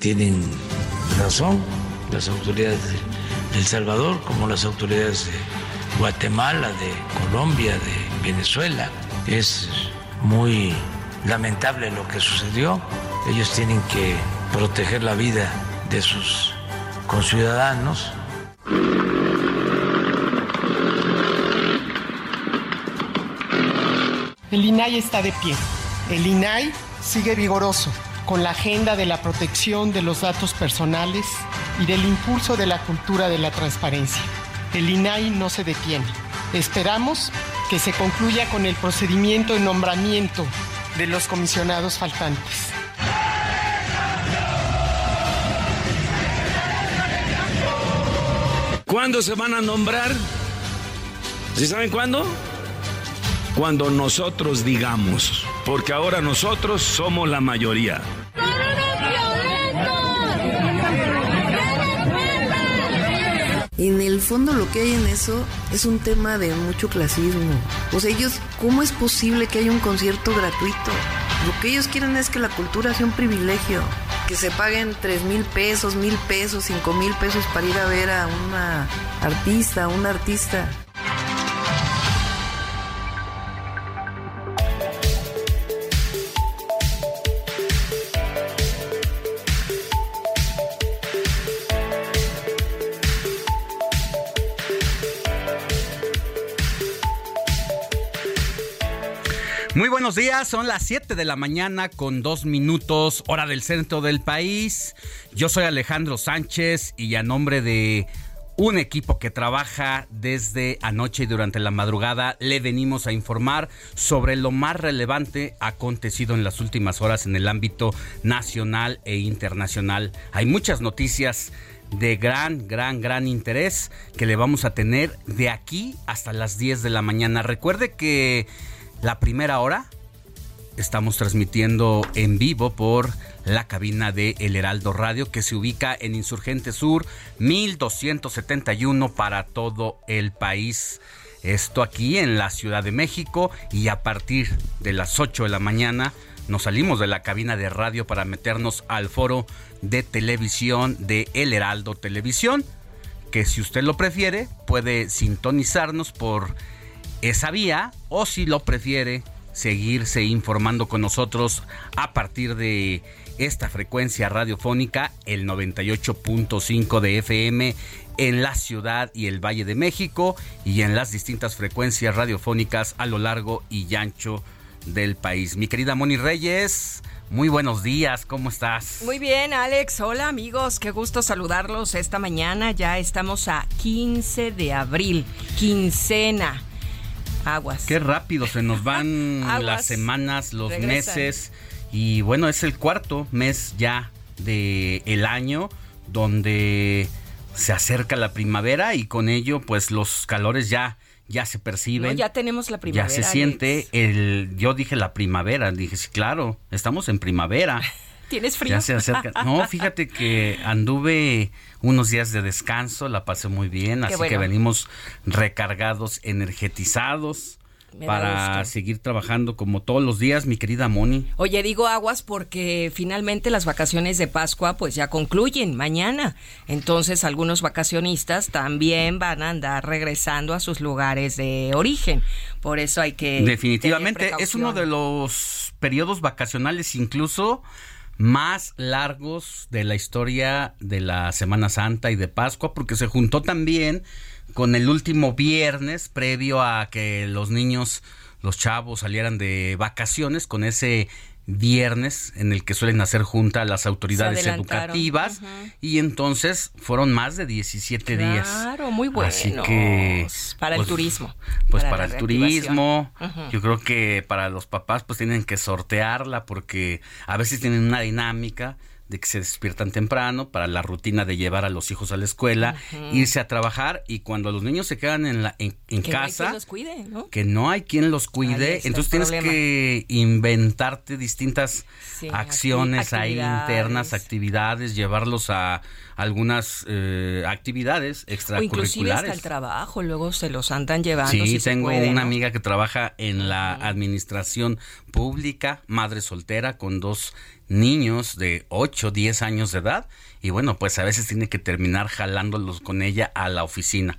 Tienen razón las autoridades de El Salvador, como las autoridades de Guatemala, de Colombia, de Venezuela. Es muy lamentable lo que sucedió. Ellos tienen que proteger la vida de sus conciudadanos. El INAI está de pie. El INAI sigue vigoroso con la agenda de la protección de los datos personales y del impulso de la cultura de la transparencia. El INAI no se detiene. Esperamos que se concluya con el procedimiento de nombramiento de los comisionados faltantes. ¿Cuándo se van a nombrar? ¿Sí saben cuándo? Cuando nosotros digamos, porque ahora nosotros somos la mayoría. En el fondo lo que hay en eso es un tema de mucho clasismo. O sea, ellos, ¿cómo es posible que haya un concierto gratuito? Lo que ellos quieren es que la cultura sea un privilegio, que se paguen tres mil pesos, mil pesos, cinco mil pesos para ir a ver a una artista, a un artista. Buenos días, son las 7 de la mañana con dos minutos, hora del centro del país. Yo soy Alejandro Sánchez y a nombre de un equipo que trabaja desde anoche y durante la madrugada le venimos a informar sobre lo más relevante acontecido en las últimas horas en el ámbito nacional e internacional. Hay muchas noticias de gran, gran, gran interés que le vamos a tener de aquí hasta las 10 de la mañana. Recuerde que la primera hora estamos transmitiendo en vivo por la cabina de El Heraldo Radio que se ubica en Insurgente Sur 1271 para todo el país. Esto aquí en la Ciudad de México y a partir de las 8 de la mañana nos salimos de la cabina de radio para meternos al foro de televisión de El Heraldo Televisión, que si usted lo prefiere puede sintonizarnos por esa vía o si lo prefiere seguirse informando con nosotros a partir de esta frecuencia radiofónica, el 98.5 de FM en la ciudad y el Valle de México y en las distintas frecuencias radiofónicas a lo largo y ancho del país. Mi querida Moni Reyes, muy buenos días, ¿cómo estás? Muy bien, Alex. Hola, amigos. Qué gusto saludarlos esta mañana. Ya estamos a 15 de abril, quincena. Aguas. Qué rápido se nos van las semanas, los Regresan. meses y bueno, es el cuarto mes ya de el año donde se acerca la primavera y con ello pues los calores ya ya se perciben. No, ya tenemos la primavera. ya se Alex. siente el yo dije la primavera, dije sí, claro, estamos en primavera. ¿Tienes frío? Ya se acerca. No, fíjate que anduve unos días de descanso, la pasé muy bien, Qué así bueno. que venimos recargados, energetizados. para seguir trabajando como todos los días, mi querida Moni. Oye, digo aguas porque finalmente las vacaciones de Pascua pues ya concluyen mañana. Entonces algunos vacacionistas también van a andar regresando a sus lugares de origen. Por eso hay que... Definitivamente es uno de los periodos vacacionales incluso más largos de la historia de la Semana Santa y de Pascua, porque se juntó también con el último viernes previo a que los niños, los chavos salieran de vacaciones, con ese viernes en el que suelen hacer junta las autoridades educativas y entonces fueron más de 17 días. Claro, muy bueno. Así que para el pues, turismo. Pues para, el turismo, yo creo que para los papás pues tienen que sortearla porque a veces tienen una dinámica de que se despiertan temprano para la rutina de llevar a los hijos a la escuela, irse a trabajar y cuando los niños se quedan en la en, casa, que no hay quien los cuide, entonces tienes que inventarte distintas acciones ahí internas, actividades, llevarlos a algunas eh, actividades extracurriculares. O inclusive hasta el trabajo, luego se los andan llevando. Sí, tengo una amiga que trabaja en la administración pública, madre soltera con dos niños de 8, 10 años de edad y bueno, pues a veces tiene que terminar jalándolos con ella a la oficina.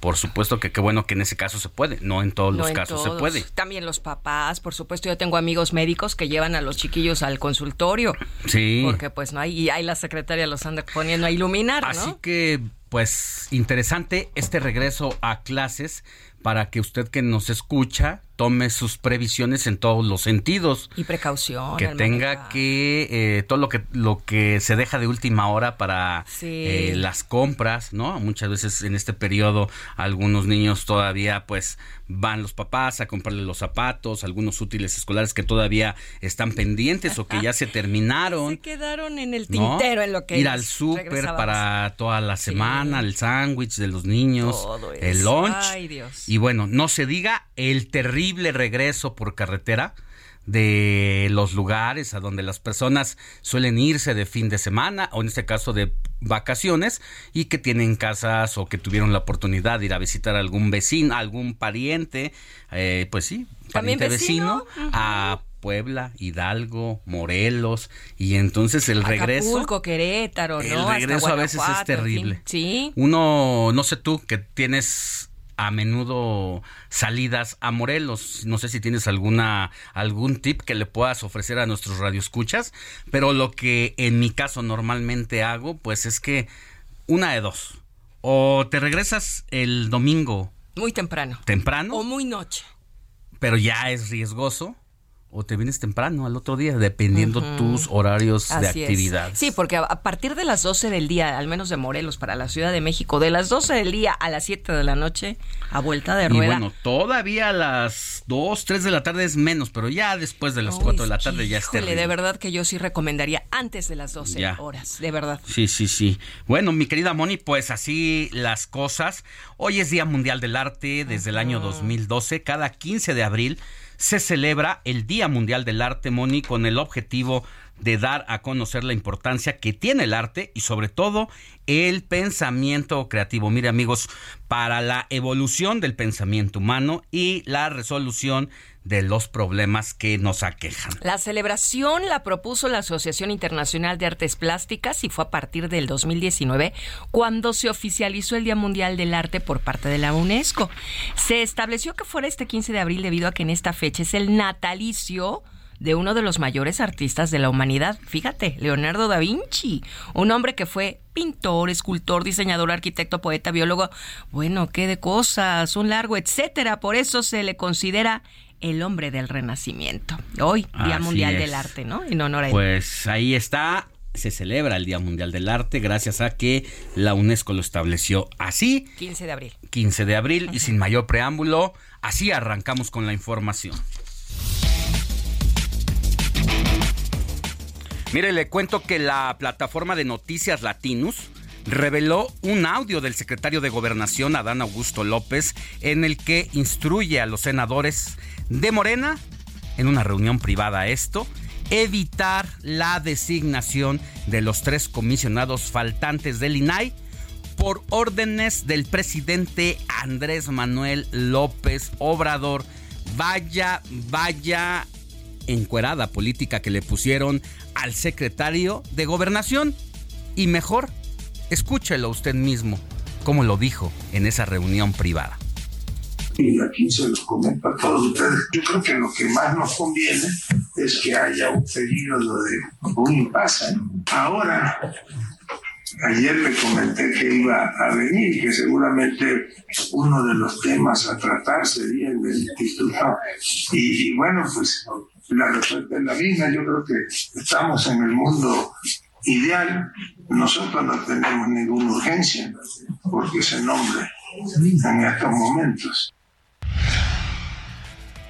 Por supuesto que qué bueno que en ese caso se puede, no en todos los casos se puede. También los papás, por supuesto, yo tengo amigos médicos que llevan a los chiquillos al consultorio. Sí. Porque pues no hay, y ahí la secretaria los anda poniendo a iluminar, Así que, pues, interesante este regreso a clases para que usted que nos escucha tome sus previsiones en todos los sentidos. Y precaución que tenga que eh, todo lo que lo que se deja de última hora para eh, las compras no muchas veces en este periodo algunos niños todavía pues van los papás a comprarle los zapatos algunos útiles escolares que todavía están pendientes o que ya se terminaron se quedaron en el tintero en lo que ir al súper para toda la semana el sándwich de los niños el lunch. Ay, Dios. y bueno no se diga el terrible regreso por carretera de los lugares a donde las personas suelen irse de fin de semana o en este caso de vacaciones y que tienen casas o que tuvieron la oportunidad de ir a visitar a algún vecino, algún pariente, eh, pues sí, pariente vecino, a Puebla, Hidalgo, Morelos y entonces el regreso Acapulco, Querétaro, ¿no? El regreso a veces es terrible. Sí. Uno, no sé tú, que tienes a menudo salidas a Morelos. No sé si tienes alguna algún tip que le puedas ofrecer a nuestros radioescuchas, pero lo que en mi caso normalmente hago, pues es que una de dos. O te regresas el domingo muy temprano. Temprano. O muy noche. Pero ya es riesgoso o te vienes temprano al otro día, dependiendo tus horarios de actividad. Sí, porque a, partir de las 12 del día, al menos de Morelos para la Ciudad de México, de las 12 del día a las 7 de la noche, a vuelta de rueda. Y bueno, todavía a las 2, 3 de la tarde es menos, pero ya después de las 4 de la tarde ya está. de verdad que yo sí recomendaría antes de las 12 horas, de verdad. Sí, sí, sí. Bueno, mi querida Moni, pues así las cosas. Hoy es Día Mundial del Arte desde el año 2012, cada 15 de abril se celebra el Día Mundial del Arte, Moni, con el objetivo de dar a conocer la importancia que tiene el arte y sobre todo el pensamiento creativo. Mire amigos, para la evolución del pensamiento humano y la resolución de los problemas que nos aquejan. La celebración la propuso la Asociación Internacional de Artes Plásticas y fue a partir del 2019 cuando se oficializó el Día Mundial del Arte por parte de la UNESCO. Se estableció que fuera este 15 de abril debido a que en esta fecha es el natalicio de uno de los mayores artistas de la humanidad. Fíjate, Leonardo da Vinci, un hombre que fue pintor, escultor, diseñador, arquitecto, poeta, biólogo, bueno, qué de cosas, un largo, etcétera. Por eso se le considera el hombre del Renacimiento. Hoy, Día Mundial del Arte, ¿no? En honor a él. Pues ahí está. Se celebra el Día Mundial del Arte gracias a que la UNESCO lo estableció así. 15 de abril. 15 de abril y sin mayor preámbulo, así arrancamos con la información. Mire, le cuento que la plataforma de noticias Latinus reveló un audio del secretario de Gobernación, Adán Augusto López, en el que instruye a los senadores de Morena, en una reunión privada esto, evitar la designación de los tres comisionados faltantes del INAI por órdenes del presidente Andrés Manuel López Obrador vaya, vaya encuerada política que le pusieron al secretario de gobernación. Y mejor, escúchelo usted mismo, como lo dijo en esa reunión privada. Y aquí se los comento a todos ustedes. Yo creo que lo que más nos conviene es que haya un periodo de un impasse. Ahora, ayer le comenté que iba a venir, que seguramente uno de los temas a tratar sería el del instituto. Y, y bueno, pues la respuesta es la misma. Yo creo que estamos en el mundo ideal. Nosotros no tenemos ninguna urgencia porque se nombre en estos momentos.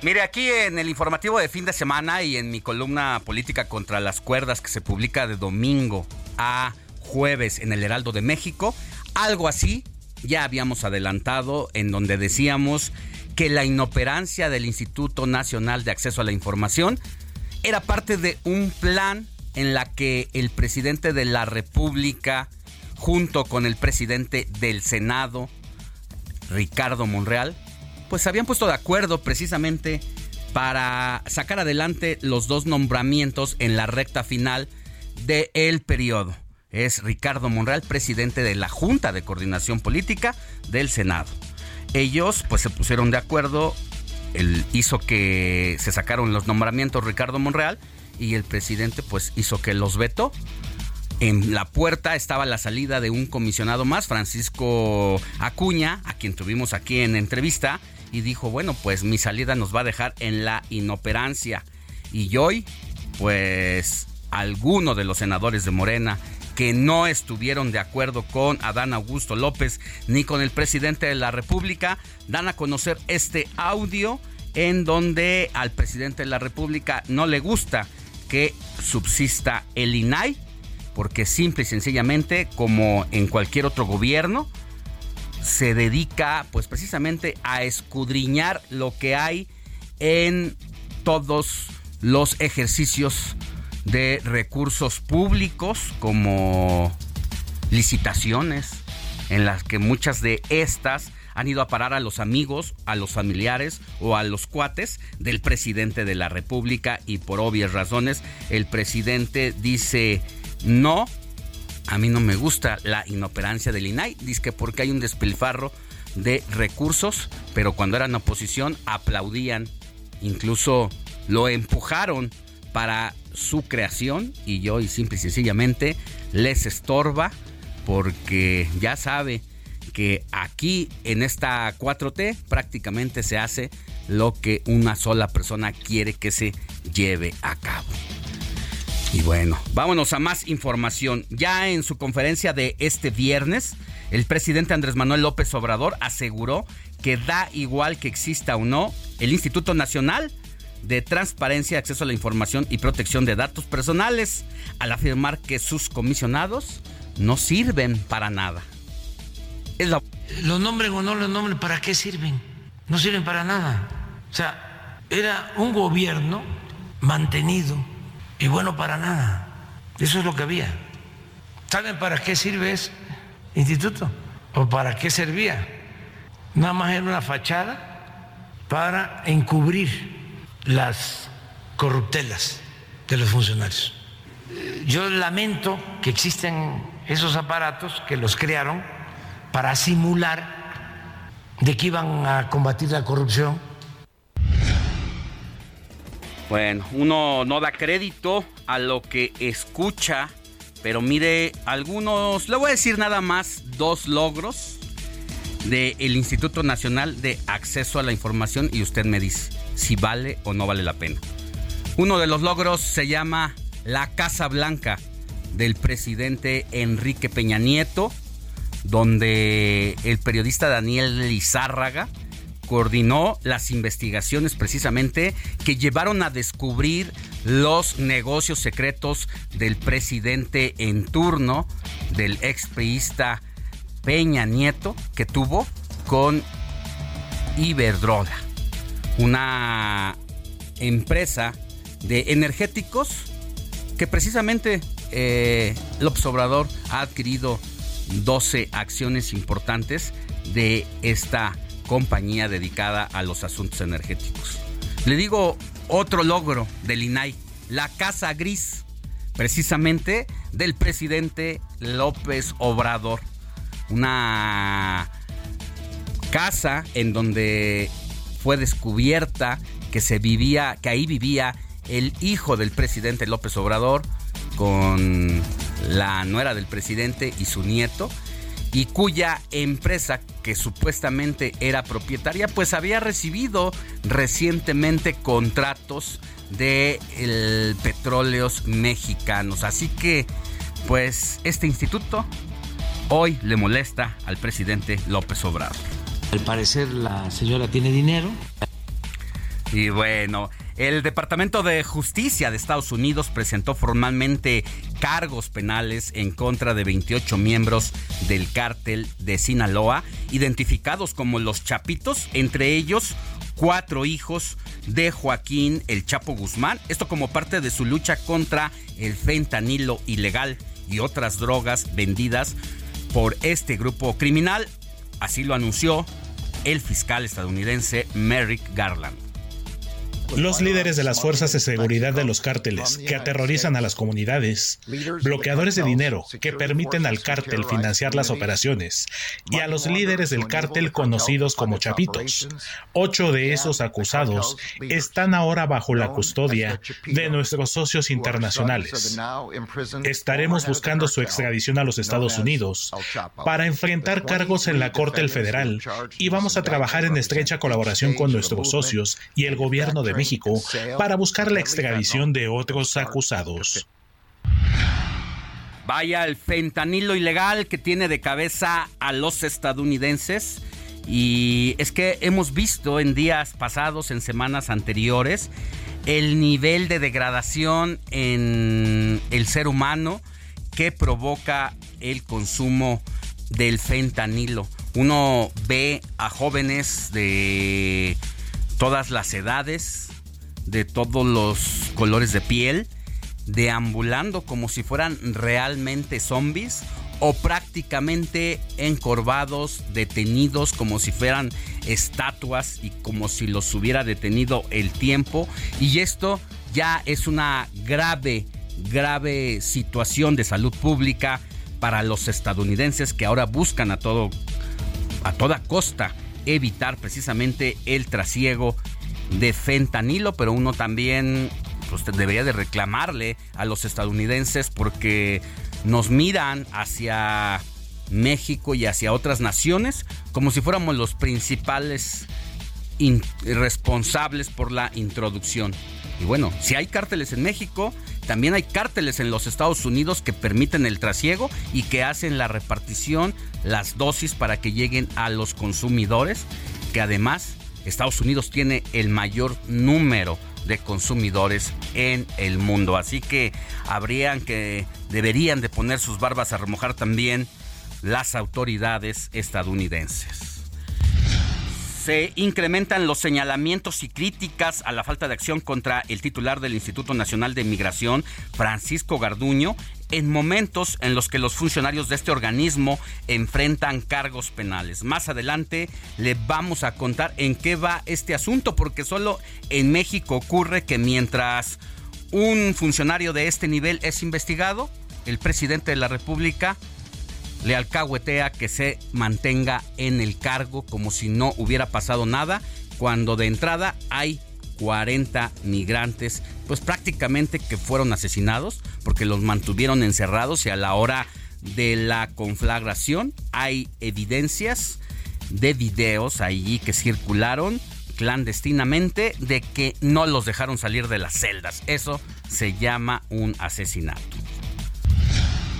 Mire, aquí en el informativo de fin de semana y en mi columna política contra las cuerdas que se publica de domingo a jueves en el Heraldo de México, algo así ya habíamos adelantado en donde decíamos que la inoperancia del Instituto Nacional de Acceso a la Información era parte de un plan en la que el presidente de la República junto con el presidente del Senado, Ricardo Monreal, pues se habían puesto de acuerdo precisamente para sacar adelante los dos nombramientos en la recta final del el periodo. Es Ricardo Monreal, presidente de la Junta de Coordinación Política del Senado. Ellos pues se pusieron de acuerdo, él hizo que se sacaron los nombramientos Ricardo Monreal y el presidente pues hizo que los vetó. En la puerta estaba la salida de un comisionado más, Francisco Acuña, a quien tuvimos aquí en entrevista, y dijo, bueno, pues mi salida nos va a dejar en la inoperancia. Y hoy, pues alguno de los senadores de Morena que no estuvieron de acuerdo con Adán Augusto López ni con el presidente de la República, dan a conocer este audio en donde al presidente de la República no le gusta que subsista el INAI, porque simple y sencillamente, como en cualquier otro gobierno, se dedica pues precisamente a escudriñar lo que hay en todos los ejercicios de recursos públicos como licitaciones en las que muchas de estas han ido a parar a los amigos, a los familiares o a los cuates del presidente de la República y por obvias razones el presidente dice no a mí no me gusta la inoperancia del INAI, dice que porque hay un despilfarro de recursos, pero cuando eran oposición aplaudían, incluso lo empujaron para su creación y yo y simple y sencillamente les estorba porque ya sabe que aquí en esta 4T prácticamente se hace lo que una sola persona quiere que se lleve a cabo. Y bueno, vámonos a más información. Ya en su conferencia de este viernes, el presidente Andrés Manuel López Obrador aseguró que da igual que exista o no el Instituto Nacional de Transparencia, Acceso a la Información y Protección de Datos Personales, al afirmar que sus comisionados no sirven para nada. Es Lo nombren o no lo nombren, ¿para qué sirven? No sirven para nada. O sea, era un gobierno mantenido y bueno para nada. Eso es lo que había. ¿Saben para qué sirve ese instituto? ¿O para qué servía? Nada más era una fachada para encubrir las corruptelas de los funcionarios. Yo lamento que existen esos aparatos que los crearon para simular de que iban a combatir la corrupción bueno, uno no da crédito a lo que escucha, pero mire, algunos, le voy a decir nada más dos logros del Instituto Nacional de Acceso a la Información y usted me dice si vale o no vale la pena. Uno de los logros se llama la Casa Blanca del presidente Enrique Peña Nieto, donde el periodista Daniel Lizárraga coordinó las investigaciones precisamente que llevaron a descubrir los negocios secretos del presidente en turno, del expriista Peña Nieto, que tuvo con Iberdrola, una empresa de energéticos que precisamente eh, López Obrador ha adquirido 12 acciones importantes de esta compañía dedicada a los asuntos energéticos. Le digo otro logro del INAI, la Casa Gris, precisamente del presidente López Obrador. Una casa en donde fue descubierta que se vivía, que ahí vivía el hijo del presidente López Obrador con la nuera del presidente y su nieto y cuya empresa que supuestamente era propietaria pues había recibido recientemente contratos de petróleos mexicanos. Así que pues este instituto hoy le molesta al presidente López Obrador. Al parecer la señora tiene dinero. Y bueno, el Departamento de Justicia de Estados Unidos presentó formalmente cargos penales en contra de 28 miembros del cártel de Sinaloa, identificados como los Chapitos, entre ellos cuatro hijos de Joaquín El Chapo Guzmán, esto como parte de su lucha contra el fentanilo ilegal y otras drogas vendidas por este grupo criminal, así lo anunció el fiscal estadounidense Merrick Garland. Los líderes de las fuerzas de seguridad de los cárteles, que aterrorizan a las comunidades, bloqueadores de dinero, que permiten al cártel financiar las operaciones, y a los líderes del cártel conocidos como chapitos. Ocho de esos acusados están ahora bajo la custodia de nuestros socios internacionales. Estaremos buscando su extradición a los Estados Unidos para enfrentar cargos en la Corte Federal y vamos a trabajar en estrecha colaboración con nuestros socios y el gobierno de México para buscar la extradición de otros acusados. Vaya el fentanilo ilegal que tiene de cabeza a los estadounidenses. Y es que hemos visto en días pasados, en semanas anteriores, el nivel de degradación en el ser humano que provoca el consumo del fentanilo. Uno ve a jóvenes de todas las edades, de todos los colores de piel, deambulando como si fueran realmente zombies o prácticamente encorvados, detenidos como si fueran estatuas y como si los hubiera detenido el tiempo. Y esto ya es una grave, grave situación de salud pública para los estadounidenses que ahora buscan a todo, a toda costa evitar precisamente el trasiego de fentanilo, pero uno también pues, debería de reclamarle a los estadounidenses porque nos miran hacia México y hacia otras naciones como si fuéramos los principales responsables por la introducción. Y bueno, si hay cárteles en México, también hay cárteles en los Estados Unidos que permiten el trasiego y que hacen la repartición, las dosis para que lleguen a los consumidores, que además Estados Unidos tiene el mayor número de consumidores en el mundo. Así que habrían que, deberían de poner sus barbas a remojar también las autoridades estadounidenses se incrementan los señalamientos y críticas a la falta de acción contra el titular del Instituto Nacional de Migración, Francisco Garduño, en momentos en los que los funcionarios de este organismo enfrentan cargos penales. Más adelante le vamos a contar en qué va este asunto, porque solo en México ocurre que mientras un funcionario de este nivel es investigado, el presidente de la República le alcahuetea que se mantenga en el cargo como si no hubiera pasado nada, cuando de entrada hay 40 migrantes, pues prácticamente que fueron asesinados porque los mantuvieron encerrados y a la hora de la conflagración hay evidencias de videos allí que circularon clandestinamente de que no los dejaron salir de las celdas. Eso se llama un asesinato.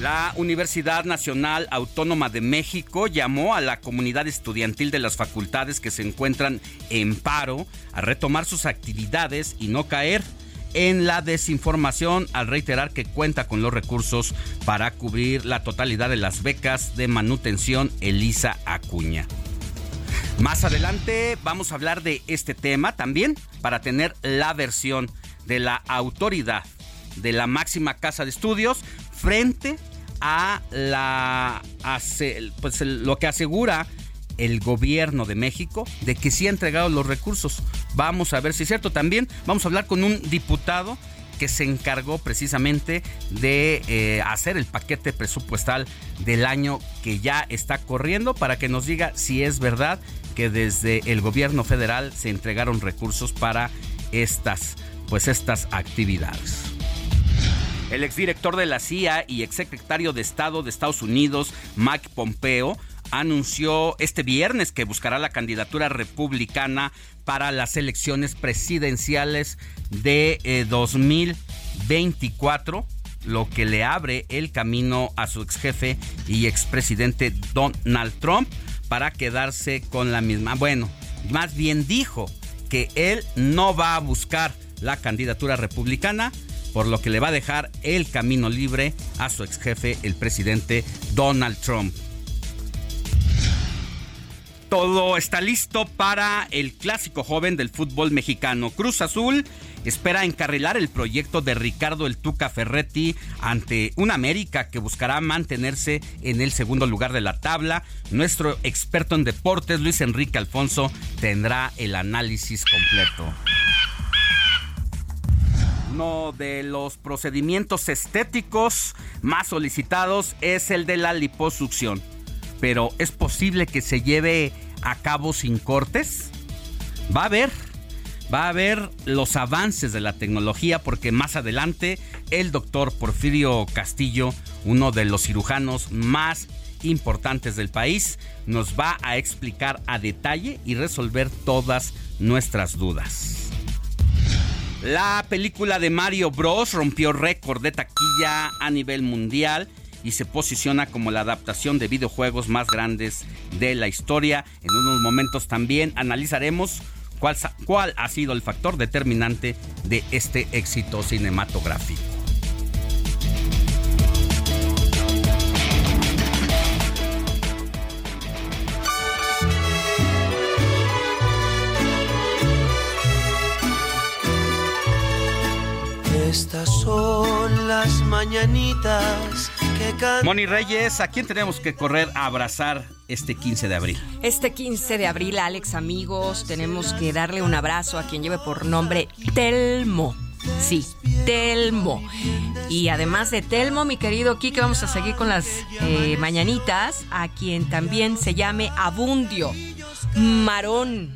La Universidad Nacional Autónoma de México llamó a la comunidad estudiantil de las facultades que se encuentran en paro a retomar sus actividades y no caer en la desinformación al reiterar que cuenta con los recursos para cubrir la totalidad de las becas de manutención Elisa Acuña. Más adelante vamos a hablar de este tema también para tener la versión de la autoridad de la máxima casa de estudios frente a la pues lo que asegura el gobierno de México de que sí ha entregado los recursos. Vamos a ver si es cierto. También vamos a hablar con un diputado que se encargó precisamente de eh, hacer el paquete presupuestal del año que ya está corriendo para que nos diga si es verdad que desde el gobierno federal se entregaron recursos para estas pues estas actividades. El exdirector de la CIA y exsecretario de Estado de Estados Unidos, Mike Pompeo, anunció este viernes que buscará la candidatura republicana para las elecciones presidenciales de 2024 eh, lo que le abre el camino a su ex jefe y expresidente Donald Trump para quedarse con la misma. Bueno, más bien dijo que él no va a buscar la candidatura republicana, por lo que le va a dejar el camino libre a su ex jefe, el presidente Donald Trump. Todo está listo para el clásico joven del fútbol mexicano. Cruz Azul espera encarrilar el proyecto de Ricardo El Tuca Ferretti ante un América que buscará mantenerse en el segundo lugar de la tabla. Nuestro experto en deportes, Luis Enrique Alfonso, tendrá el análisis completo. Uno de los procedimientos estéticos más solicitados es el de la liposucción. Pero ¿es posible que se lleve a cabo sin cortes? Va a haber, va a haber los avances de la tecnología porque más adelante el doctor Porfirio Castillo, uno de los cirujanos más importantes del país, nos va a explicar a detalle y resolver todas nuestras dudas. La película de Mario Bros rompió récord de taquilla a nivel mundial y se posiciona como la adaptación de videojuegos más grandes de la historia. En unos momentos también analizaremos cuál, cuál ha sido el factor determinante de este éxito cinematográfico. Estas son las mañanitas que cantan. Moni Reyes, ¿a quién tenemos que correr a abrazar este 15 de abril? Este 15 de abril, Alex, amigos, tenemos que darle un abrazo a quien lleve por nombre Telmo. Sí, Telmo. Y además de Telmo, mi querido Kike, vamos a seguir con las eh, mañanitas, a quien también se llame Abundio, Marón,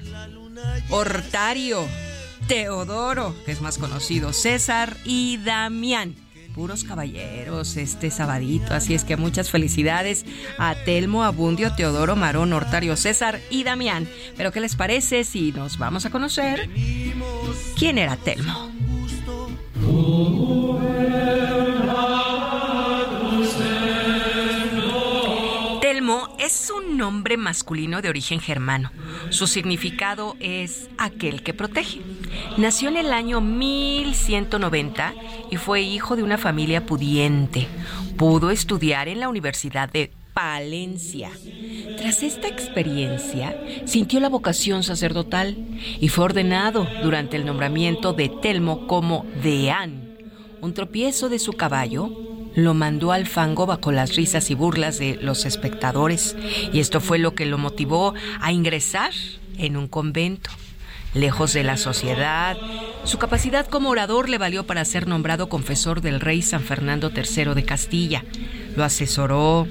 Hortario. Teodoro, que es más conocido, César y Damián. Puros caballeros este sabadito, así es que muchas felicidades a Telmo, Abundio, Teodoro, Marón, Hortario, César y Damián. Pero ¿qué les parece si nos vamos a conocer quién era Telmo? Telmo es un nombre masculino de origen germano. Su significado es aquel que protege. Nació en el año 1190 y fue hijo de una familia pudiente. Pudo estudiar en la Universidad de Palencia. Tras esta experiencia, sintió la vocación sacerdotal y fue ordenado durante el nombramiento de Telmo como deán. Un tropiezo de su caballo lo mandó al fango bajo las risas y burlas de los espectadores, y esto fue lo que lo motivó a ingresar en un convento. Lejos de la sociedad, su capacidad como orador le valió para ser nombrado confesor del rey San Fernando III de Castilla. Lo asesoró,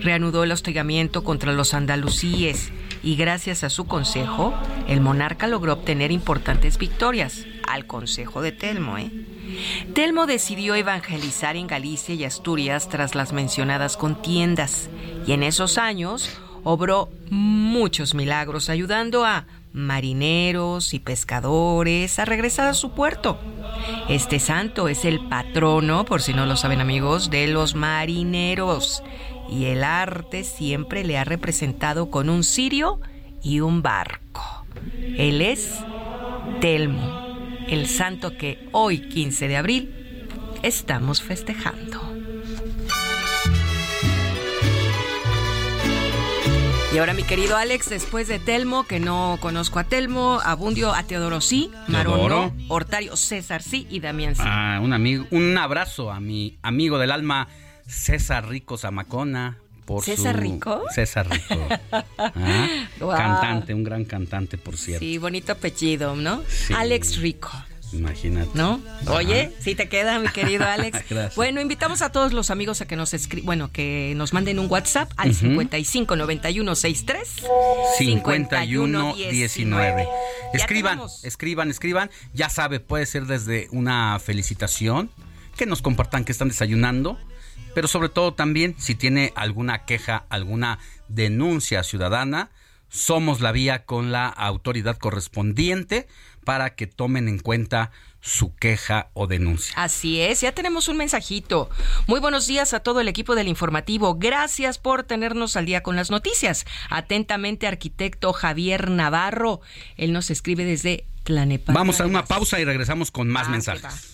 reanudó el hostigamiento contra los andalusíes y gracias a su consejo, el monarca logró obtener importantes victorias. Al consejo de Telmo, ¿eh? Telmo decidió evangelizar en Galicia y Asturias tras las mencionadas contiendas, y en esos años obró muchos milagros ayudando a marineros y pescadores a regresar a su puerto. Este santo es el patrono, por si no lo saben amigos, de los marineros y el arte siempre le ha representado con un cirio y un barco. Él es Telmo el santo que hoy, 15 de abril, estamos festejando. Y ahora mi querido Alex, después de Telmo, que no conozco a Telmo, Abundio, a Teodoro sí, Marono, Hortario, César sí y Damián sí. Ah, un amigo, un abrazo a mi amigo del alma, César Rico Zamacona, por ¿César su- Rico? César Rico. Ah. Cantante, un gran cantante, por cierto. Sí, bonito apellido, ¿no? Sí. Alex Rico. Imagínate. ¿No? Oye, sí te queda, mi querido Alex. Gracias. Bueno, invitamos a todos los amigos a que nos escri bueno, que nos manden un WhatsApp al Ujú. 55 91 63 51 19. Ya Escriban, escriban, escriban. Ya sabe, puede ser desde una felicitación, que nos compartan que están desayunando, pero sobre todo también si tiene alguna queja, alguna denuncia ciudadana, somos la vía con la autoridad correspondiente para que tomen en cuenta su queja o denuncia. Así es, ya tenemos un mensajito. Muy buenos días a todo el equipo del informativo. Gracias por tenernos al día con las noticias. Atentamente, arquitecto Javier Navarro. Él nos escribe desde Tlanepantla. Vamos a una pausa y regresamos con más Ah, mensajes.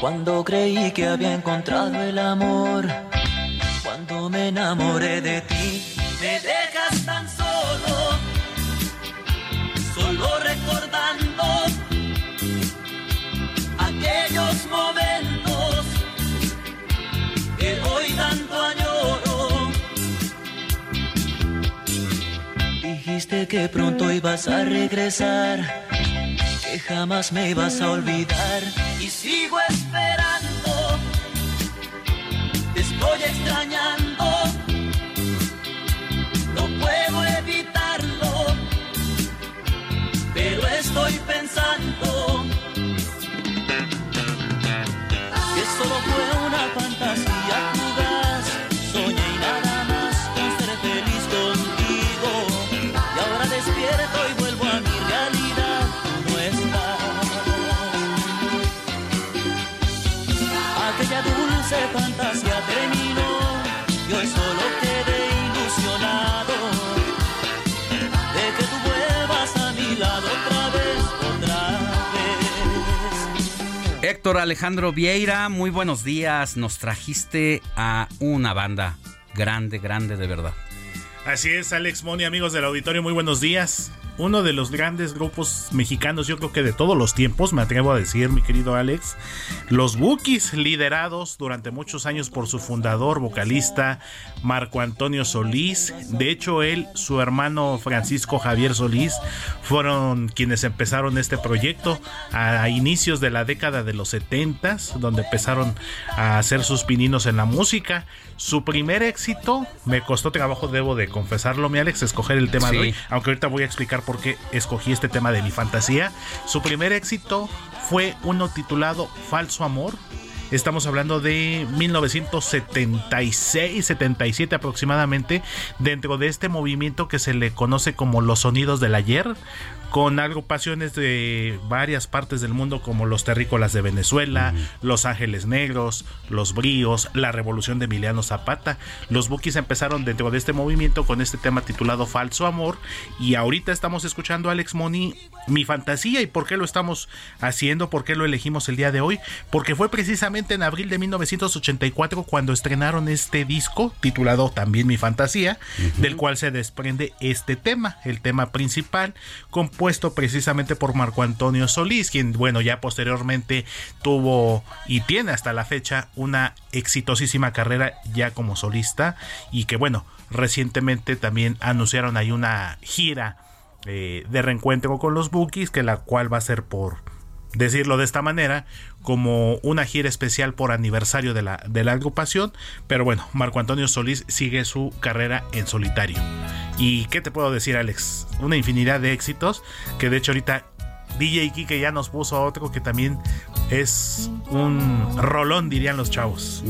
Cuando creí que había encontrado el amor, cuando me enamoré de ti, me dejas tan solo, solo recordando aquellos momentos que hoy tanto añoro. Dijiste que pronto ibas a regresar, que jamás me ibas a olvidar. Y sigo esperando. Te estoy extrañando, no puedo evitarlo, pero estoy pensando que solo fue una fantasía Héctor Alejandro Vieira, muy buenos días. Nos trajiste a una banda grande, grande de verdad. Así es, Alex Moni, amigos del auditorio, muy buenos días. Uno de los grandes grupos mexicanos, yo creo que de todos los tiempos, me atrevo a decir, mi querido Alex. Los Bookies, liderados durante muchos años por su fundador, vocalista Marco Antonio Solís. De hecho, él, su hermano Francisco Javier Solís, fueron quienes empezaron este proyecto a, a inicios de la década de los 70, donde empezaron a hacer sus pininos en la música. Su primer éxito, me costó trabajo, debo de confesarlo, mi Alex, escoger el tema de hoy, aunque ahorita voy a explicar por qué escogí este tema de mi fantasía. Su primer éxito fue uno titulado Falso Amor. Estamos hablando de 1976-77 aproximadamente, dentro de este movimiento que se le conoce como los sonidos del ayer, con agrupaciones de varias partes del mundo como los terrícolas de Venezuela, los Ángeles Negros, los Bríos, la Revolución de Emiliano Zapata. Los Bookies empezaron dentro de este movimiento con este tema titulado Falso Amor y ahorita estamos escuchando a Alex Moni Mi Fantasía y por qué lo estamos haciendo, por qué lo elegimos el día de hoy, porque fue precisamente en abril de 1984 cuando estrenaron este disco titulado también Mi Fantasía, del cual se desprende este tema, el tema principal, compuesto precisamente por Marco Antonio Solís, quien, bueno, ya posteriormente tuvo y tiene hasta la fecha una exitosísima carrera ya como solista y que, bueno, recientemente también anunciaron ahí una gira eh, de reencuentro con los Bookies, que la cual va a ser por decirlo de esta manera, como una gira especial por aniversario de la, de la agrupación. Pero bueno, Marco Antonio Solís sigue su carrera en solitario. ¿Y qué te puedo decir, Alex? Una infinidad de éxitos, que de hecho ahorita DJ Kike ya nos puso otro que también es un rolón, dirían los chavos.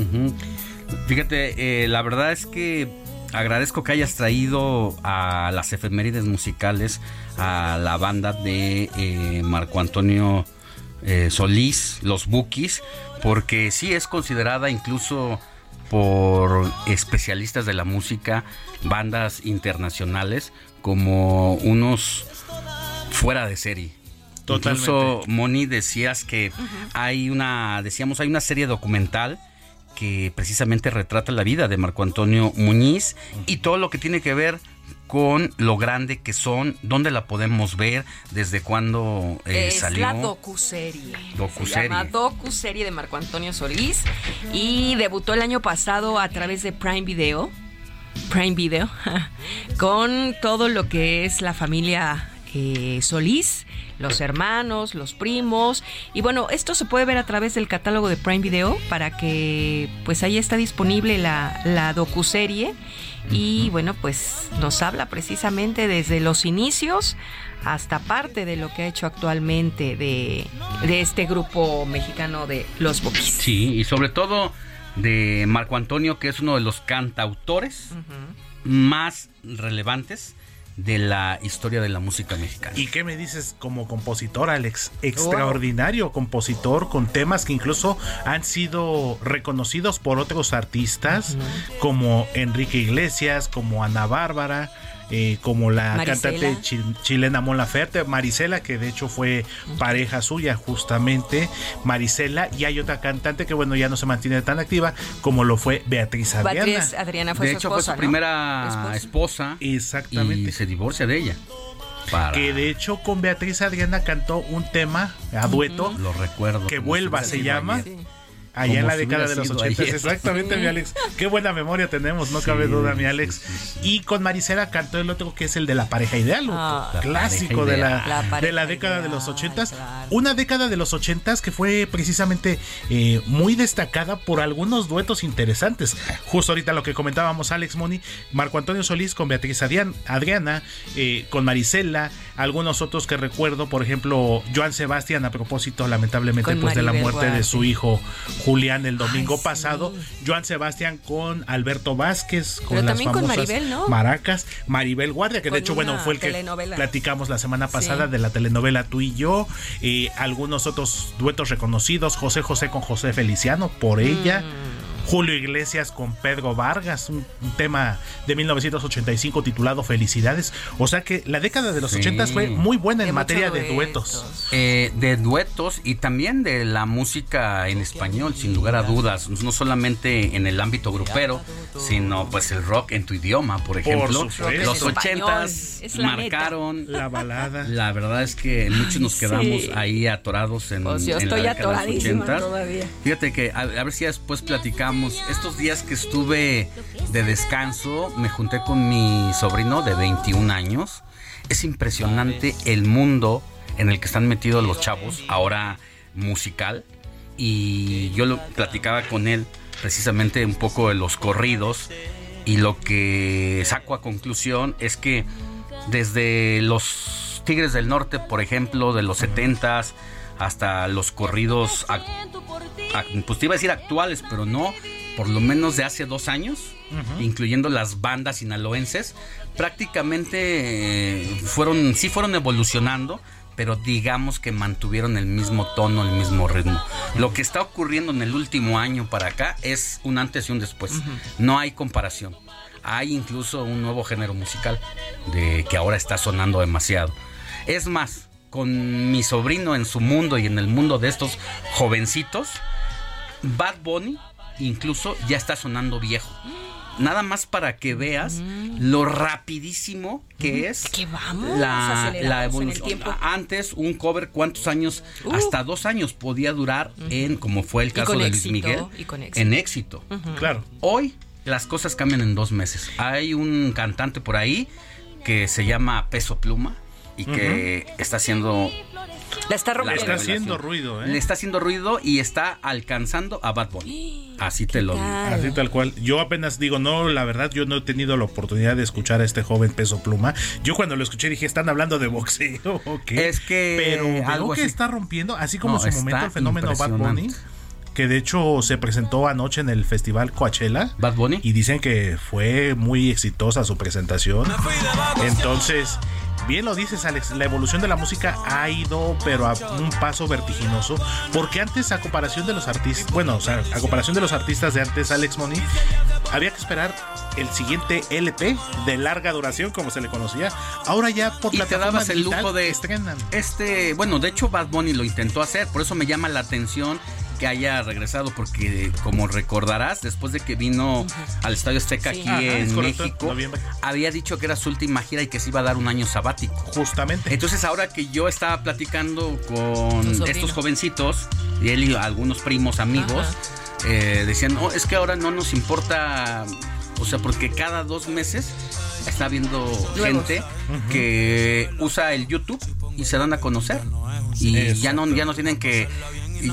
Fíjate, eh, la verdad es que agradezco que hayas traído a las efemérides musicales a la banda de eh, Marco Antonio eh, Solís, los Bookies, porque sí es considerada incluso por especialistas de la música, bandas internacionales, como unos fuera de serie. Totalmente. Incluso Moni decías que hay una, decíamos, hay una serie documental que precisamente retrata la vida de Marco Antonio Muñiz y todo lo que tiene que ver con lo grande que son, dónde la podemos ver, desde cuándo eh, es salió. la docuserie. Docuserie. Se llama docuserie de Marco Antonio Solís y debutó el año pasado a través de Prime Video. Prime Video con todo lo que es la familia eh, Solís, los hermanos, los primos y bueno, esto se puede ver a través del catálogo de Prime Video para que pues ahí está disponible la, la docuserie y bueno, pues nos habla precisamente desde los inicios hasta parte de lo que ha hecho actualmente de, de este grupo mexicano de Los Bookies. Sí, y sobre todo de Marco Antonio, que es uno de los cantautores más relevantes de la historia de la música mexicana. ¿Y qué me dices como compositor, Alex? Extraordinario compositor con temas que incluso han sido reconocidos por otros artistas como Enrique Iglesias, como Ana Bárbara. Eh, como la Marisela. cantante chi- chilena Mon Laferte, Marisela, que de hecho fue pareja suya justamente, Marisela, y hay otra cantante que bueno, ya no se mantiene tan activa como lo fue Beatriz Adriana. Beatriz Adriana fue de su hecho, esposa, fue su ¿no? primera esposa. Exactamente. Y se divorcia de ella. Para- Que de hecho con Beatriz Adriana cantó un tema a dueto Lo recuerdo. que vuelva se llama. Allá en la década de los sido 80. ayer. Exactamente, mi Alex. Qué buena memoria tenemos, no cabe Sí, duda, mi sí, Alex. Y con Marisela cantó el otro que es el de la pareja ideal, Ah. La clásico pareja de la, ideal. La de la década de los 80. claro. Una década de los 80 que fue precisamente eh, muy destacada por algunos duetos interesantes. Justo ahorita lo que comentábamos, Alex Moni, Marco Antonio Solís con Beatriz Adrián- Adriana, eh, con Marisela, algunos otros que recuerdo, por ejemplo, Joan Sebastián, a propósito, lamentablemente, Con pues de la muerte de su hijo Julián el domingo Ay, sí. pasado. Joan Sebastián con Alberto Vázquez, con Pero las también con famosas Maribel, ¿no? maracas. Maribel Guardia, que Con de hecho, bueno, fue el que platicamos la semana pasada Sí. de la telenovela Tú y yo. eh, algunos otros duetos reconocidos. José José con José Feliciano, por ella. Mm. Julio Iglesias con Pedro Vargas, un, un tema de 1985 titulado Felicidades. O sea que la década de los Sí. 80 fue muy buena De en materia de duetos. Eh, de duetos y también de la música en español, sin lugar a dudas, no solamente en el ámbito grupero, sino pues el rock en tu idioma, por ejemplo. Los En español, ochentas es la neta. marcaron La balada. La verdad es que muchos nos quedamos sí. ahí atorados en, Pues yo en estoy la década de los atoradísima 80s. todavía. Fíjate que a, a ver si después platicamos. Estos días que estuve de descanso, me junté con mi sobrino de 21 años. Es impresionante el mundo en el que están metidos los chavos, ahora musical. Y yo lo platicaba con él precisamente un poco de los corridos. Y lo que saco a conclusión es que desde los Tigres del Norte, por ejemplo, de los 70s, hasta los corridos, pues te iba a decir actuales, pero no, por lo menos de hace dos años, incluyendo las bandas sinaloenses, prácticamente eh, fueron, sí fueron evolucionando, pero digamos que mantuvieron el mismo tono, el mismo ritmo. Lo que está ocurriendo en el último año para acá es un antes y un después. No hay comparación. Hay incluso un nuevo género musical de que ahora está sonando demasiado. Es más, con mi sobrino en su mundo y en el mundo de estos jovencitos, Bad Bunny incluso ya está sonando viejo. Nada más para que veas lo rapidísimo que es Que vamos la, evolución. Antes un cover, ¿cuántos años? Uh. Hasta dos años podía durar en, como fue el Y caso con de Luis éxito, Miguel, y con éxito. en éxito. Claro. Hoy las cosas cambian en dos meses. Hay un cantante por ahí que se llama Peso Pluma y que está haciendo La está rompiendo. Está revelación. haciendo ruido, Le ¿eh? está haciendo ruido y está alcanzando a Bad Bunny. Así te lo digo. Así tal cual. Yo apenas digo, no, la verdad, yo no he tenido la oportunidad de escuchar a este joven peso pluma. Yo cuando lo escuché dije, están hablando de boxeo. ¿ok? Es que Pero algo que así. está rompiendo, así como No, en su está momento el fenómeno Bad Bunny. Que de hecho se presentó anoche en el festival Coachella. Bad Bunny. Y dicen que fue muy exitosa su presentación. Entonces, bien lo dices, Alex, la evolución de la música ha ido, pero a un paso vertiginoso. Porque antes, a comparación de los artistas, bueno, o sea, a comparación de los artistas de antes, Alex Money, había que esperar el siguiente LP de larga duración, como se le conocía. Ahora ya por Y te plataforma dabas el lujo de estrenan. este, bueno, de hecho Bad Bunny lo intentó hacer, por eso me llama la atención que haya regresado porque como recordarás, después de que vino al Estadio Azteca Sí. aquí Ajá, en correcto, México, noviembre. había dicho que era su última gira y que se iba a dar un año sabático. Justamente. Entonces ahora que yo estaba platicando con estos jovencitos y él y algunos primos amigos, eh, decían, no, es que ahora no nos importa, o sea, porque cada dos meses está habiendo gente que usa el YouTube y se dan a conocer. Y ya no, ya no tienen que,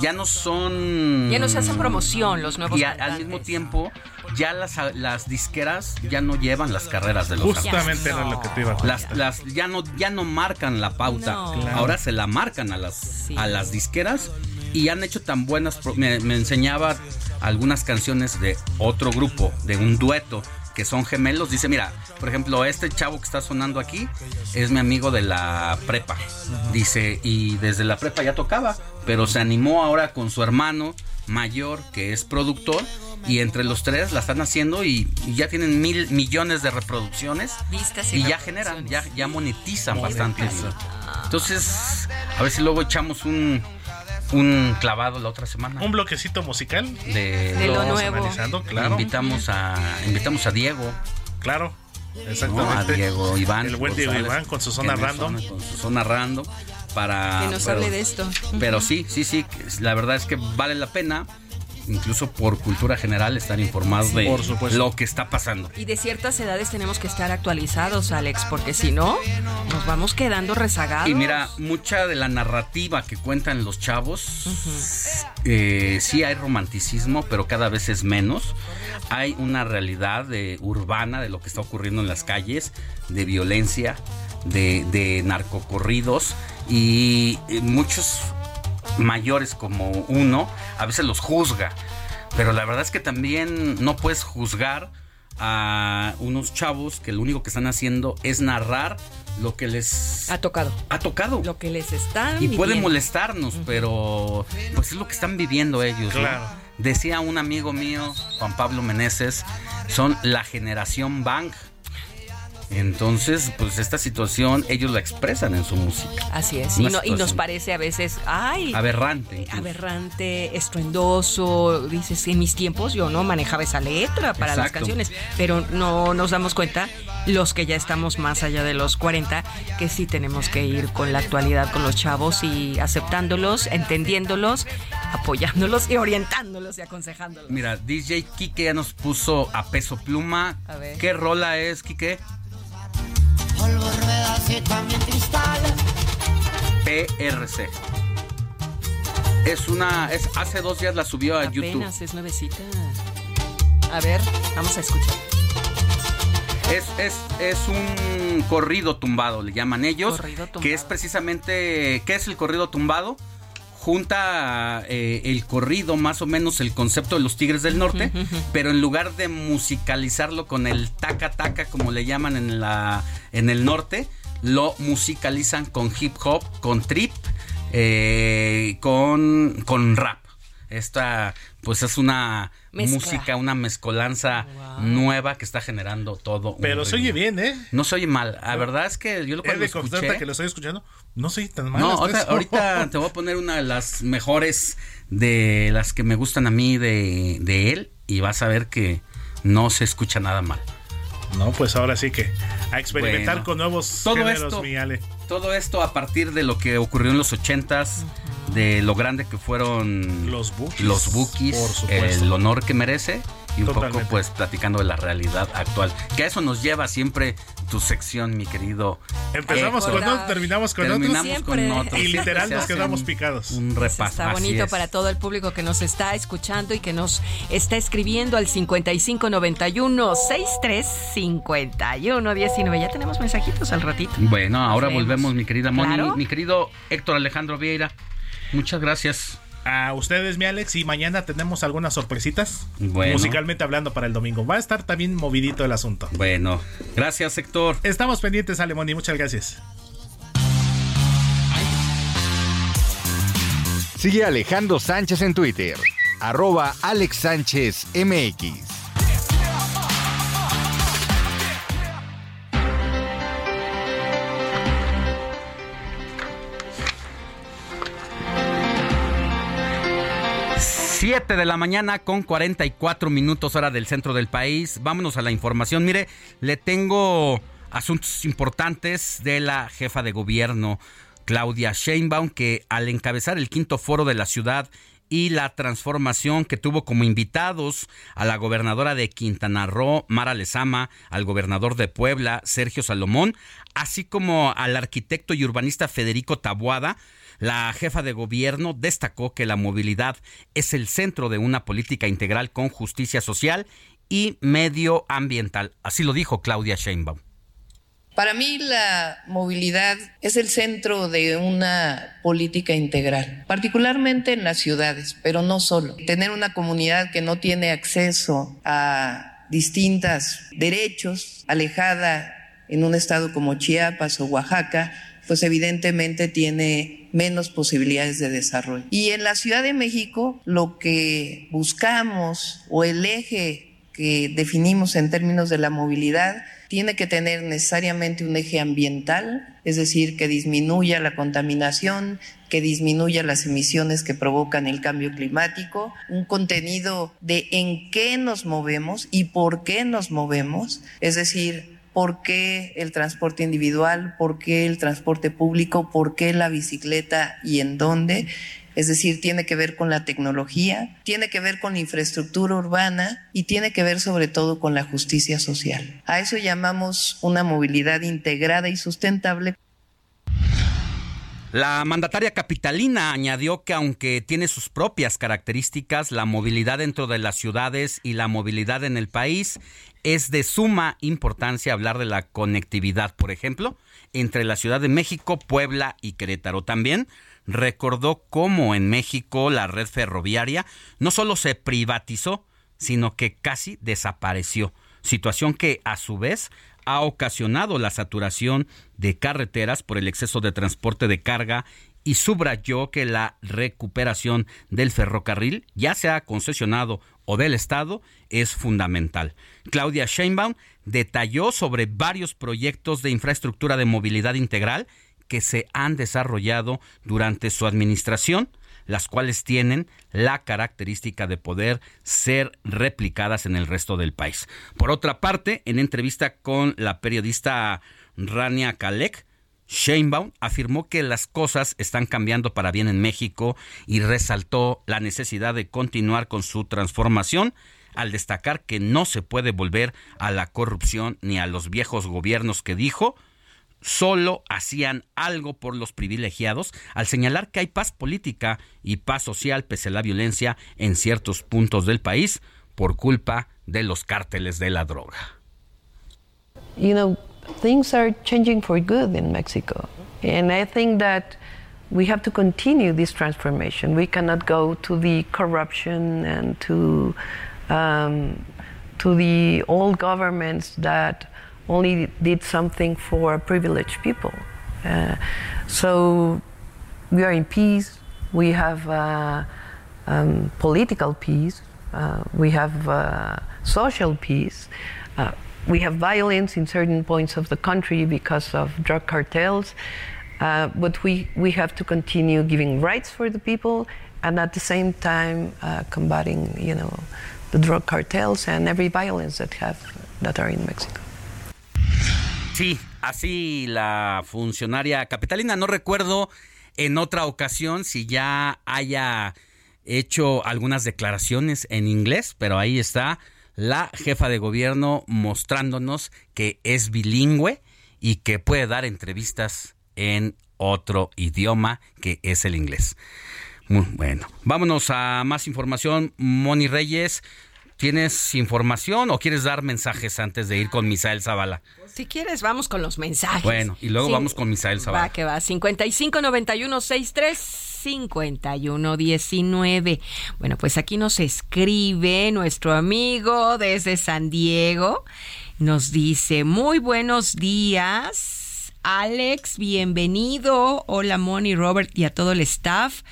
ya no son... Ya no se hacen promoción los nuevos Y a- al mismo tiempo, ya las, las disqueras ya no llevan las carreras de los Justamente era lo que te iba a las, las ya no ya no marcan la pauta No. Claro. ahora se la marcan a las Sí. a las disqueras y han hecho tan buenas me enseñaba algunas canciones de otro grupo de un dueto que son gemelos dice mira por ejemplo este chavo que está sonando aquí es mi amigo de la prepa dice y desde la prepa ya tocaba pero se animó ahora con su hermano mayor que es productor y entre los tres la están haciendo y, y ya tienen mil millones de reproducciones Vistas y y ya generan, ya, ya monetizan bastante. bien. Entonces, a ver si luego echamos un, un clavado la otra semana. Un bloquecito musical. de, De lo nuevo. analizando, claro. Invitamos a, invitamos a Diego, Claro. ¿no? a Exactamente. Diego Iván. El buen Diego González, Iván con su zona random. zona- Con su zona random. Para, Que nos pero- hable de esto. Pero sí, sí, sí. La verdad es que vale la pena, incluso por cultura general, estar informados de Por lo que está pasando. Y de ciertas edades tenemos que estar actualizados, Alex, porque si no, nos vamos quedando rezagados. Y mira, mucha de la narrativa que cuentan los chavos, eh, sí hay romanticismo, pero cada vez es menos. Hay una realidad de, urbana de lo que está ocurriendo en las calles, de violencia, de, de narcocorridos y eh, muchos mayores como uno a veces los juzga. Pero la verdad es que también no puedes juzgar a unos chavos que lo único que están haciendo es narrar lo que les Ha tocado. ha tocado. Lo que les está. Y puede molestarnos, pero pues es lo que están viviendo ellos. ¿no? Claro. Decía un amigo mío, Juan Pablo Meneses, son la generación Bang. Entonces, pues esta situación ellos la expresan en su música. Así es. Y, no- y nos parece a veces, ay, Aberrante. incluso. aberrante, estruendoso. Dices, en mis tiempos yo no manejaba esa letra para las canciones, pero no nos damos cuenta, los que ya estamos más allá de los 40, que sí tenemos que ir con la actualidad con los chavos y aceptándolos, entendiéndolos, apoyándolos y orientándolos y aconsejándolos. Mira, DJ Kike ya nos puso a peso pluma. A ver. ¿Qué rola es, Kike? Polvo, ruedas y también cristal. PRC. Es una. Es, hace dos días la subió a YouTube. Apenas es nuevecita. A ver, vamos a escuchar. Es, es, es un corrido tumbado, le llaman ellos. Corrido tumbado. Que es precisamente. ¿Qué es el corrido tumbado? Junta eh, el corrido, más o menos el concepto de los Tigres del Norte, pero en lugar de musicalizarlo con el taca taca, como le llaman en, la, en el norte, lo musicalizan con hip hop, con trip, eh, con, con rap. Esta, pues es una Mezcla. música, una mezcolanza nueva que está generando todo. un Pero se oye bien, ¿eh? No se oye mal. La verdad es que yo lo cuando de constante escuché... que lo estoy escuchando. No soy tan mal. No, ahorita, te voy a poner una de las mejores de las que me gustan a mí de, de él y vas a ver que no se escucha nada mal. No, pues ahora sí que a experimentar Bueno. con nuevos Todo géneros, esto- mi Ale. Todo esto a partir de lo que ocurrió en los ochentas, de lo grande que fueron Los Bookies. los Bookies, el honor que merece y un Totalmente. poco pues platicando de la realidad actual. Que a eso nos lleva siempre tu sección, mi querido. Empezamos con unos, terminamos con Terminamos con otros. Y literal nos quedamos picados. Un repaso. Está bonito es. para todo el público que nos está escuchando y que nos está escribiendo al 5591 6351 19. Ya tenemos mensajitos al ratito. Bueno, ahora volvemos, mi querida Moni. Claro. Mi querido Héctor Alejandro Vieira. Muchas gracias. A ustedes, mi Alex, y mañana tenemos algunas sorpresitas. Bueno. Musicalmente hablando para el domingo. Va a estar también movidito el asunto. Bueno, gracias, Héctor. Estamos pendientes, Alemón, y muchas gracias. Sigue Alejandro Sánchez en Twitter, arroba Alex Sánchez MX. Siete de la mañana con 44 minutos hora del centro del país. Vámonos a la información. Mire, le tengo asuntos importantes de la jefa de gobierno, Claudia Sheinbaum, que al encabezar el quinto foro de la ciudad y la transformación que tuvo como invitados a la gobernadora de Quintana Roo, Mara Lezama, al gobernador de Puebla, Sergio Salomón, así como al arquitecto y urbanista Federico Tabuada, la jefa de gobierno destacó que la movilidad es el centro de una política integral con justicia social y medioambiental. Así lo dijo Claudia Sheinbaum. Para mí la movilidad es el centro de una política integral, particularmente en las ciudades, pero no solo. Tener una comunidad que no tiene acceso a distintos derechos, alejada en un estado como Chiapas o Oaxaca, pues evidentemente tiene menos posibilidades de desarrollo. Y en la Ciudad de México lo que buscamos o el eje que definimos en términos de la movilidad tiene que tener necesariamente un eje ambiental, es decir, que disminuya la contaminación, que disminuya las emisiones que provocan el cambio climático, un contenido de en qué nos movemos y por qué nos movemos, es decir, por qué el transporte individual, por qué el transporte público, por qué la bicicleta y en dónde. Es decir, tiene que ver con la tecnología, tiene que ver con la infraestructura urbana y tiene que ver sobre todo con la justicia social. A eso llamamos una movilidad integrada y sustentable. La mandataria capitalina añadió que aunque tiene sus propias características, la movilidad dentro de las ciudades y la movilidad en el país es de suma importancia hablar de la conectividad, por ejemplo, entre la Ciudad de México, Puebla y Querétaro. También recordó cómo en México la red ferroviaria no solo se privatizó, sino que casi desapareció, situación que a su vez ha ocasionado la saturación de carreteras por el exceso de transporte de carga y subrayó que la recuperación del ferrocarril, ya sea concesionado o del Estado, es fundamental. Claudia Sheinbaum detalló sobre varios proyectos de infraestructura de movilidad integral que se han desarrollado durante su administración, las cuales tienen la característica de poder ser replicadas en el resto del país. Por otra parte, en entrevista con la periodista Rania Kalek, Sheinbaum afirmó que las cosas están cambiando para bien en México y resaltó la necesidad de continuar con su transformación al destacar que no se puede volver a la corrupción ni a los viejos gobiernos que dijo solo hacían algo por los privilegiados al señalar que hay paz política y paz social pese a la violencia en ciertos puntos del país por culpa de los cárteles de la droga. You know, things are changing for good in Mexico. And I think that we have to continue this transformation. We cannot go to the corruption and to, um, to the old governments that only did something for privileged people. Uh, so we are in peace. We have uh, um, political peace. Uh, we have uh, social peace. We have violence in certain points of the country because of drug cartels. Uh, but we, we have to continue giving rights for the people and at the same time uh, combating, you know, the drug cartels and every violence that have that are in Mexico. Sí, así la funcionaria capitalina. No recuerdo en otra ocasión si ya haya hecho algunas declaraciones en inglés, pero ahí está la jefa de gobierno mostrándonos que es bilingüe y que puede dar entrevistas en otro idioma que es el inglés. Muy bueno, vámonos a más información. Moni Reyes, ¿tienes información o quieres dar mensajes antes de ir con Misael Zavala? Si quieres, vamos con los mensajes. Bueno, y luego vamos con Misael Zavala. Va que va. 55 91 63 51 19. Bueno, pues aquí nos escribe nuestro amigo desde San Diego. Nos dice, muy buenos días. Alex, bienvenido. Hola, Moni, Robert y a todo el staff.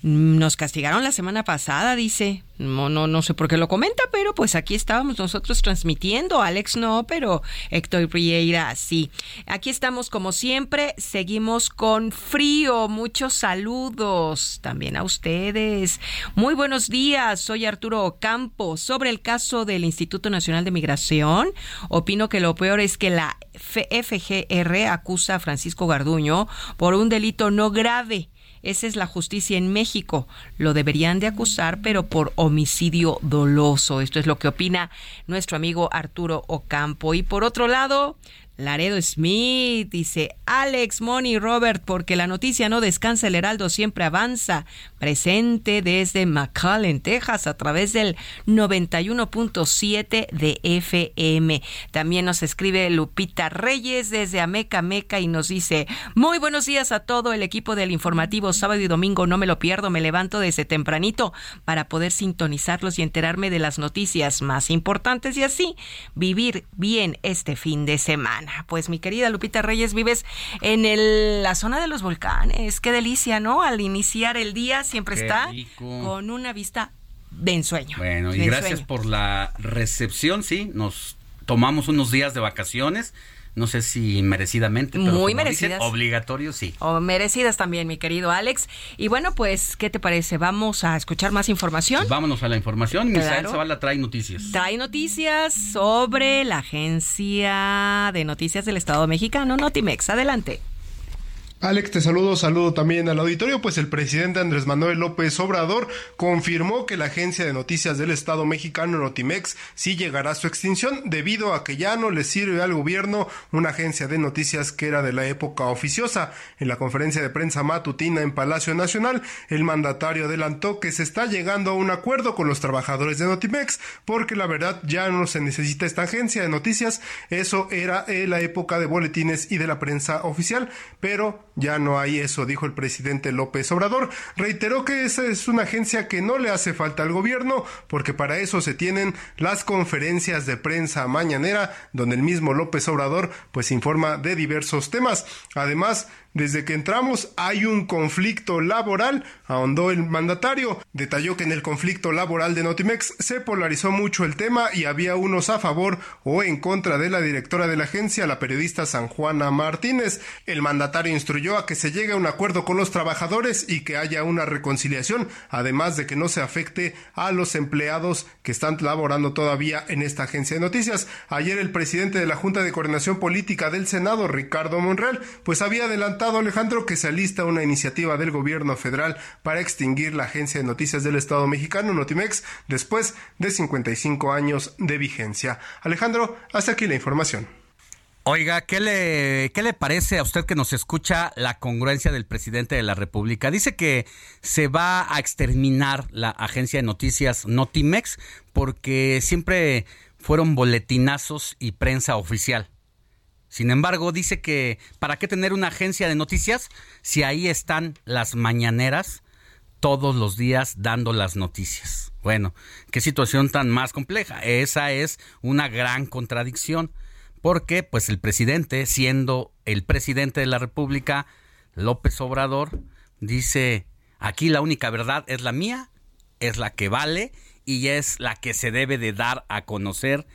Nos castigaron la semana pasada, dice. No, no, no sé por qué lo comenta, pero pues aquí estábamos nosotros transmitiendo. Alex no, pero Héctor Prieira sí. Aquí estamos como siempre. Seguimos con frío. Muchos saludos también a ustedes. Muy buenos días. Soy Arturo Ocampo. Sobre el caso del Instituto Nacional de Migración, opino que lo peor es que la FGR acusa a Francisco Garduño por un delito no grave esa es la justicia en México. Lo deberían de acusar, pero por homicidio doloso. Esto es lo que opina nuestro amigo Arturo Ocampo. Y por otro lado, Laredo Smith dice, Alex, Moni, Robert, porque la noticia no descansa, el Heraldo siempre avanza. Presente desde McAllen, Texas, a través del 91.7 de FM. También nos escribe Lupita Reyes desde Ameca, Meca, y nos dice, muy buenos días a todo el equipo del informativo, sábado y domingo, no me lo pierdo, me levanto desde tempranito para poder sintonizarlos y enterarme de las noticias más importantes y así vivir bien este fin de semana. Pues mi querida Lupita Reyes, vives en la zona de los volcanes. Qué delicia, ¿no? Al iniciar el día siempre está con una vista de ensueño. Bueno, y gracias por la recepción, sí. Nos tomamos unos días de vacaciones no sé si merecidamente, pero muy merecidas. obligatorio sí. O merecidas también, mi querido Alex. Y bueno, pues, ¿qué te parece? ¿Vamos a escuchar más información? Vámonos a la información. Claro. Misael Zavala trae noticias. Trae noticias sobre la Agencia de Noticias del Estado Mexicano, Notimex. Adelante. Alex, te saludo, saludo también al auditorio, pues el presidente Andrés Manuel López Obrador confirmó que la agencia de noticias del Estado mexicano Notimex sí llegará a su extinción debido a que ya no le sirve al gobierno una agencia de noticias que era de la época oficiosa. En la conferencia de prensa matutina en Palacio Nacional, el mandatario adelantó que se está llegando a un acuerdo con los trabajadores de Notimex porque la verdad ya no se necesita esta agencia de noticias, eso era en la época de boletines y de la prensa oficial, pero ya no hay eso, dijo el presidente López Obrador. Reiteró que esa es una agencia que no le hace falta al gobierno, porque para eso se tienen las conferencias de prensa mañanera, donde el mismo López Obrador pues informa de diversos temas. Además, desde que entramos hay un conflicto laboral, ahondó el mandatario. Detalló que en el conflicto laboral de Notimex se polarizó mucho el tema y había unos a favor o en contra de la directora de la agencia, la periodista San Juana Martínez. El mandatario instruyó a que se llegue a un acuerdo con los trabajadores y que haya una reconciliación, además de que no se afecte a los empleados que están laborando todavía en esta agencia de noticias. Ayer el presidente de la Junta de Coordinación Política del Senado, Ricardo Monreal, pues había adelantado Alejandro que se alista una iniciativa del gobierno federal para extinguir la agencia de noticias del Estado mexicano, Notimex, después de 55 años de vigencia. Alejandro, hasta aquí la información. Oiga, ¿qué le, ¿qué le parece a usted que nos escucha la congruencia del presidente de la República? Dice que se va a exterminar la agencia de noticias Notimex porque siempre fueron boletinazos y prensa oficial. Sin embargo, dice que ¿para qué tener una agencia de noticias si ahí están las mañaneras todos los días dando las noticias? Bueno, qué situación tan más compleja. Esa es una gran contradicción, porque pues el presidente, siendo el presidente de la República, López Obrador, dice, aquí la única verdad es la mía, es la que vale y es la que se debe de dar a conocer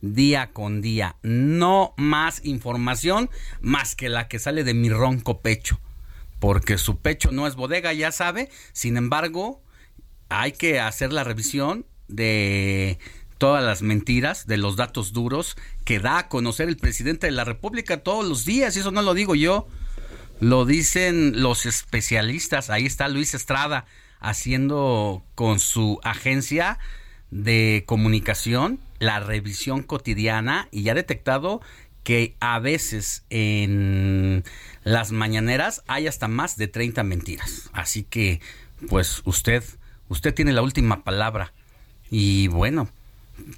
día con día. No más información más que la que sale de mi ronco pecho. Porque su pecho no es bodega, ya sabe. Sin embargo, hay que hacer la revisión de todas las mentiras, de los datos duros que da a conocer el presidente de la República todos los días. Y eso no lo digo yo. Lo dicen los especialistas. Ahí está Luis Estrada haciendo con su agencia de comunicación la revisión cotidiana y ha detectado que a veces en las mañaneras hay hasta más de 30 mentiras. Así que, pues usted, usted tiene la última palabra. Y bueno,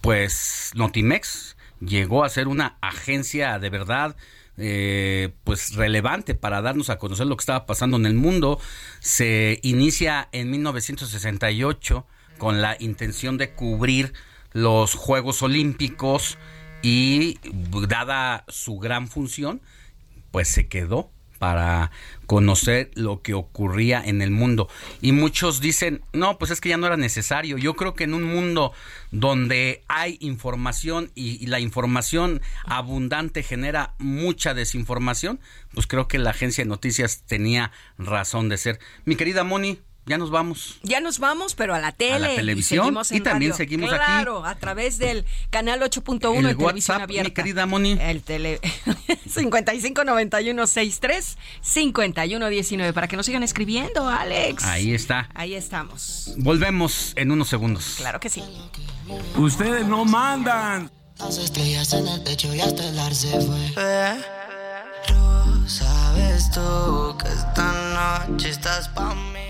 pues Notimex llegó a ser una agencia de verdad eh, pues relevante para darnos a conocer lo que estaba pasando en el mundo. Se inicia en 1968 con la intención de cubrir los Juegos Olímpicos y dada su gran función, pues se quedó para conocer lo que ocurría en el mundo. Y muchos dicen, no, pues es que ya no era necesario. Yo creo que en un mundo donde hay información y, la información abundante genera mucha desinformación, pues creo que la agencia de noticias tenía razón de ser. Mi querida Moni, ya nos vamos. Ya nos vamos, pero a la tele. A la televisión. Y, también seguimos aquí. Claro, a través del canal 8.1 de televisión abierta. Mi querida Moni. El tele 559163 5119 para que nos sigan escribiendo, Alex. Ahí está. Ahí estamos. Volvemos en unos segundos. Claro que sí. Ustedes no mandan. Las estrellas en el techo y hasta el arce fue. Pero sabes tú que esta noche estás pa' mí.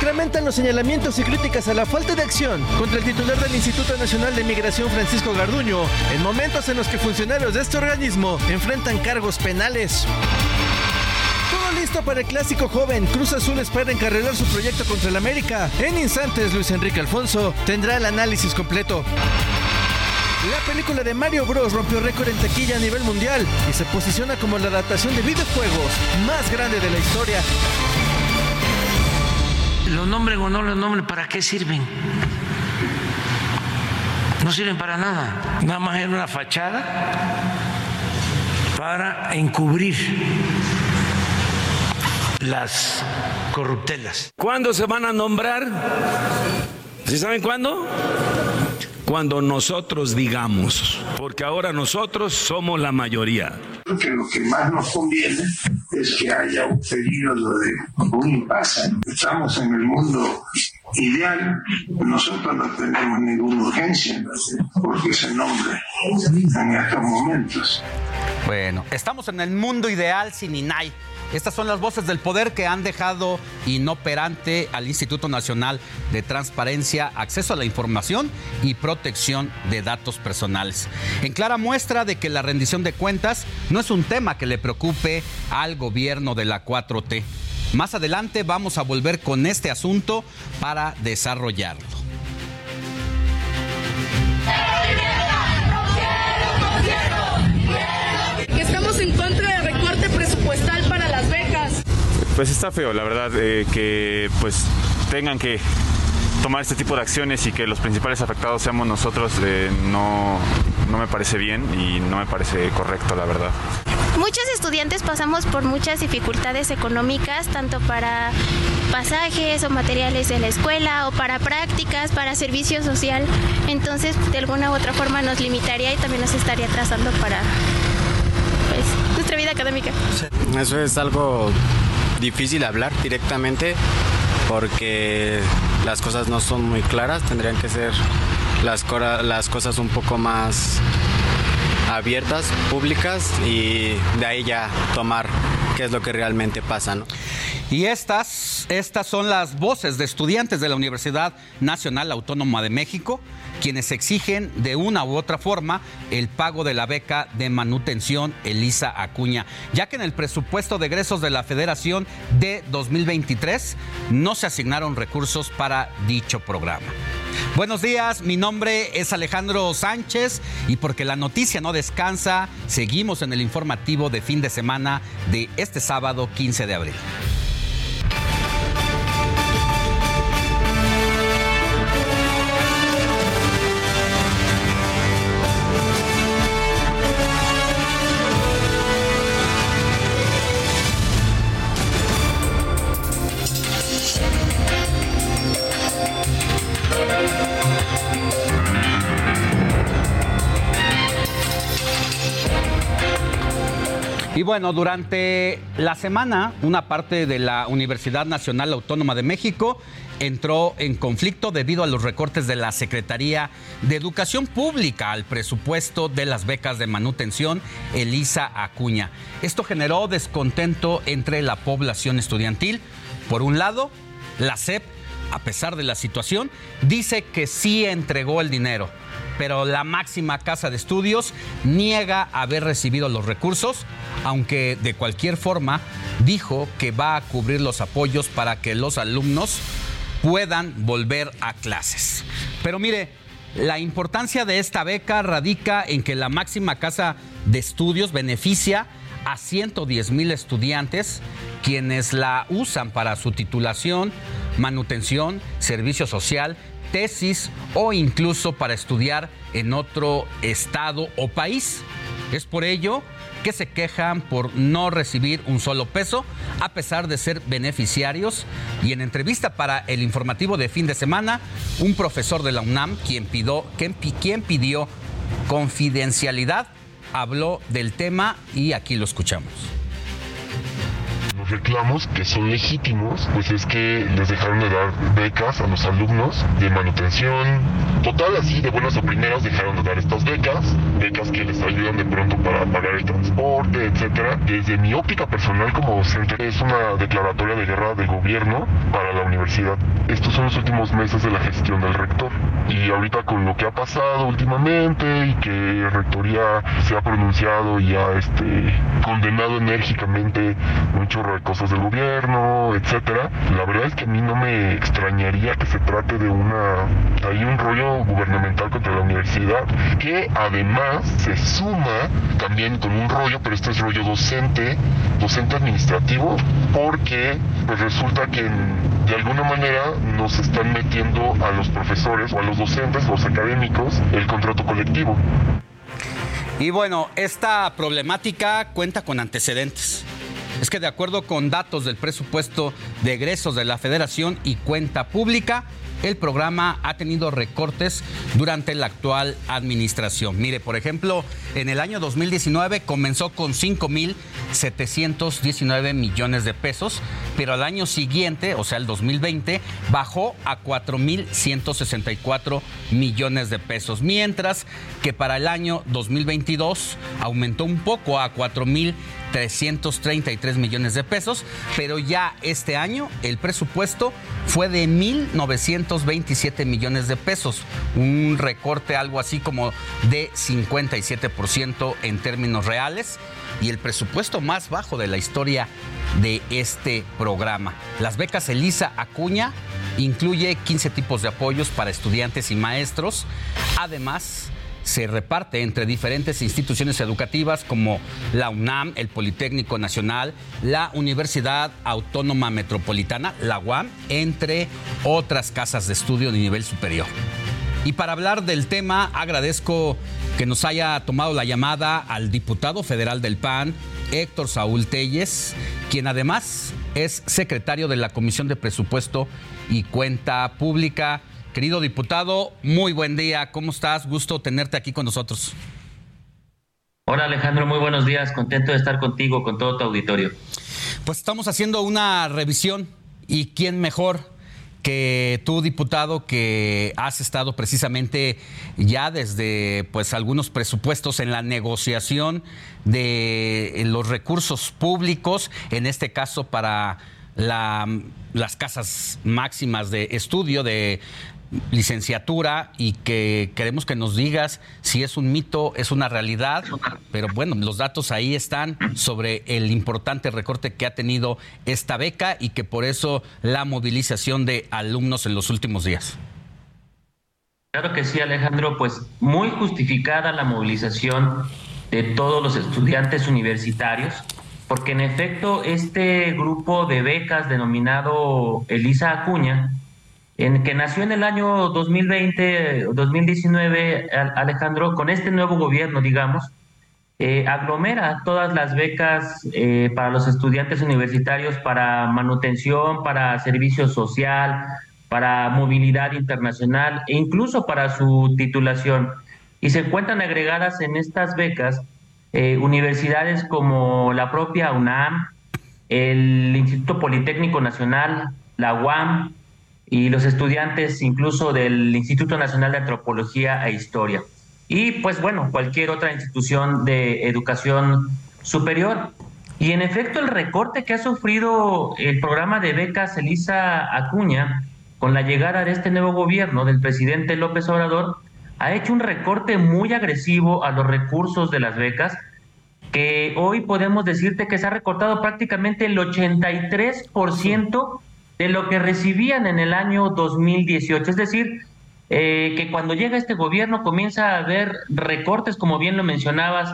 Incrementan los señalamientos y críticas a la falta de acción contra el titular del Instituto Nacional de Migración, Francisco Garduño, en momentos en los que funcionarios de este organismo enfrentan cargos penales. Todo listo para el clásico joven. Cruz Azul espera encarrilar su proyecto contra el América. En instantes, Luis Enrique Alfonso tendrá el análisis completo. La película de Mario Bros rompió récord en taquilla a nivel mundial y se posiciona como la adaptación de videojuegos más grande de la historia lo nombren o no lo nombren, ¿para qué sirven? No sirven para nada. Nada más era una fachada para encubrir las corruptelas. ¿Cuándo se van a nombrar? ¿Sí saben cuándo? Cuando nosotros digamos, porque ahora nosotros somos la mayoría. Creo que lo que más nos conviene es que haya un periodo de un impasse. Estamos en el mundo ideal, nosotros no tenemos ninguna urgencia porque se nombre en estos momentos. Bueno, estamos en el mundo ideal sin INAI estas son las voces del poder que han dejado inoperante al Instituto Nacional de Transparencia, Acceso a la Información y Protección de Datos Personales. En clara muestra de que la rendición de cuentas no es un tema que le preocupe al gobierno de la 4T. Más adelante vamos a volver con este asunto para desarrollarlo. Pues está feo, la verdad, eh, que pues tengan que tomar este tipo de acciones y que los principales afectados seamos nosotros eh, no, no me parece bien y no me parece correcto, la verdad. Muchos estudiantes pasamos por muchas dificultades económicas, tanto para pasajes o materiales de la escuela o para prácticas, para servicio social. Entonces, de alguna u otra forma nos limitaría y también nos estaría atrasando para pues, nuestra vida académica. Eso es algo difícil hablar directamente porque las cosas no son muy claras, tendrían que ser las, las cosas un poco más abiertas, públicas y de ahí ya tomar es lo que realmente pasa. ¿no? Y estas, estas son las voces de estudiantes de la Universidad Nacional Autónoma de México quienes exigen de una u otra forma el pago de la beca de manutención Elisa Acuña, ya que en el presupuesto de egresos de la Federación de 2023 no se asignaron recursos para dicho programa. Buenos días, mi nombre es Alejandro Sánchez y porque la noticia no descansa, seguimos en el informativo de fin de semana de este sábado 15 de abril. Y bueno, durante la semana, una parte de la Universidad Nacional Autónoma de México entró en conflicto debido a los recortes de la Secretaría de Educación Pública al presupuesto de las becas de manutención Elisa Acuña. Esto generó descontento entre la población estudiantil. Por un lado, la SEP, a pesar de la situación, dice que sí entregó el dinero, pero la máxima casa de estudios niega haber recibido los recursos, aunque de cualquier forma dijo que va a cubrir los apoyos para que los alumnos puedan volver a clases. Pero mire, la importancia de esta beca radica en que la máxima casa de estudios beneficia a 110 mil estudiantes quienes la usan para su titulación, manutención, servicio social, tesis o incluso para estudiar en otro estado o país. Es por ello que se quejan por no recibir un solo peso, a pesar de ser beneficiarios. Y en entrevista para el informativo de fin de semana, un profesor de la UNAM, quien pidió, pidió confidencialidad, habló del tema y aquí lo escuchamos reclamos que son legítimos, pues es que les dejaron de dar becas a los alumnos de manutención. Total, así de buenas o primeras dejaron de dar estas becas, becas que les ayudan de pronto para pagar el transporte, etcétera. Desde mi óptica personal como docente es una declaratoria de guerra del gobierno para la universidad. Estos son los últimos meses de la gestión del rector. Y ahorita con lo que ha pasado últimamente y que rectoría se ha pronunciado y ha este, condenado enérgicamente un chorro cosas del gobierno, etcétera. La verdad es que a mí no me extrañaría que se trate de una hay un rollo gubernamental contra la universidad que además se suma también con un rollo, pero este es rollo docente, docente administrativo, porque pues resulta que de alguna manera nos están metiendo a los profesores o a los docentes, los académicos, el contrato colectivo. Y bueno, esta problemática cuenta con antecedentes es que de acuerdo con datos del presupuesto de egresos de la Federación y cuenta pública, el programa ha tenido recortes durante la actual administración. Mire, por ejemplo, en el año 2019 comenzó con 5.719 millones de pesos, pero al año siguiente, o sea, el 2020, bajó a 4.164 millones de pesos, mientras que para el año 2022 aumentó un poco a 4.333 millones de pesos, pero ya este año el presupuesto fue de 1.927 millones de pesos, un recorte algo así como de 57% en términos reales y el presupuesto más bajo de la historia de este programa. Las becas Elisa Acuña incluye 15 tipos de apoyos para estudiantes y maestros. Además, se reparte entre diferentes instituciones educativas como la UNAM, el Politécnico Nacional, la Universidad Autónoma Metropolitana, la UAM, entre otras casas de estudio de nivel superior. Y para hablar del tema, agradezco que nos haya tomado la llamada al diputado federal del PAN, Héctor Saúl Telles, quien además es secretario de la Comisión de Presupuesto y Cuenta Pública. Querido diputado, muy buen día. ¿Cómo estás? Gusto tenerte aquí con nosotros. Hola Alejandro, muy buenos días. Contento de estar contigo, con todo tu auditorio. Pues estamos haciendo una revisión y quién mejor que tú, diputado, que has estado precisamente ya desde pues algunos presupuestos en la negociación de los recursos públicos, en este caso para las casas máximas de estudio de licenciatura y que queremos que nos digas si es un mito, es una realidad, pero bueno, los datos ahí están sobre el importante recorte que ha tenido esta beca y que por eso la movilización de alumnos en los últimos días. Claro que sí, Alejandro, pues muy justificada la movilización de todos los estudiantes universitarios, porque en efecto este grupo de becas denominado Elisa Acuña, en, que nació en el año 2020, 2019, Alejandro, con este nuevo gobierno, digamos, eh, aglomera todas las becas eh, para los estudiantes universitarios para manutención, para servicio social, para movilidad internacional e incluso para su titulación. Y se encuentran agregadas en estas becas eh, universidades como la propia UNAM, el Instituto Politécnico Nacional, la UAM y los estudiantes incluso del Instituto Nacional de Antropología e Historia. Y pues bueno, cualquier otra institución de educación superior. Y en efecto, el recorte que ha sufrido el programa de becas Elisa Acuña con la llegada de este nuevo gobierno del presidente López Obrador, ha hecho un recorte muy agresivo a los recursos de las becas, que hoy podemos decirte que se ha recortado prácticamente el 83% de lo que recibían en el año 2018. Es decir, eh, que cuando llega este gobierno comienza a haber recortes, como bien lo mencionabas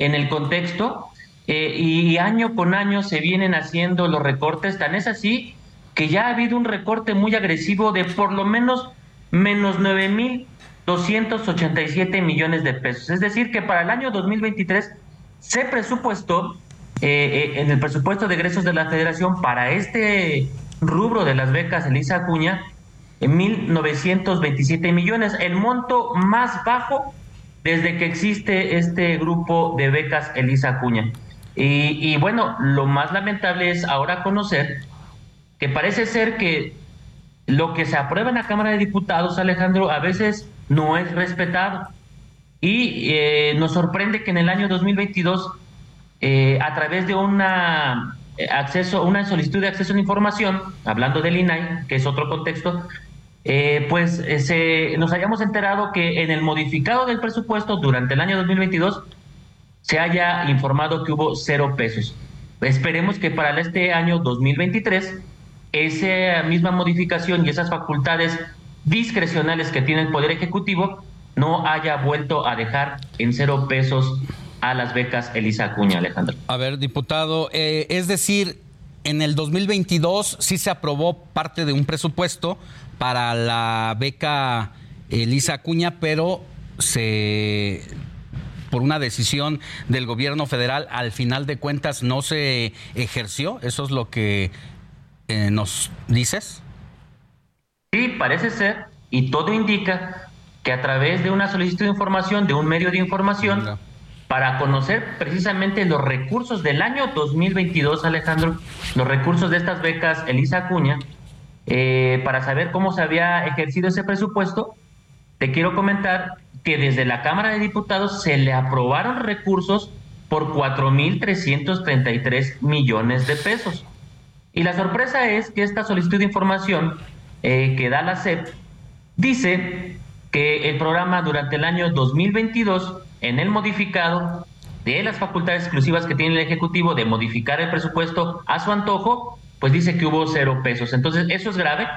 en el contexto, eh, y año con año se vienen haciendo los recortes. Tan es así que ya ha habido un recorte muy agresivo de por lo menos menos 9.287 millones de pesos. Es decir, que para el año 2023 se presupuestó eh, eh, en el presupuesto de egresos de la federación para este rubro de las becas Elisa Acuña en 1.927 millones, el monto más bajo desde que existe este grupo de becas Elisa Acuña. Y, bueno, lo más lamentable es ahora conocer que parece ser que lo que se aprueba en la Cámara de Diputados, Alejandro, a veces no es respetado. Y eh, nos sorprende que en el año 2022, eh, a través de una acceso, una solicitud de acceso a información, hablando del INAI, que es otro contexto, pues se, nos hayamos enterado que en el modificado del presupuesto durante el año 2022 se haya informado que hubo cero pesos. Esperemos que para este año 2023 esa misma modificación y esas facultades discrecionales que tiene el Poder Ejecutivo no haya vuelto a dejar en cero pesos a las becas Elisa Acuña, Alejandro. A ver, diputado, eh, es decir, en el 2022 sí se aprobó parte de un presupuesto para la beca Elisa Acuña, pero se por una decisión del gobierno federal al final de cuentas no se ejerció. Eso es lo que eh, nos dices. Sí, parece ser, y todo indica que a través de una solicitud de información, de un medio de información, para conocer precisamente los recursos del año 2022, Alejandro, los recursos de estas becas Elisa Acuña, eh, para saber cómo se había ejercido ese presupuesto, te quiero comentar que desde la Cámara de Diputados se le aprobaron recursos por 4.333 millones de pesos. Y la sorpresa es que esta solicitud de información eh, que da la SEP dice que el programa durante el año 2022, en el modificado de las facultades exclusivas que tiene el Ejecutivo de modificar el presupuesto a su antojo, pues dice que hubo cero pesos. Entonces, eso es grave.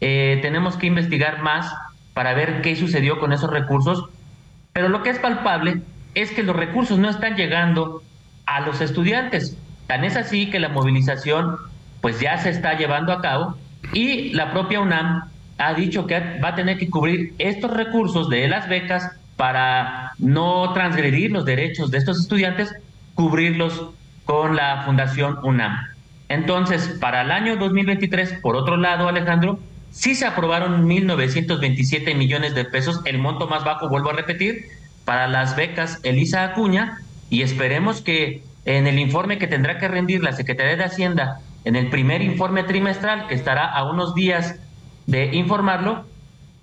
Eh, tenemos que investigar más para ver qué sucedió con esos recursos. Pero lo que es palpable es que los recursos no están llegando a los estudiantes. Tan es así que la movilización pues ya se está llevando a cabo y la propia UNAM ha dicho que va a tener que cubrir estos recursos de las becas para no transgredir los derechos de estos estudiantes, cubrirlos con la Fundación UNAM. Entonces, para el año 2023, por otro lado, Alejandro, sí se aprobaron 1.927 millones de pesos, el monto más bajo, vuelvo a repetir, para las becas Elisa Acuña, y esperemos que en el informe que tendrá que rendir la Secretaría de Hacienda en el primer informe trimestral, que estará a unos días de informarlo,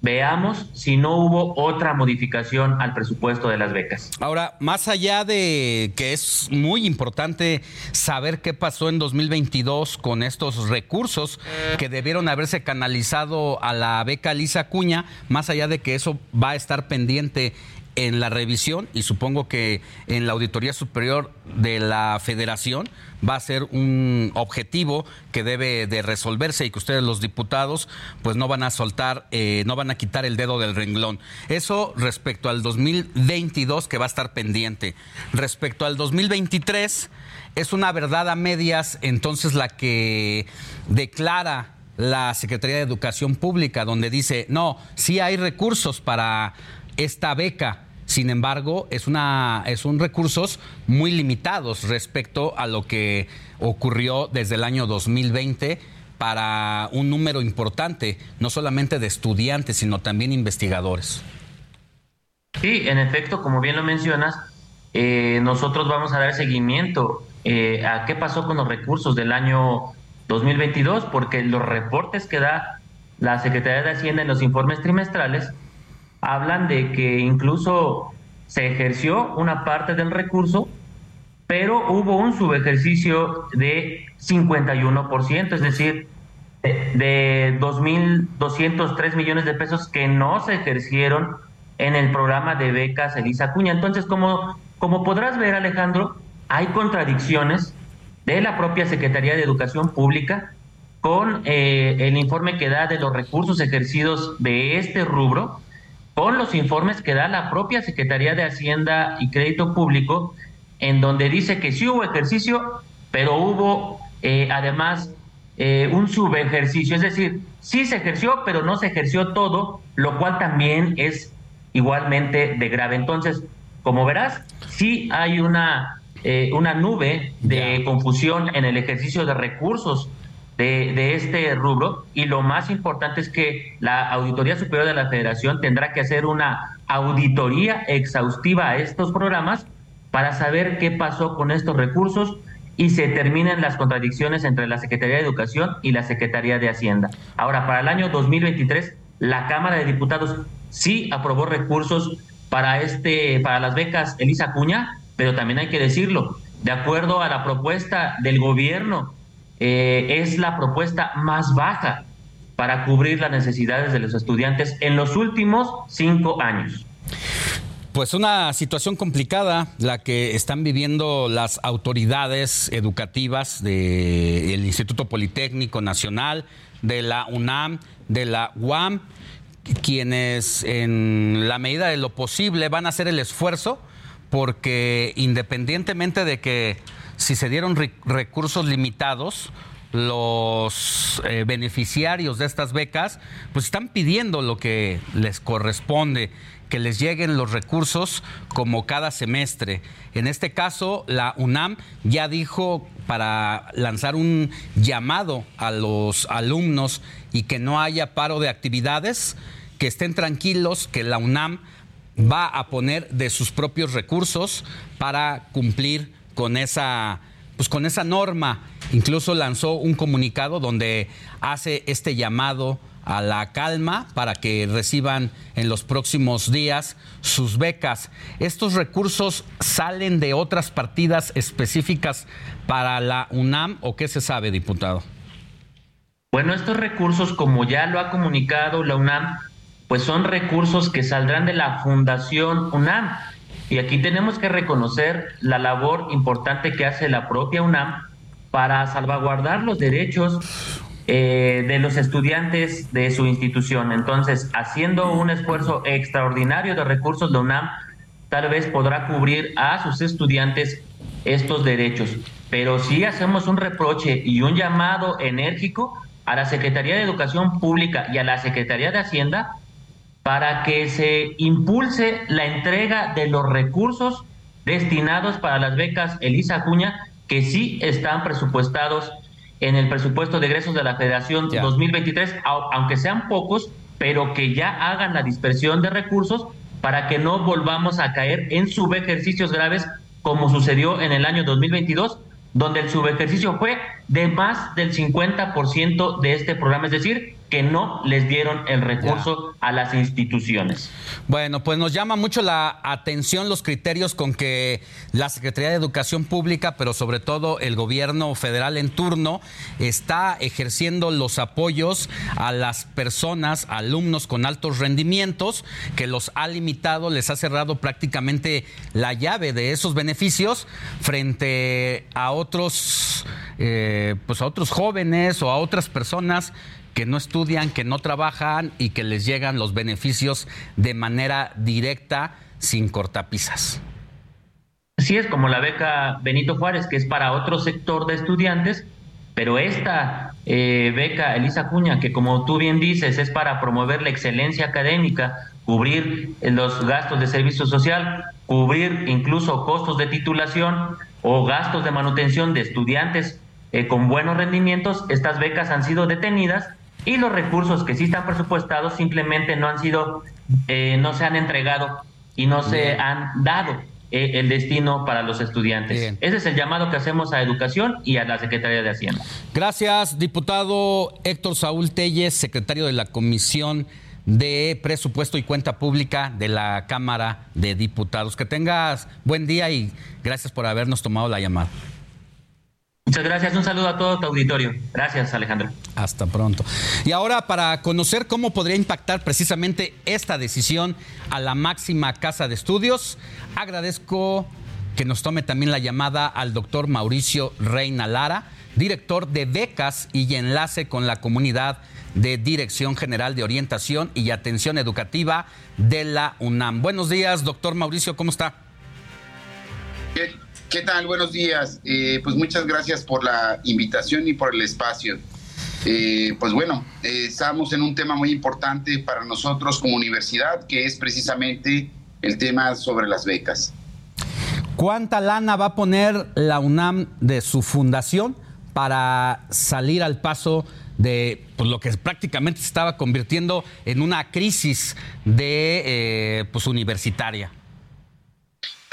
veamos si no hubo otra modificación al presupuesto de las becas. Ahora, más allá de que es muy importante saber qué pasó en 2022 con estos recursos que debieron haberse canalizado a la beca Lisa Cuña, más allá de que eso va a estar pendiente en la revisión y supongo que en la Auditoría Superior de la Federación va a ser un objetivo que debe de resolverse y que ustedes los diputados pues no van a soltar, eh, no van a quitar el dedo del renglón. Eso respecto al 2022 que va a estar pendiente. Respecto al 2023 es una verdad a medias entonces la que declara la Secretaría de Educación Pública donde dice, no, sí hay recursos para esta beca. Sin embargo, es, una, es un recursos muy limitados respecto a lo que ocurrió desde el año 2020 para un número importante, no solamente de estudiantes, sino también investigadores. Sí, en efecto, como bien lo mencionas, eh, nosotros vamos a dar seguimiento eh, a qué pasó con los recursos del año 2022, porque los reportes que da la Secretaría de Hacienda en los informes trimestrales hablan de que incluso se ejerció una parte del recurso, pero hubo un subejercicio de 51%, es decir, de 2.203 millones de pesos que no se ejercieron en el programa de becas Elisa Cuña. Entonces, como, como podrás ver, Alejandro, hay contradicciones de la propia Secretaría de Educación Pública con eh, el informe que da de los recursos ejercidos de este rubro, con los informes que da la propia Secretaría de Hacienda y Crédito Público, en donde dice que sí hubo ejercicio, pero hubo eh, además eh, un subejercicio, es decir, sí se ejerció, pero no se ejerció todo, lo cual también es igualmente de grave. Entonces, como verás, sí hay una eh, una nube de confusión en el ejercicio de recursos de, este rubro y lo más importante es que la Auditoría Superior de la Federación tendrá que hacer una auditoría exhaustiva a estos programas para saber qué pasó con estos recursos y se terminen las contradicciones entre la Secretaría de Educación y la Secretaría de Hacienda. Ahora, para el año 2023, la Cámara de Diputados sí aprobó recursos para este para las becas Elisa Cuña, pero también hay que decirlo, de acuerdo a la propuesta del gobierno, eh, es la propuesta más baja para cubrir las necesidades de los estudiantes en los últimos cinco años. Pues una situación complicada la que están viviendo las autoridades educativas del Instituto Politécnico Nacional, de la UNAM, de la UAM, quienes en la medida de lo posible van a hacer el esfuerzo porque independientemente de que si se dieron recursos limitados, los eh, beneficiarios de estas becas pues están pidiendo lo que les corresponde, que les lleguen los recursos como cada semestre. En este caso, la UNAM ya dijo para lanzar un llamado a los alumnos y que no haya paro de actividades, que estén tranquilos, que la UNAM va a poner de sus propios recursos para cumplir con esa pues con esa norma. Incluso lanzó un comunicado donde hace este llamado a la calma para que reciban en los próximos días sus becas. ¿Estos recursos salen de otras partidas específicas para la UNAM o qué se sabe, diputado? Bueno, estos recursos, como ya lo ha comunicado la UNAM, pues son recursos que saldrán de la Fundación UNAM. Y aquí tenemos que reconocer la labor importante que hace la propia UNAM para salvaguardar los derechos eh, de los estudiantes de su institución. Entonces, haciendo un esfuerzo extraordinario de recursos, la UNAM tal vez podrá cubrir a sus estudiantes estos derechos. Pero sí hacemos un reproche y un llamado enérgico a la Secretaría de Educación Pública y a la Secretaría de Hacienda para que se impulse la entrega de los recursos destinados para las becas Elisa Acuña, que sí están presupuestados en el presupuesto de egresos de la Federación 2023, aunque sean pocos, pero que ya hagan la dispersión de recursos para que no volvamos a caer en subejercicios graves como sucedió en el año 2022, donde el subejercicio fue de más del 50% de este programa, es decir, que no les dieron el recurso a las instituciones. Bueno, pues nos llama mucho la atención los criterios con que la Secretaría de Educación Pública, pero sobre todo el gobierno federal en turno, está ejerciendo los apoyos a las personas, alumnos con altos rendimientos, que los ha limitado, les ha cerrado prácticamente la llave de esos beneficios frente a otros, eh, pues a otros jóvenes o a otras personas que no estudian, que no trabajan y que les llegan los beneficios de manera directa sin cortapisas. Así es, como la beca Benito Juárez, que es para otro sector de estudiantes, pero esta eh, beca Elisa Cuña, que como tú bien dices, es para promover la excelencia académica, cubrir los gastos de servicio social, cubrir incluso costos de titulación o gastos de manutención de estudiantes eh, con buenos rendimientos, estas becas han sido detenidas y los recursos que sí están presupuestados simplemente no han sido, eh, no se han entregado y no se han dado. eh, el destino para los estudiantes. Ese es el llamado que hacemos a Educación y a la Secretaría de Hacienda. Gracias, diputado Héctor Saúl Telles, secretario de la Comisión de Presupuesto y Cuenta Pública de la Cámara de Diputados. Que tengas buen día y gracias por habernos tomado la llamada. Muchas gracias. Un saludo a todo tu auditorio. Gracias, Alejandro. Hasta pronto. Y ahora, para conocer cómo podría impactar precisamente esta decisión a la máxima casa de estudios, agradezco que nos tome también la llamada al doctor Mauricio Reina Lara, director de becas y enlace con la comunidad de Dirección General de Orientación y Atención Educativa de la UNAM. Buenos días, doctor Mauricio, ¿cómo está? ¿Qué tal? Buenos días. Eh, pues muchas gracias por la invitación y por el espacio. Eh, pues bueno, eh, estamos en un tema muy importante para nosotros como universidad, que es precisamente el tema sobre las becas. ¿Cuánta lana va a poner la UNAM de su fundación para salir al paso de pues, lo que prácticamente se estaba convirtiendo en una crisis de pues, universitaria?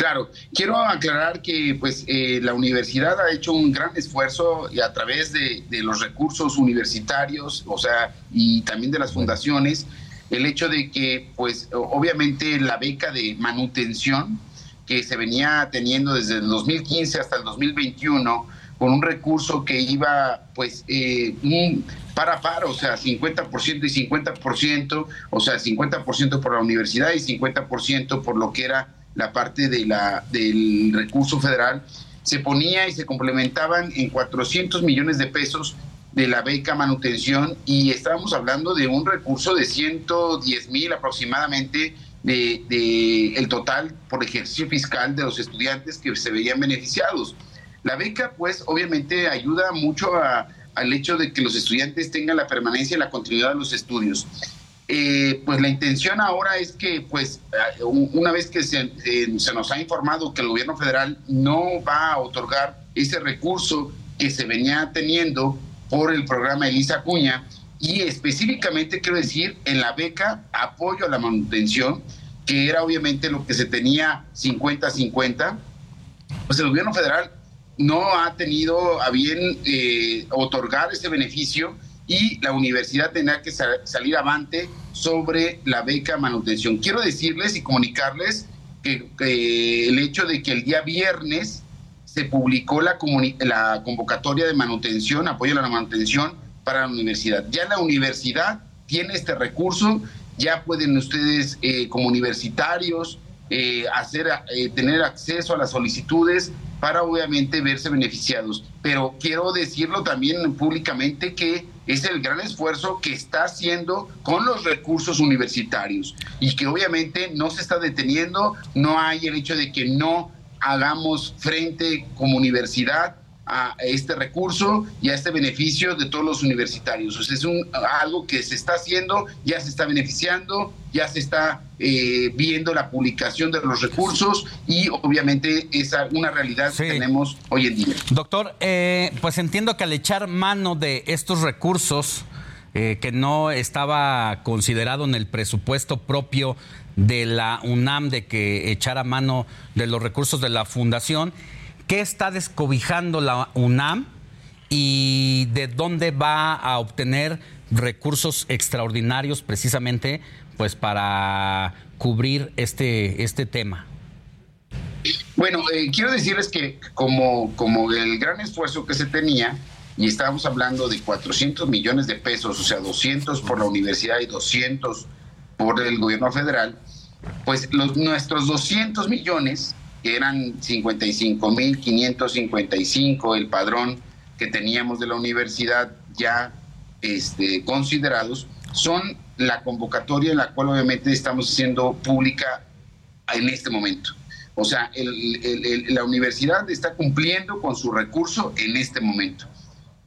Claro, quiero aclarar que pues eh, la universidad ha hecho un gran esfuerzo y a través de, los recursos universitarios, o sea, y también de las fundaciones, el hecho de que pues obviamente la beca de manutención que se venía teniendo desde el 2015 hasta el 2021 con un recurso que iba pues eh, un para par, o sea, 50% y 50%, o sea, 50% por la universidad y 50% por lo que era la parte de la, del recurso federal, se ponía y se complementaban en 400 millones de pesos de la beca manutención y estábamos hablando de un recurso de 110 mil aproximadamente de, el total por ejercicio fiscal de los estudiantes que se veían beneficiados. La beca, pues, obviamente ayuda mucho al hecho de que los estudiantes tengan la permanencia y la continuidad de los estudios. Eh, pues la intención ahora es que, pues, eh, una vez que se, eh, se, nos ha informado que el gobierno federal no va a otorgar ese recurso que se venía teniendo por el programa Elisa Cuña, y específicamente quiero decir en la beca apoyo a la manutención, que era obviamente lo que se tenía 50-50, pues el gobierno federal no ha tenido a bien otorgar ese beneficio y la universidad tendrá que salir avante sobre la beca manutención. Quiero decirles y comunicarles que, el hecho de que el día viernes se publicó la, la convocatoria de manutención, apoyo a la manutención para la universidad. Ya la universidad tiene este recurso, ya pueden ustedes eh, como universitarios eh, hacer, eh, tener acceso a las solicitudes para obviamente verse beneficiados. Pero quiero decirlo también públicamente que es el gran esfuerzo que está haciendo con los recursos universitarios y que obviamente no se está deteniendo, no hay el hecho de que no hagamos frente como universidad a este recurso y a este beneficio de todos los universitarios. O sea, es un, algo que se está haciendo, ya se está beneficiando, ya se está eh, viendo la publicación de los recursos y obviamente es una realidad que tenemos hoy en día. Doctor, eh, pues entiendo que al echar mano de estos recursos, eh, que no estaba considerado en el presupuesto propio de la UNAM de que echara mano de los recursos de la fundación, ¿Qué está descobijando la UNAM y de dónde va a obtener recursos extraordinarios precisamente pues para cubrir este, este tema? Bueno, eh, quiero decirles que como, como el gran esfuerzo que se tenía, y estábamos hablando de 400 millones de pesos, o sea, 200 por la universidad y 200 por el gobierno federal, pues nuestros 200 millones que eran 55.555 el padrón que teníamos de la universidad ya este, considerados, son la convocatoria en la cual obviamente estamos haciendo pública en este momento. O sea, la universidad está cumpliendo con su recurso en este momento.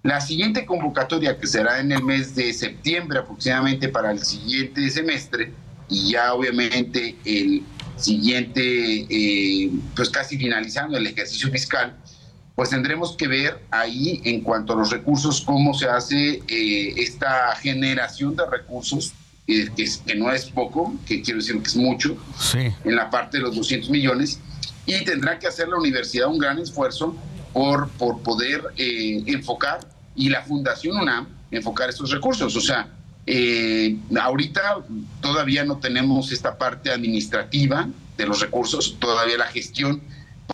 La siguiente convocatoria, que será en el mes de septiembre aproximadamente para el siguiente semestre, y ya obviamente el siguiente, eh, pues casi finalizando el ejercicio fiscal, pues tendremos que ver ahí en cuanto a los recursos cómo se hace eh, esta generación de recursos, que, que, no es poco, que quiero decir que es mucho, en la parte de los 200 millones, y tendrá que hacer la universidad un gran esfuerzo por, por poder eh, enfocar y la Fundación UNAM enfocar estos recursos. O sea, eh, ahorita todavía no tenemos esta parte administrativa de los recursos, todavía la gestión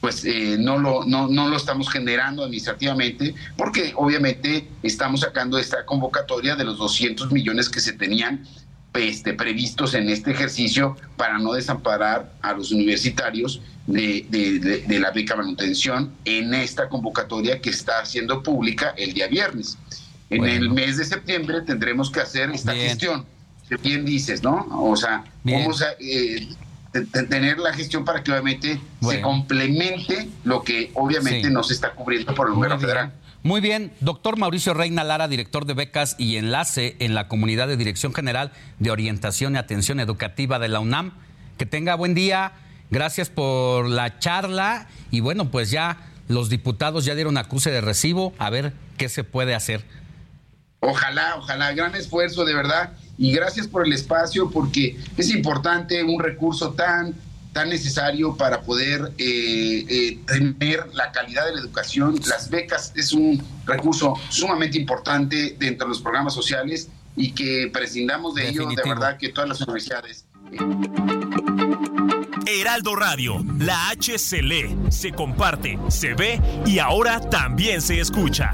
pues eh, no, lo, no, no lo estamos generando administrativamente porque obviamente estamos sacando esta convocatoria de los 200 millones que se tenían este, previstos en este ejercicio para no desamparar a los universitarios de, de, la beca manutención en esta convocatoria que está haciendo pública el día viernes. En el mes de septiembre tendremos que hacer esta gestión. Bien dices, ¿no? O sea, vamos a eh, tener la gestión para que obviamente se complemente lo que obviamente no se está cubriendo por el gobierno federal. Muy bien, doctor Mauricio Reina Lara, director de becas y enlace en la comunidad de Dirección General de Orientación y Atención Educativa de la UNAM. Que tenga buen día, gracias por la charla y bueno, pues ya los diputados ya dieron acuse de recibo, a ver qué se puede hacer. Ojalá, ojalá, gran esfuerzo de verdad y gracias por el espacio porque es importante un recurso tan tan necesario para poder eh, eh, tener la calidad de la educación. Las becas es un recurso sumamente importante dentro de los programas sociales y que prescindamos de ello, de verdad que todas las universidades. Heraldo Radio, la H se lee, se comparte, se ve y ahora también se escucha.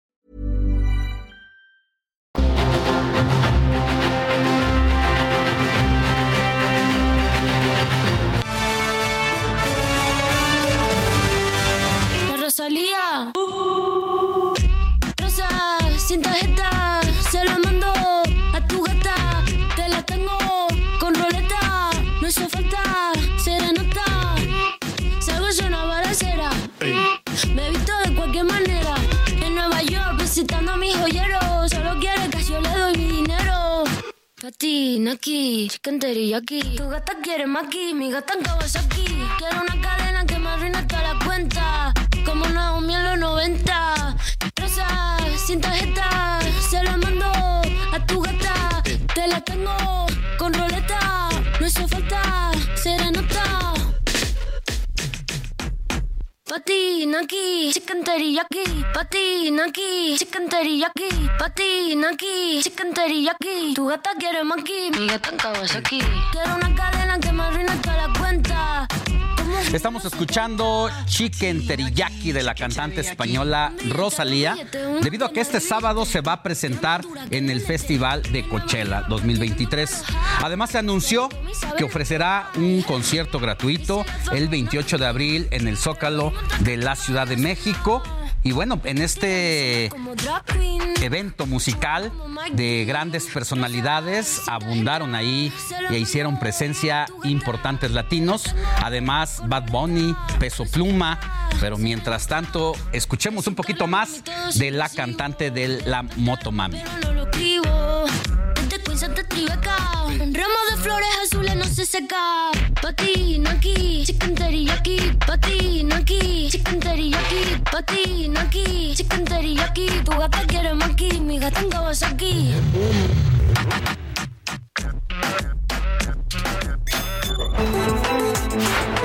Rosalía. Rosa, sin tarjeta, se lo mando a tu gata. Te la tengo con roleta, no hizo falta serenata. Salgo yo una balacera, me he visto de cualquier manera. En Nueva York visitando a mi joyero, solo quiere que yo le doy mi dinero. Pati, Naki, chicken teriyaki. Tu gata quiere maki, mi gata en Kawasaki. Quiero una cadena que me arruine toda la cuenta 90. Rosa, sin tarjeta, se la mando a tu gata. Te la tengo con roleta, no hizo falta serenata. Patina aquí, chicken teriyaki. Patina aquí, chicken teriyaki. Patina aquí, chicken teriyaki. Tu gata quiere maki, mi gata en Kawasaki. Quiero una cadena que me arruine toda la cuenta. Estamos escuchando Chicken Teriyaki de la cantante española Rosalía, debido a que este sábado se va a presentar en el Festival de Coachella 2023. Además se anunció que ofrecerá un concierto gratuito el 28 de abril en el Zócalo de la Ciudad de México. Y bueno, en este evento musical de grandes personalidades abundaron ahí e hicieron presencia importantes latinos. Además, Bad Bunny, Peso Pluma. Pero mientras tanto, escuchemos un poquito más de la cantante de la Motomami. Santa Tribeca. Ramo de flores azules no se seca. Patina aquí, chicken teriyaki. Patina aquí, chicken teriyaki. Patina aquí, chicken teriyaki. Tu gata quiere maki, mi gata.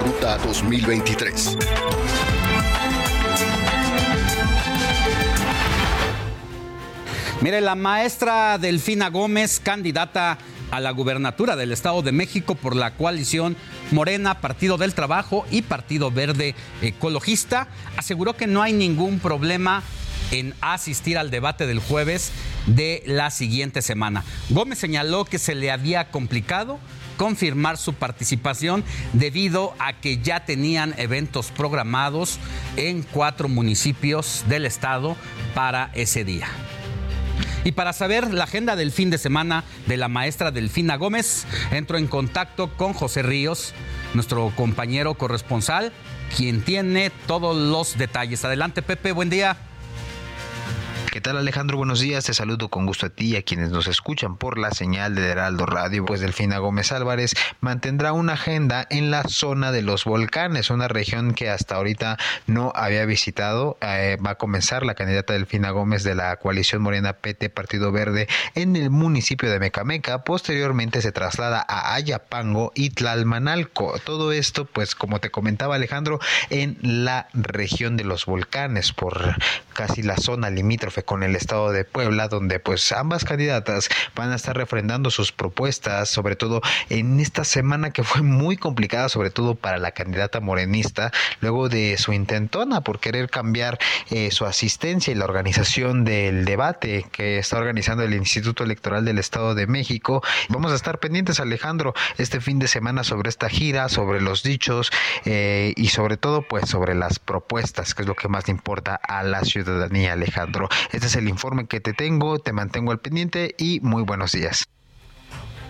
Ruta 2023. Mire, la maestra Delfina Gómez, candidata a la gubernatura del Estado de México por la coalición Morena, Partido del Trabajo y Partido Verde Ecologista, aseguró que no hay ningún problema en asistir al debate del jueves de la siguiente semana. Gómez señaló que se le había complicado confirmar su participación debido a que ya tenían eventos programados en cuatro municipios del estado para ese día. Y para saber la agenda del fin de semana de la maestra Delfina Gómez, entro en contacto con José Ríos, nuestro compañero corresponsal, quien tiene todos los detalles. Adelante, Pepe, buen día. ¿Qué tal Alejandro? Buenos días, te saludo con gusto a ti y a quienes nos escuchan por la señal de Heraldo Radio. Pues Delfina Gómez Álvarez mantendrá una agenda en la zona de los volcanes, una región que hasta ahorita no había visitado. Eh, va a comenzar la candidata Delfina Gómez de la coalición Morena PT Partido Verde en el municipio de Mecameca. Posteriormente se traslada a Ayapango y Tlalmanalco. Todo esto, pues como te comentaba Alejandro, en la región de los volcanes, por casi la zona limítrofe con el estado de Puebla, donde pues ambas candidatas van a estar refrendando sus propuestas, sobre todo en esta semana que fue muy complicada, sobre todo para la candidata morenista, luego de su intentona por querer cambiar eh, su asistencia y la organización del debate que está organizando el Instituto Electoral del Estado de México. Vamos a estar pendientes, Alejandro, este fin de semana sobre esta gira, sobre los dichos eh, y sobre todo pues sobre las propuestas, que es lo que más le importa a la ciudadanía, Alejandro. Este es el informe que te tengo, te mantengo al pendiente y muy buenos días.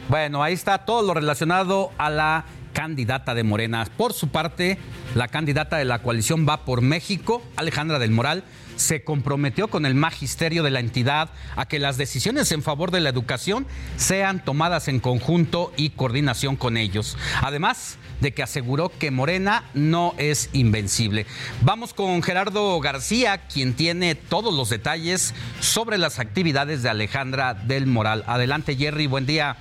Bueno, ahí está todo lo relacionado a la candidata de Morena. Por su parte, la candidata de la coalición Va por México, Alejandra del Moral, se comprometió con el magisterio de la entidad a que las decisiones en favor de la educación sean tomadas en conjunto y coordinación con ellos. Además de que aseguró que Morena no es invencible. Vamos con Gerardo García, quien tiene todos los detalles sobre las actividades de Alejandra del Moral. Adelante Jerry, buen día.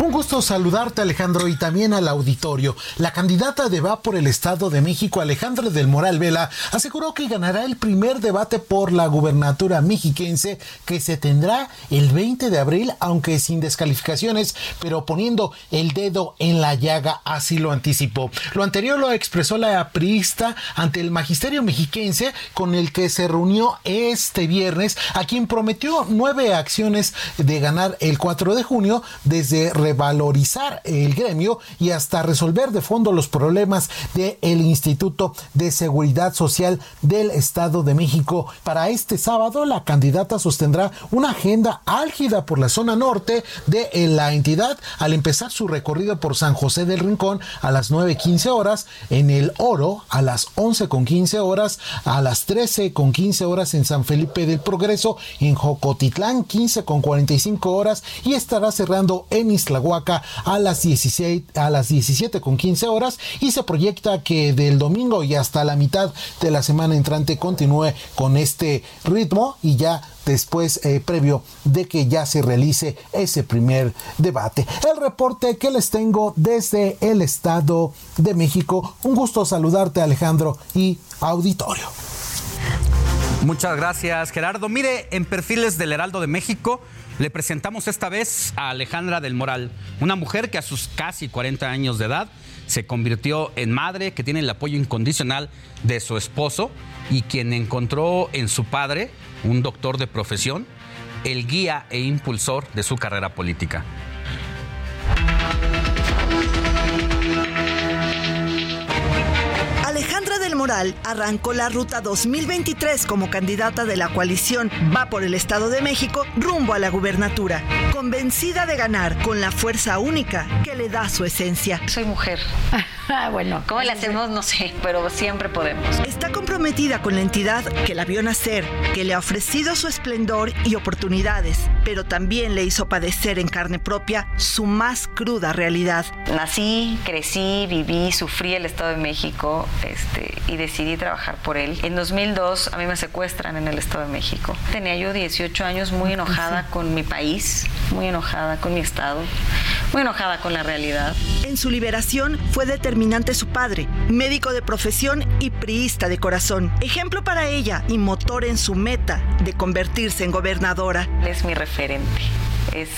Un gusto saludarte Alejandro y también al auditorio. La candidata de Va por el Estado de México, Alejandra del Moral Vela, aseguró que ganará el primer debate por la gubernatura mexiquense que se tendrá el 20 de abril, aunque sin descalificaciones, pero poniendo el dedo en la llaga, así lo anticipó. Lo anterior lo expresó la priista ante el magisterio mexiquense con el que se reunió este viernes, a quien prometió nueve acciones de ganar el 4 de junio desde valorizar el gremio y hasta resolver de fondo los problemas del Instituto de Seguridad Social del Estado de México. Para este sábado, la candidata sostendrá una agenda álgida por la zona norte de la entidad al empezar su recorrido por San José del Rincón a las 9.15 horas, en el Oro a las 11.15 horas, a las 13.15 horas en San Felipe del Progreso, en Jocotitlán 15.45 horas y estará cerrando en Isla Huaca a las 16 a las 17 con 15 horas y se proyecta que del domingo y hasta la mitad de la semana entrante continúe con este ritmo y ya después eh, previo de que ya se realice ese primer debate. El reporte que les tengo desde el Estado de México. Un gusto saludarte Alejandro y auditorio. Muchas gracias Gerardo. Mire, en perfiles del Heraldo de México le presentamos esta vez a Alejandra del Moral, una mujer que a sus casi 40 años de edad se convirtió en madre, que tiene el apoyo incondicional de su esposo y quien encontró en su padre, un doctor de profesión, el guía e impulsor de su carrera política. Moral arrancó la ruta 2023 como candidata de la coalición Va por el Estado de México rumbo a la gubernatura, convencida de ganar con la fuerza única que le da su esencia. Soy mujer. Ah, bueno, ¿cómo la hacemos? No sé, pero siempre podemos. Está comprometida con la entidad que la vio nacer, que le ha ofrecido su esplendor y oportunidades, pero también le hizo padecer en carne propia su más cruda realidad. Nací, crecí, viví, sufrí el Estado de México este, y decidí trabajar por él. En 2002 a mí me secuestran en el Estado de México. Tenía yo 18 años muy enojada con mi país, muy enojada con mi Estado, muy enojada con la realidad. En su liberación fue determinada su padre, médico de profesión y priista de corazón. Ejemplo para ella y motor en su meta de convertirse en gobernadora. Es mi referente. Es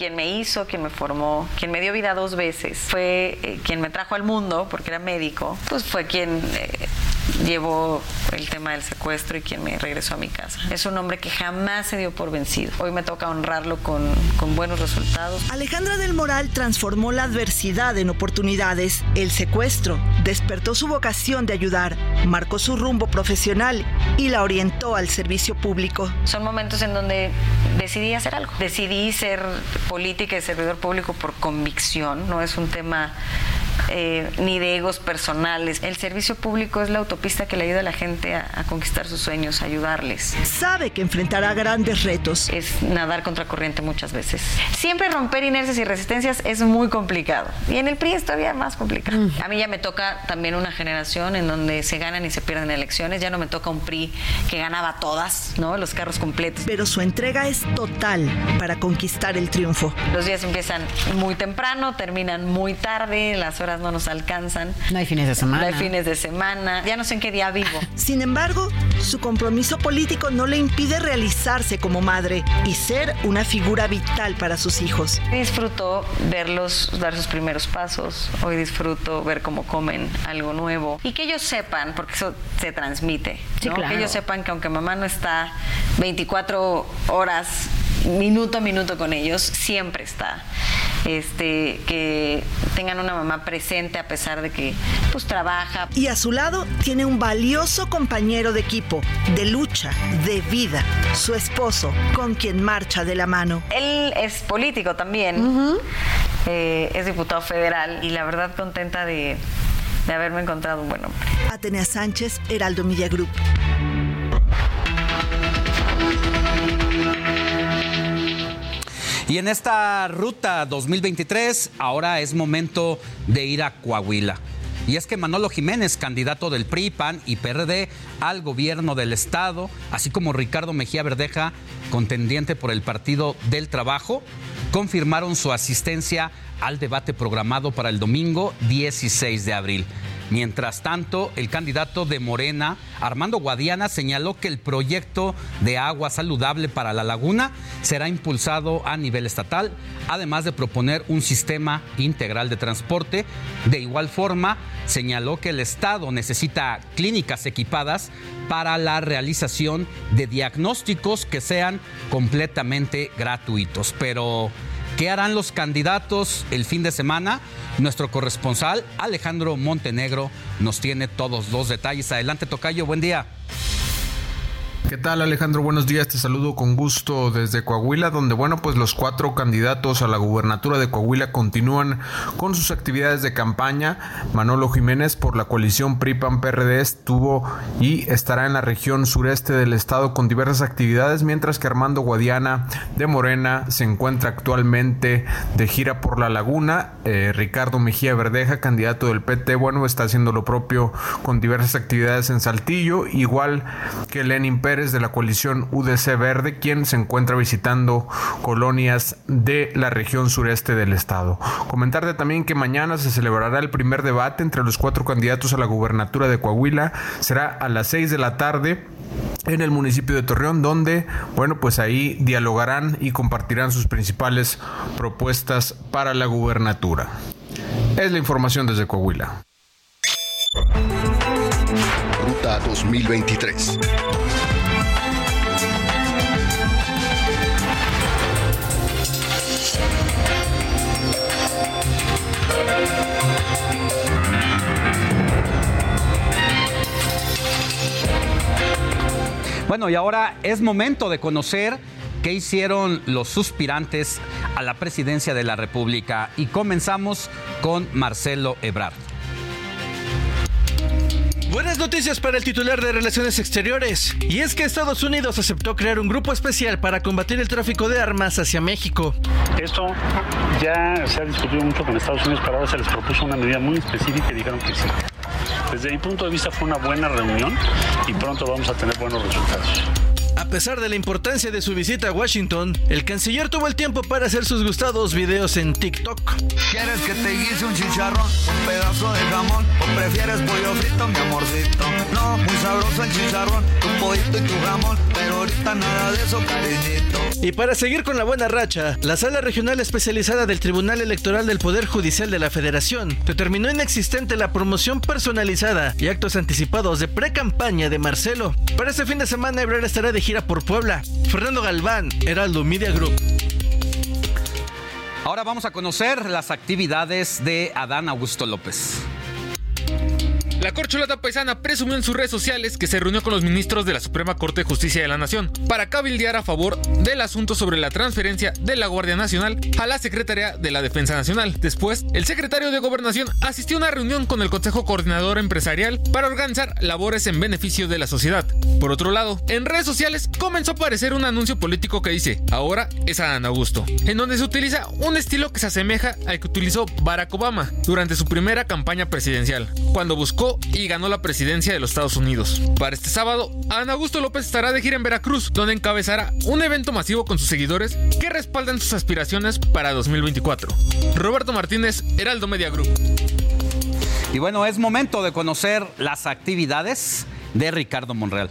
quien me hizo, quien me formó, quien me dio vida dos veces, fue eh, quien me trajo al mundo, porque era médico, pues fue quien eh, llevó el tema del secuestro y quien me regresó a mi casa. Es un hombre que jamás se dio por vencido. Hoy me toca honrarlo con, con buenos resultados. Alejandra del Moral transformó la adversidad en oportunidades. El secuestro despertó su vocación de ayudar, marcó su rumbo profesional y la orientó al servicio público. Son momentos en donde decidí hacer algo. Decidí ser política y servidor público por convicción. No es un tema eh, ni de egos personales. El servicio público es la autopista que le ayuda a la gente a, a, conquistar sus sueños, a ayudarles. Sabe que enfrentará grandes retos. Es nadar contra corriente muchas veces. Siempre romper inercias y resistencias es muy complicado. Y en el PRI es todavía más complicado. Mm. A mí ya me toca también una generación en donde se ganan y se pierden elecciones. Ya no me toca un PRI que ganaba todas, ¿no? Los carros completos. Pero su entrega es total para conquistar el triunfo. Los días empiezan muy temprano, terminan muy tarde, las horas no nos alcanzan. No hay fines de semana. No hay fines de semana. Ya no sé en qué día vivo. Sin embargo, su compromiso político no le impide realizarse como madre y ser una figura vital para sus hijos. Disfruto verlos dar sus primeros pasos. Hoy disfruto ver cómo comen algo nuevo y que ellos sepan, porque eso se transmite, sí, ¿no? claro. que ellos sepan que aunque mamá no está 24 horas minuto a minuto con ellos, siempre está. Este, que tengan una mamá presente a pesar de que pues trabaja. Y a su lado tiene un valioso compañero de equipo, de lucha, de vida, su esposo, con quien marcha de la mano. Él es político también, uh -huh. eh, es diputado federal y la verdad contenta de, de haberme encontrado un buen hombre. Atenea Sánchez, Heraldo Media Group. Y en esta ruta 2023 ahora es momento de ir a Coahuila. Y es que Manolo Jiménez, candidato del PRI, PAN y PRD al gobierno del estado, así como Ricardo Mejía Verdeja, contendiente por el Partido del Trabajo, confirmaron su asistencia al debate programado para el domingo 16 de abril. Mientras tanto, el candidato de Morena, Armando Guadiana, señaló que el proyecto de agua saludable para la laguna será impulsado a nivel estatal, además de proponer un sistema integral de transporte. De igual forma, señaló que el Estado necesita clínicas equipadas para la realización de diagnósticos que sean completamente gratuitos. Pero ¿Qué harán los candidatos el fin de semana? Nuestro corresponsal Alejandro Montenegro nos tiene todos los detalles. Adelante, Tocayo, buen día. ¿Qué tal Alejandro? Buenos días, te saludo con gusto desde Coahuila, donde bueno, pues los cuatro candidatos a la gubernatura de Coahuila continúan con sus actividades de campaña. Manolo Jiménez por la coalición PRI-PAN-PRD estuvo y estará en la región sureste del estado con diversas actividades, mientras que Armando Guadiana de Morena se encuentra actualmente de gira por la laguna. Eh, Ricardo Mejía Verdeja, candidato del PT, bueno, está haciendo lo propio con diversas actividades en Saltillo, igual que Lenin Pérez de la coalición UDC Verde, quien se encuentra visitando colonias de la región sureste del estado. Comentarte también que mañana se celebrará el primer debate entre los cuatro candidatos a la gubernatura de Coahuila. Será a las 6 de la tarde en el municipio de Torreón, donde, bueno, pues ahí dialogarán y compartirán sus principales propuestas para la gubernatura. Es la información desde Coahuila. Ruta 2023. Bueno, y ahora es momento de conocer qué hicieron los suspirantes a la presidencia de la República. Y comenzamos con Marcelo Ebrard. Buenas noticias para el titular de Relaciones Exteriores. Y es que Estados Unidos aceptó crear un grupo especial para combatir el tráfico de armas hacia México. Esto ya se ha discutido mucho con Estados Unidos, pero ahora se les propuso una medida muy específica y dijeron que sí. Desde mi punto de vista fue una buena reunión y pronto vamos a tener buenos resultados. A pesar de la importancia de su visita a Washington, el canciller tuvo el tiempo para hacer sus gustados videos en TikTok. ¿Quieres que te guise un chicharrón, un pedazo de jamón o prefieres pollo frito, mi amorcito? No, muy sabroso el chicharrón, tu pollito y tu jamón, pero ahorita nada de eso, cariñito. Y para seguir con la buena racha, la Sala Regional Especializada del Tribunal Electoral del Poder Judicial de la Federación determinó inexistente la promoción personalizada y actos anticipados de pre-campaña de Marcelo. Para este fin de semana, Ebrard estará de gira por Puebla. Fernando Galván, Heraldo Media Group. Ahora vamos a conocer las actividades de Adán Augusto López. La corcholata paisana presumió en sus redes sociales que se reunió con los ministros de la Suprema Corte de Justicia de la Nación para cabildear a favor del asunto sobre la transferencia de la Guardia Nacional a la Secretaría de la Defensa Nacional. Después, el secretario de Gobernación asistió a una reunión con el Consejo Coordinador Empresarial para organizar labores en beneficio de la sociedad. Por otro lado, en redes sociales comenzó a aparecer un anuncio político que dice, ahora es Adán Augusto, en donde se utiliza un estilo que se asemeja al que utilizó Barack Obama durante su primera campaña presidencial, cuando buscó y ganó la presidencia de los Estados Unidos. Para este sábado, Ana Augusto López estará de gira en Veracruz, donde encabezará un evento masivo con sus seguidores que respaldan sus aspiraciones para 2024. Roberto Martínez, Heraldo Media Group. Y bueno, es momento de conocer las actividades de Ricardo Monreal.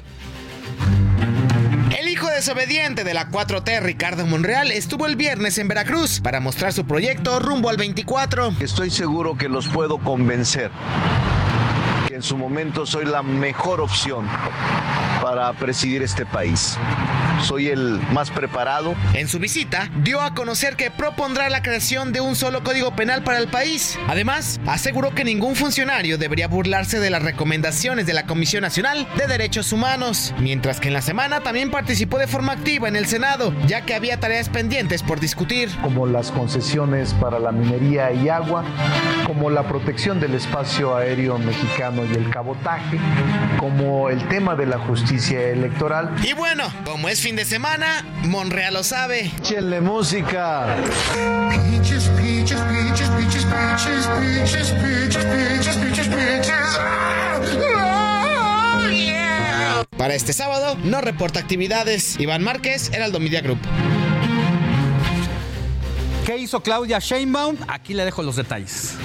El hijo desobediente de la 4T, Ricardo Monreal, estuvo el viernes en Veracruz para mostrar su proyecto rumbo al 24. Estoy seguro que los puedo convencer que en su momento soy la mejor opción para presidir este país. Soy el más preparado. En su visita, dio a conocer que propondrá la creación de un solo código penal para el país. Además, aseguró que ningún funcionario debería burlarse de las recomendaciones de la Comisión Nacional de Derechos Humanos, mientras que en la semana también participó de forma activa en el Senado, ya que había tareas pendientes por discutir. Como las concesiones para la minería y agua, como la protección del espacio aéreo mexicano y el cabotaje, como el tema de la justicia electoral. Y bueno, como es fin de semana, Monreal lo sabe. Échenle música. Para este sábado no reporta actividades. Iván Márquez, Heraldo Media Group. ¿Qué hizo Claudia Sheinbaum? Aquí le dejo los detalles.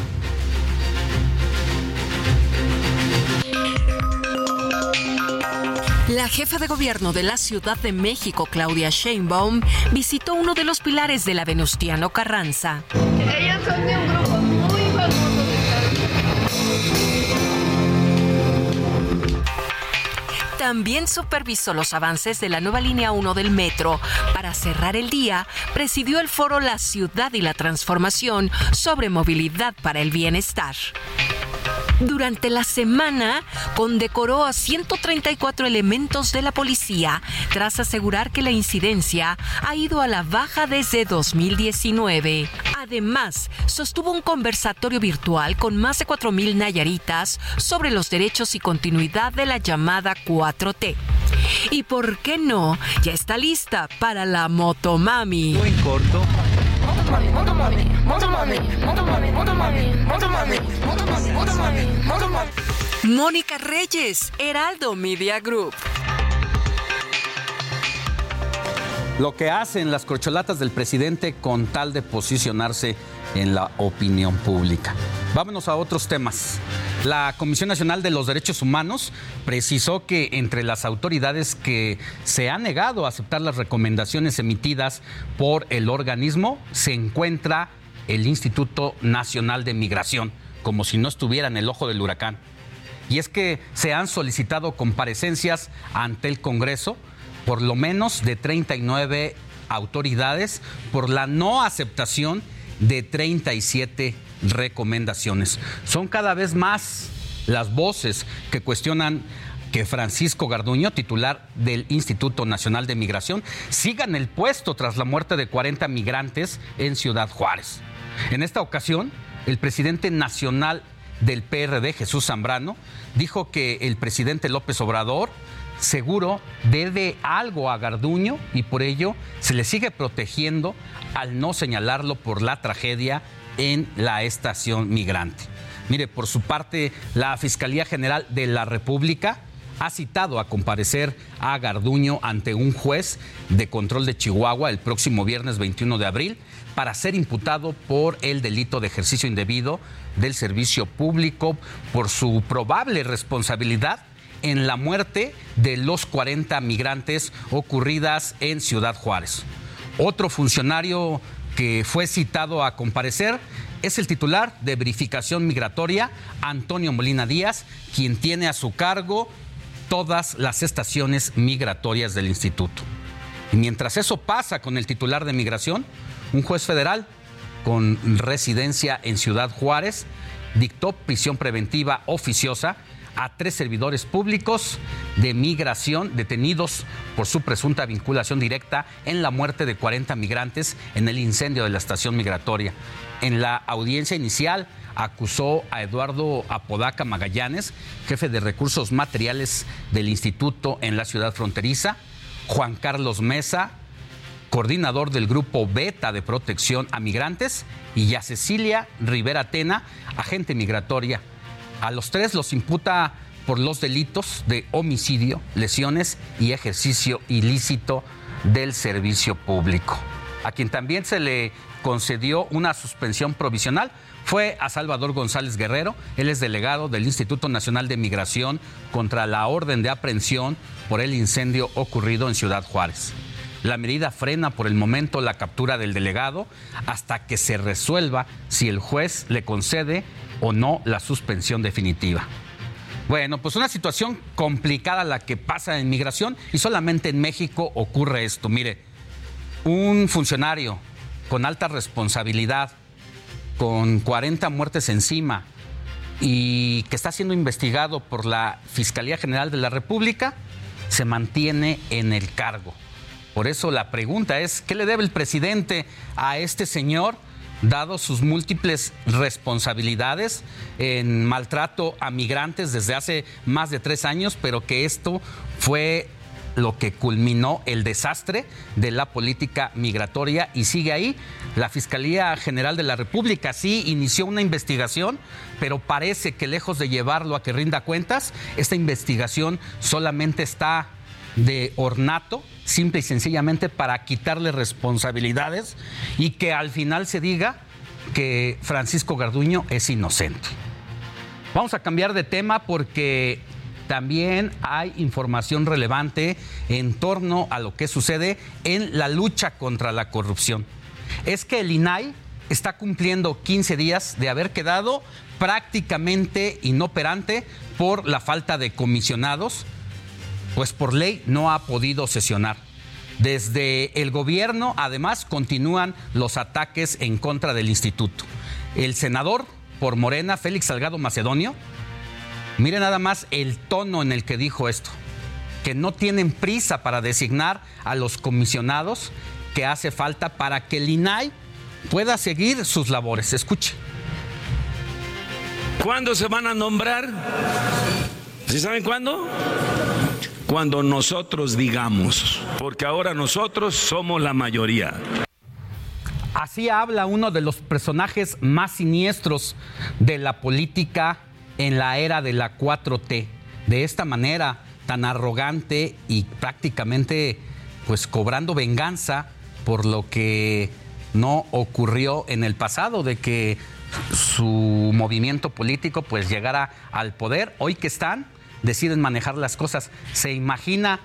La jefa de gobierno de la Ciudad de México, Claudia Sheinbaum, visitó uno de los pilares de la Venustiano Carranza. Ellas son de un grupo muy famoso También supervisó los avances de la nueva línea 1 del metro. Para cerrar el día, presidió el foro La Ciudad y la Transformación sobre movilidad para el bienestar. Durante la semana condecoró a 134 elementos de la policía tras asegurar que la incidencia ha ido a la baja desde 2019. Además, sostuvo un conversatorio virtual con más de 4.000 nayaritas sobre los derechos y continuidad de la llamada 4T. Y por qué no, ya está lista para la Motomami. Muy corto. Mónica Reyes, Heraldo Media Group. Lo que hacen las corcholatas del presidente con tal de posicionarse en la opinión pública. Vámonos a otros temas. La Comisión Nacional de los Derechos Humanos precisó que entre las autoridades que se han negado a aceptar las recomendaciones emitidas por el organismo se encuentra el Instituto Nacional de Migración, como si no estuviera en el ojo del huracán. Y es que se han solicitado comparecencias ante el Congreso por lo menos de 39 autoridades por la no aceptación de 37 recomendaciones. Son cada vez más las voces que cuestionan que Francisco Garduño, titular del Instituto Nacional de Migración, siga en el puesto tras la muerte de 40 migrantes en Ciudad Juárez. En esta ocasión, el presidente nacional del PRD, Jesús Zambrano, dijo que el presidente López Obrador seguro debe algo a Garduño y por ello se le sigue protegiendo al no señalarlo por la tragedia en la estación migrante. Mire, por su parte, la Fiscalía General de la República ha citado a comparecer a Garduño ante un juez de control de Chihuahua el próximo viernes 21 de abril para ser imputado por el delito de ejercicio indebido del servicio público por su probable responsabilidad en la muerte de los 40 migrantes ocurridas en Ciudad Juárez. Otro funcionario que fue citado a comparecer es el titular de verificación migratoria, Antonio Molina Díaz, quien tiene a su cargo todas las estaciones migratorias del instituto. Y mientras eso pasa con el titular de migración, un juez federal con residencia en Ciudad Juárez dictó prisión preventiva oficiosa a tres servidores públicos de migración detenidos por su presunta vinculación directa en la muerte de 40 migrantes en el incendio de la estación migratoria. En la audiencia inicial acusó a Eduardo Apodaca Magallanes, jefe de recursos materiales del instituto en la ciudad fronteriza, Juan Carlos Mesa, coordinador del grupo Beta de protección a migrantes, y a Cecilia Rivera Tena, agente migratoria. A los tres los imputa por los delitos de homicidio, lesiones y ejercicio ilícito del servicio público. A quien también se le concedió una suspensión provisional fue a Salvador González Guerrero. Él es delegado del Instituto Nacional de Migración contra la orden de aprehensión por el incendio ocurrido en Ciudad Juárez. La medida frena por el momento la captura del delegado hasta que se resuelva si el juez le concede o no la suspensión definitiva. Bueno, pues una situación complicada la que pasa en migración y solamente en México ocurre esto. Mire, un funcionario con alta responsabilidad, con 40 muertes encima y que está siendo investigado por la Fiscalía General de la República, se mantiene en el cargo. Por eso la pregunta es, ¿qué le debe el presidente a este señor? dado sus múltiples responsabilidades en maltrato a migrantes desde hace más de tres años, pero que esto fue lo que culminó el desastre de la política migratoria y sigue ahí. La Fiscalía General de la República sí inició una investigación, pero parece que lejos de llevarlo a que rinda cuentas, esta investigación solamente está de ornato, simple y sencillamente para quitarle responsabilidades y que al final se diga que Francisco Garduño es inocente. Vamos a cambiar de tema porque también hay información relevante en torno a lo que sucede en la lucha contra la corrupción. Es que el INAI está cumpliendo 15 días de haber quedado prácticamente inoperante por la falta de comisionados, pues por ley no ha podido sesionar. Desde el gobierno, además, continúan los ataques en contra del instituto. El senador por Morena, Félix Salgado Macedonio, Mire nada más el tono en el que dijo esto, que no tienen prisa para designar a los comisionados que hace falta para que el INAI pueda seguir sus labores. Escuche. ¿Cuándo se van a nombrar? ¿Sí saben cuándo? Cuando nosotros digamos, porque ahora nosotros somos la mayoría. Así habla uno de los personajes más siniestros de la política en la era de la 4T. De esta manera tan arrogante y prácticamente pues cobrando venganza por lo que no ocurrió en el pasado, de que su movimiento político pues llegara al poder. Hoy que están, deciden manejar las cosas. ¿Se imagina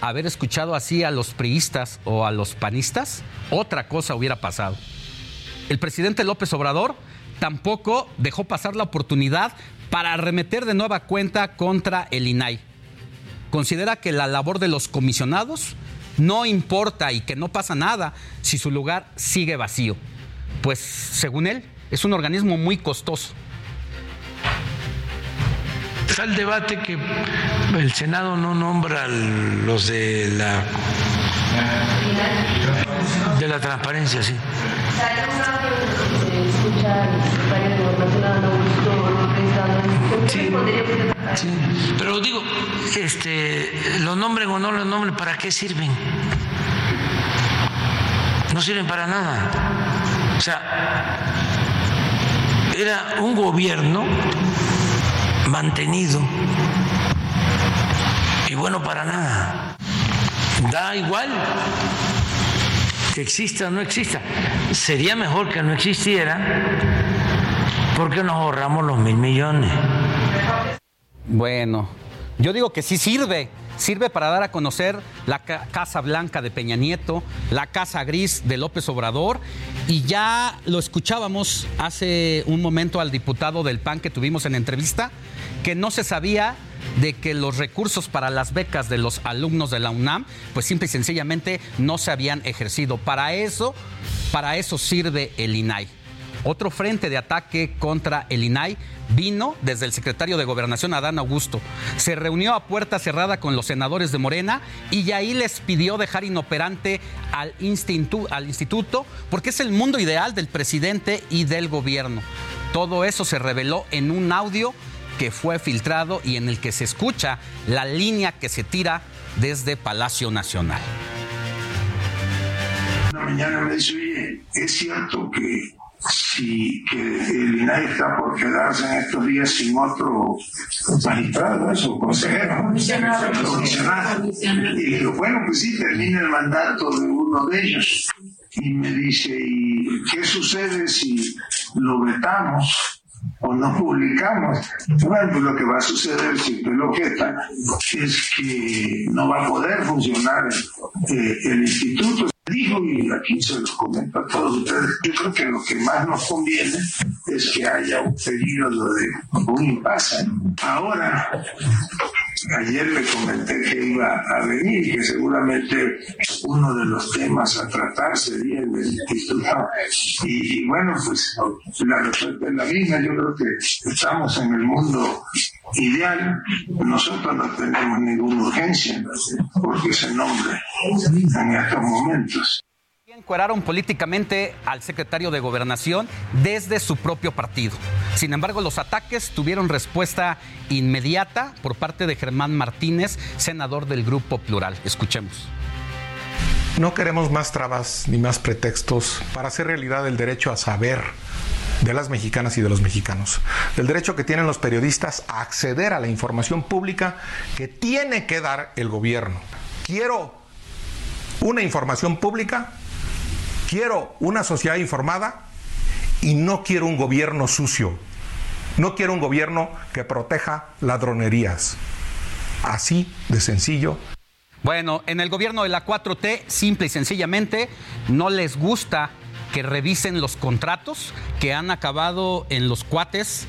haber escuchado así a los priistas o a los panistas? Otra cosa hubiera pasado. El presidente López Obrador tampoco dejó pasar la oportunidad para arremeter de nueva cuenta contra el INAI. Considera que la labor de los comisionados no importa y que no pasa nada si su lugar sigue vacío. Pues según él, es un organismo muy costoso. Está el debate que el Senado no nombra los de la de la transparencia, sí. Sí, sí. Pero digo, este, lo nombren o no lo nombren, ¿para qué sirven? No sirven para nada. O sea, era un gobierno mantenido y bueno para nada. Da igual que exista o no exista. Sería mejor que no existiera porque nos ahorramos los mil millones. Bueno, Yo digo que sí sirve. Sirve para dar a conocer la Casa Blanca de Peña Nieto, la Casa Gris de López Obrador. Y ya lo escuchábamos hace un momento al diputado del PAN que tuvimos en entrevista, que no se sabía de que los recursos para las becas de los alumnos de la UNAM, pues simple y sencillamente no se habían ejercido. Para eso, para eso sirve el INAI. Otro frente de ataque contra el INAI vino desde el secretario de Gobernación, Adán Augusto. Se reunió a puerta cerrada con los senadores de Morena y ahí les pidió dejar inoperante al, al instituto porque es el mundo ideal del presidente y del gobierno. Todo eso se reveló en un audio que fue filtrado y en el que se escucha la línea que se tira desde Palacio Nacional. Una mañana me dice, oye, es cierto que si que el INAI está por quedarse en estos días sin otro magistrado, eso, consejero, comisionado. Y digo, bueno, pues sí, termina el mandato de uno de ellos. Y me dice, ¿y qué sucede si lo vetamos? o no publicamos. Bueno, pues lo que va a suceder si usted lo objeta es que no va a poder funcionar eh, el instituto y aquí se los comento a todos ustedes, yo creo que lo que más nos conviene es que haya un periodo de un impasse. Ahora, ayer le comenté que iba a venir, que seguramente uno de los temas a tratar sería el instituto. Y, y, bueno, pues la respuesta es la misma. Yo creo que estamos en el mundo ideal. Nosotros no tenemos ninguna urgencia porque se nombre en estos momentos encueraron políticamente al secretario de Gobernación desde su propio partido. Sin embargo, los ataques tuvieron respuesta inmediata por parte de Germán Martínez, senador del Grupo Plural. Escuchemos. No queremos más trabas ni más pretextos para hacer realidad el derecho a saber de las mexicanas y de los mexicanos, del derecho que tienen los periodistas a acceder a la información pública que tiene que dar el gobierno. Quiero una información pública Quiero una sociedad informada y no quiero un gobierno sucio. No quiero un gobierno que proteja ladronerías. Así de sencillo. Bueno, en el gobierno de la 4T, simple y sencillamente, no les gusta que revisen los contratos que han acabado en los cuates,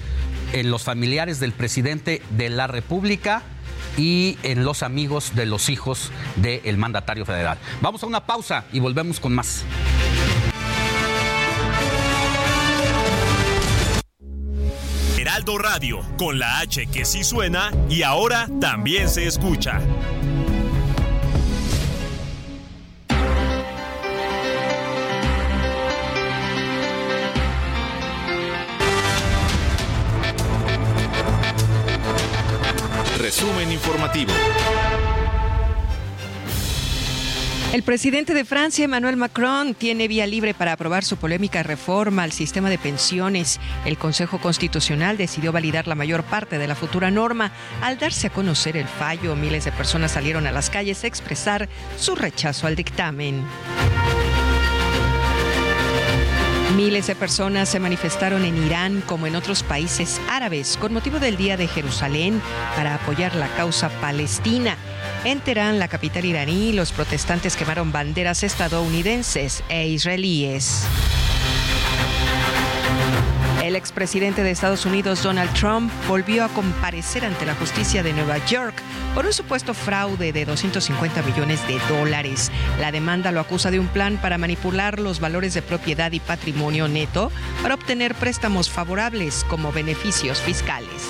en los familiares del presidente de la República y en los amigos de los hijos del mandatario federal. Vamos a una pausa y volvemos con más. Heraldo Radio, con la H que sí suena y ahora también se escucha. Resumen informativo. El presidente de Francia, Emmanuel Macron, tiene vía libre para aprobar su polémica reforma al sistema de pensiones. El Consejo Constitucional decidió validar la mayor parte de la futura norma. Al darse a conocer el fallo, miles de personas salieron a las calles a expresar su rechazo al dictamen. Miles de personas se manifestaron en Irán como en otros países árabes con motivo del Día de Jerusalén para apoyar la causa palestina. En Teherán, la capital iraní, los protestantes quemaron banderas estadounidenses e israelíes. El expresidente de Estados Unidos, Donald Trump, volvió a comparecer ante la justicia de Nueva York por un supuesto fraude de 250 millones de dólares. La demanda lo acusa de un plan para manipular los valores de propiedad y patrimonio neto para obtener préstamos favorables como beneficios fiscales.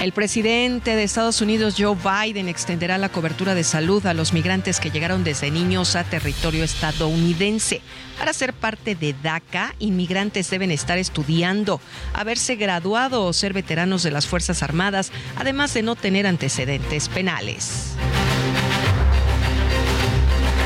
El presidente de Estados Unidos, Joe Biden, extenderá la cobertura de salud a los migrantes que llegaron desde niños a territorio estadounidense. Para ser parte de DACA, inmigrantes deben estar estudiando, haberse graduado o ser veteranos de las Fuerzas Armadas, además de no tener antecedentes penales.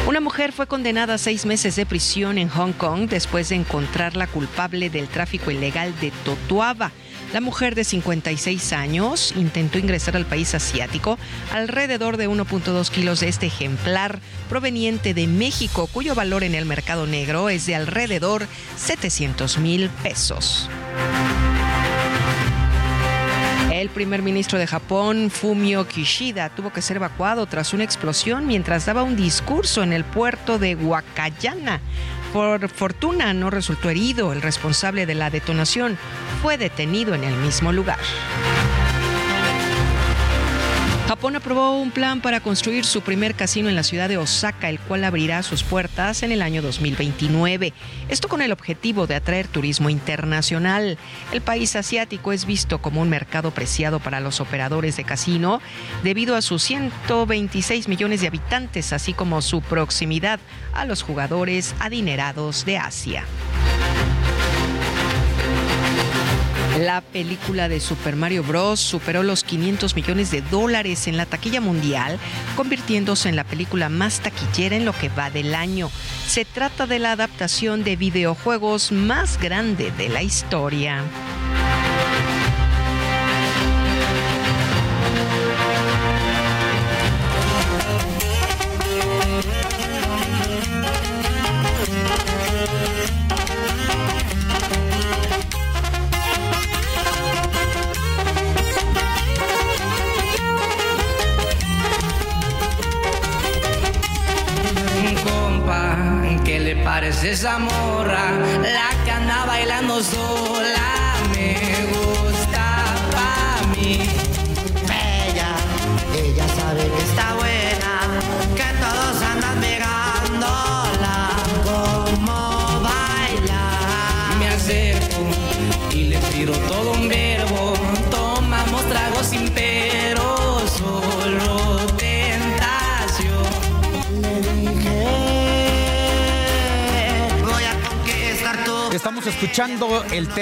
Una mujer fue condenada a seis meses de prisión en Hong Kong después de encontrarla culpable del tráfico ilegal de Totuaba. La mujer de 56 años intentó ingresar al país asiático alrededor de 1.2 kilos de este ejemplar proveniente de México, cuyo valor en el mercado negro es de alrededor 700 mil pesos. primer ministro de Japón, Fumio Kishida, tuvo que ser evacuado tras una explosión mientras daba un discurso en el puerto de Wakayama. Por fortuna no resultó herido. El responsable de la detonación fue detenido en el mismo lugar. Japón aprobó un plan para construir su primer casino en la ciudad de Osaka, el cual abrirá sus puertas en el año 2029. Esto con el objetivo de atraer turismo internacional. El país asiático es visto como un mercado preciado para los operadores de casino debido a sus 126 millones de habitantes, así como su proximidad a los jugadores adinerados de Asia. La película de Super Mario Bros. superó los 500 millones de dólares en la taquilla mundial, convirtiéndose en la película más taquillera en lo que va del año. Se trata de la adaptación de videojuegos más grande de la historia.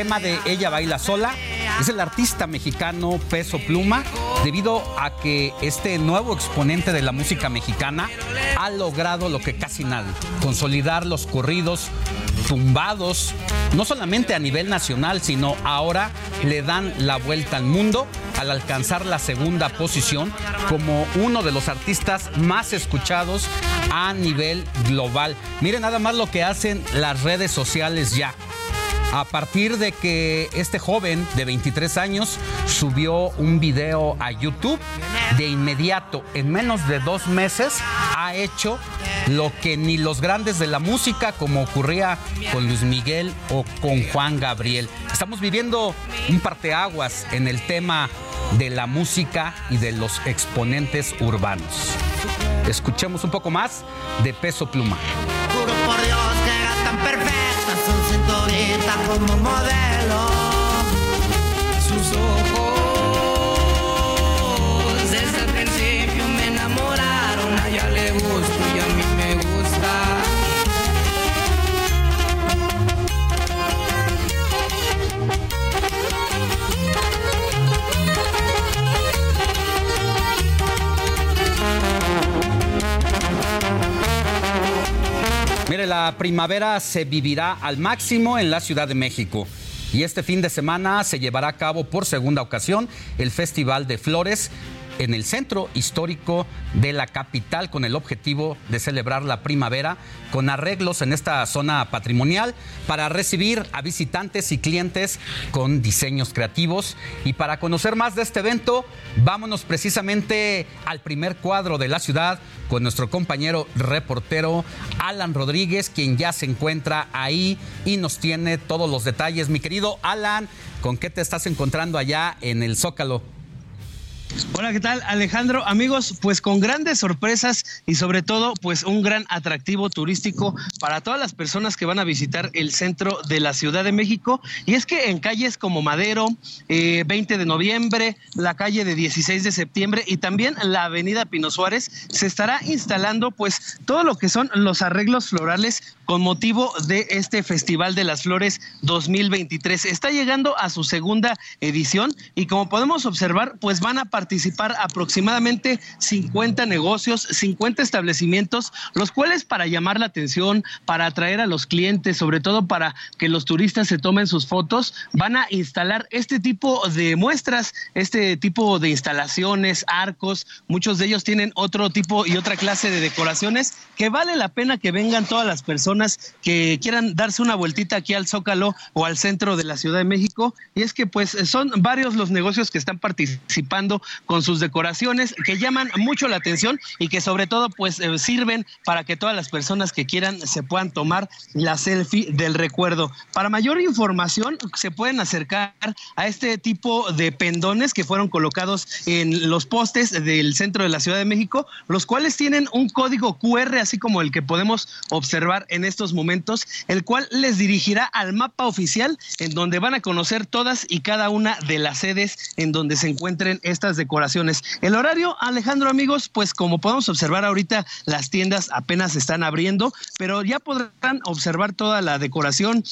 Tema de Ella Baila Sola. Es el artista mexicano Peso Pluma, debido a que este nuevo exponente de la música mexicana ha logrado lo que casi nadie, consolidar los corridos tumbados, no solamente a nivel nacional, sino ahora le dan la vuelta al mundo al alcanzar la segunda posición como uno de los artistas más escuchados a nivel global. Miren nada más lo que hacen las redes sociales ya. A partir de que este joven de 23 años subió un video a YouTube, de inmediato, en menos de dos meses, ha hecho lo que ni los grandes de la música, como ocurría con Luis Miguel o con Juan Gabriel. Estamos viviendo un parteaguas en el tema de la música y de los exponentes urbanos. Escuchemos un poco más de Peso Pluma. of my mother La primavera se vivirá al máximo en la Ciudad de México. Y este fin de semana se llevará a cabo por segunda ocasión el Festival de Flores en el centro histórico de la capital con el objetivo de celebrar la primavera con arreglos en esta zona patrimonial para recibir a visitantes y clientes con diseños creativos. Y para conocer más de este evento, vámonos precisamente al primer cuadro de la ciudad con nuestro compañero reportero Alan Rodríguez, quien ya se encuentra ahí y nos tiene todos los detalles. Mi querido Alan, ¿con qué te estás encontrando allá en el Zócalo? Hola, ¿qué tal Alejandro? Amigos, pues con grandes sorpresas y sobre todo pues un gran atractivo turístico para todas las personas que van a visitar el centro de la Ciudad de México. Y es que en calles como Madero, eh, 20 de noviembre, la calle de 16 de septiembre y también la avenida Pino Suárez se estará instalando pues todo lo que son los arreglos florales con motivo de este Festival de las Flores 2023. Está llegando a su segunda edición y como podemos observar pues van a participar participar aproximadamente 50 negocios, 50 establecimientos, los cuales para llamar la atención, para atraer a los clientes, sobre todo para que los turistas se tomen sus fotos, van a instalar este tipo de muestras, este tipo de instalaciones, arcos, muchos de ellos tienen otro tipo y otra clase de decoraciones que vale la pena que vengan todas las personas que quieran darse una vueltita aquí al Zócalo o al centro de la Ciudad de México. Y es que pues son varios los negocios que están participando con sus decoraciones que llaman mucho la atención y que sobre todo pues eh, sirven para que todas las personas que quieran se puedan tomar la selfie del recuerdo. Para mayor información se pueden acercar a este tipo de pendones que fueron colocados en los postes del centro de la Ciudad de México, los cuales tienen un código QR así como el que podemos observar en estos momentos, el cual les dirigirá al mapa oficial en donde van a conocer todas y cada una de las sedes en donde se encuentren estas decoraciones. El horario, Alejandro, amigos, pues como podemos observar ahorita, las tiendas apenas están abriendo, pero ya podrán observar toda la decoración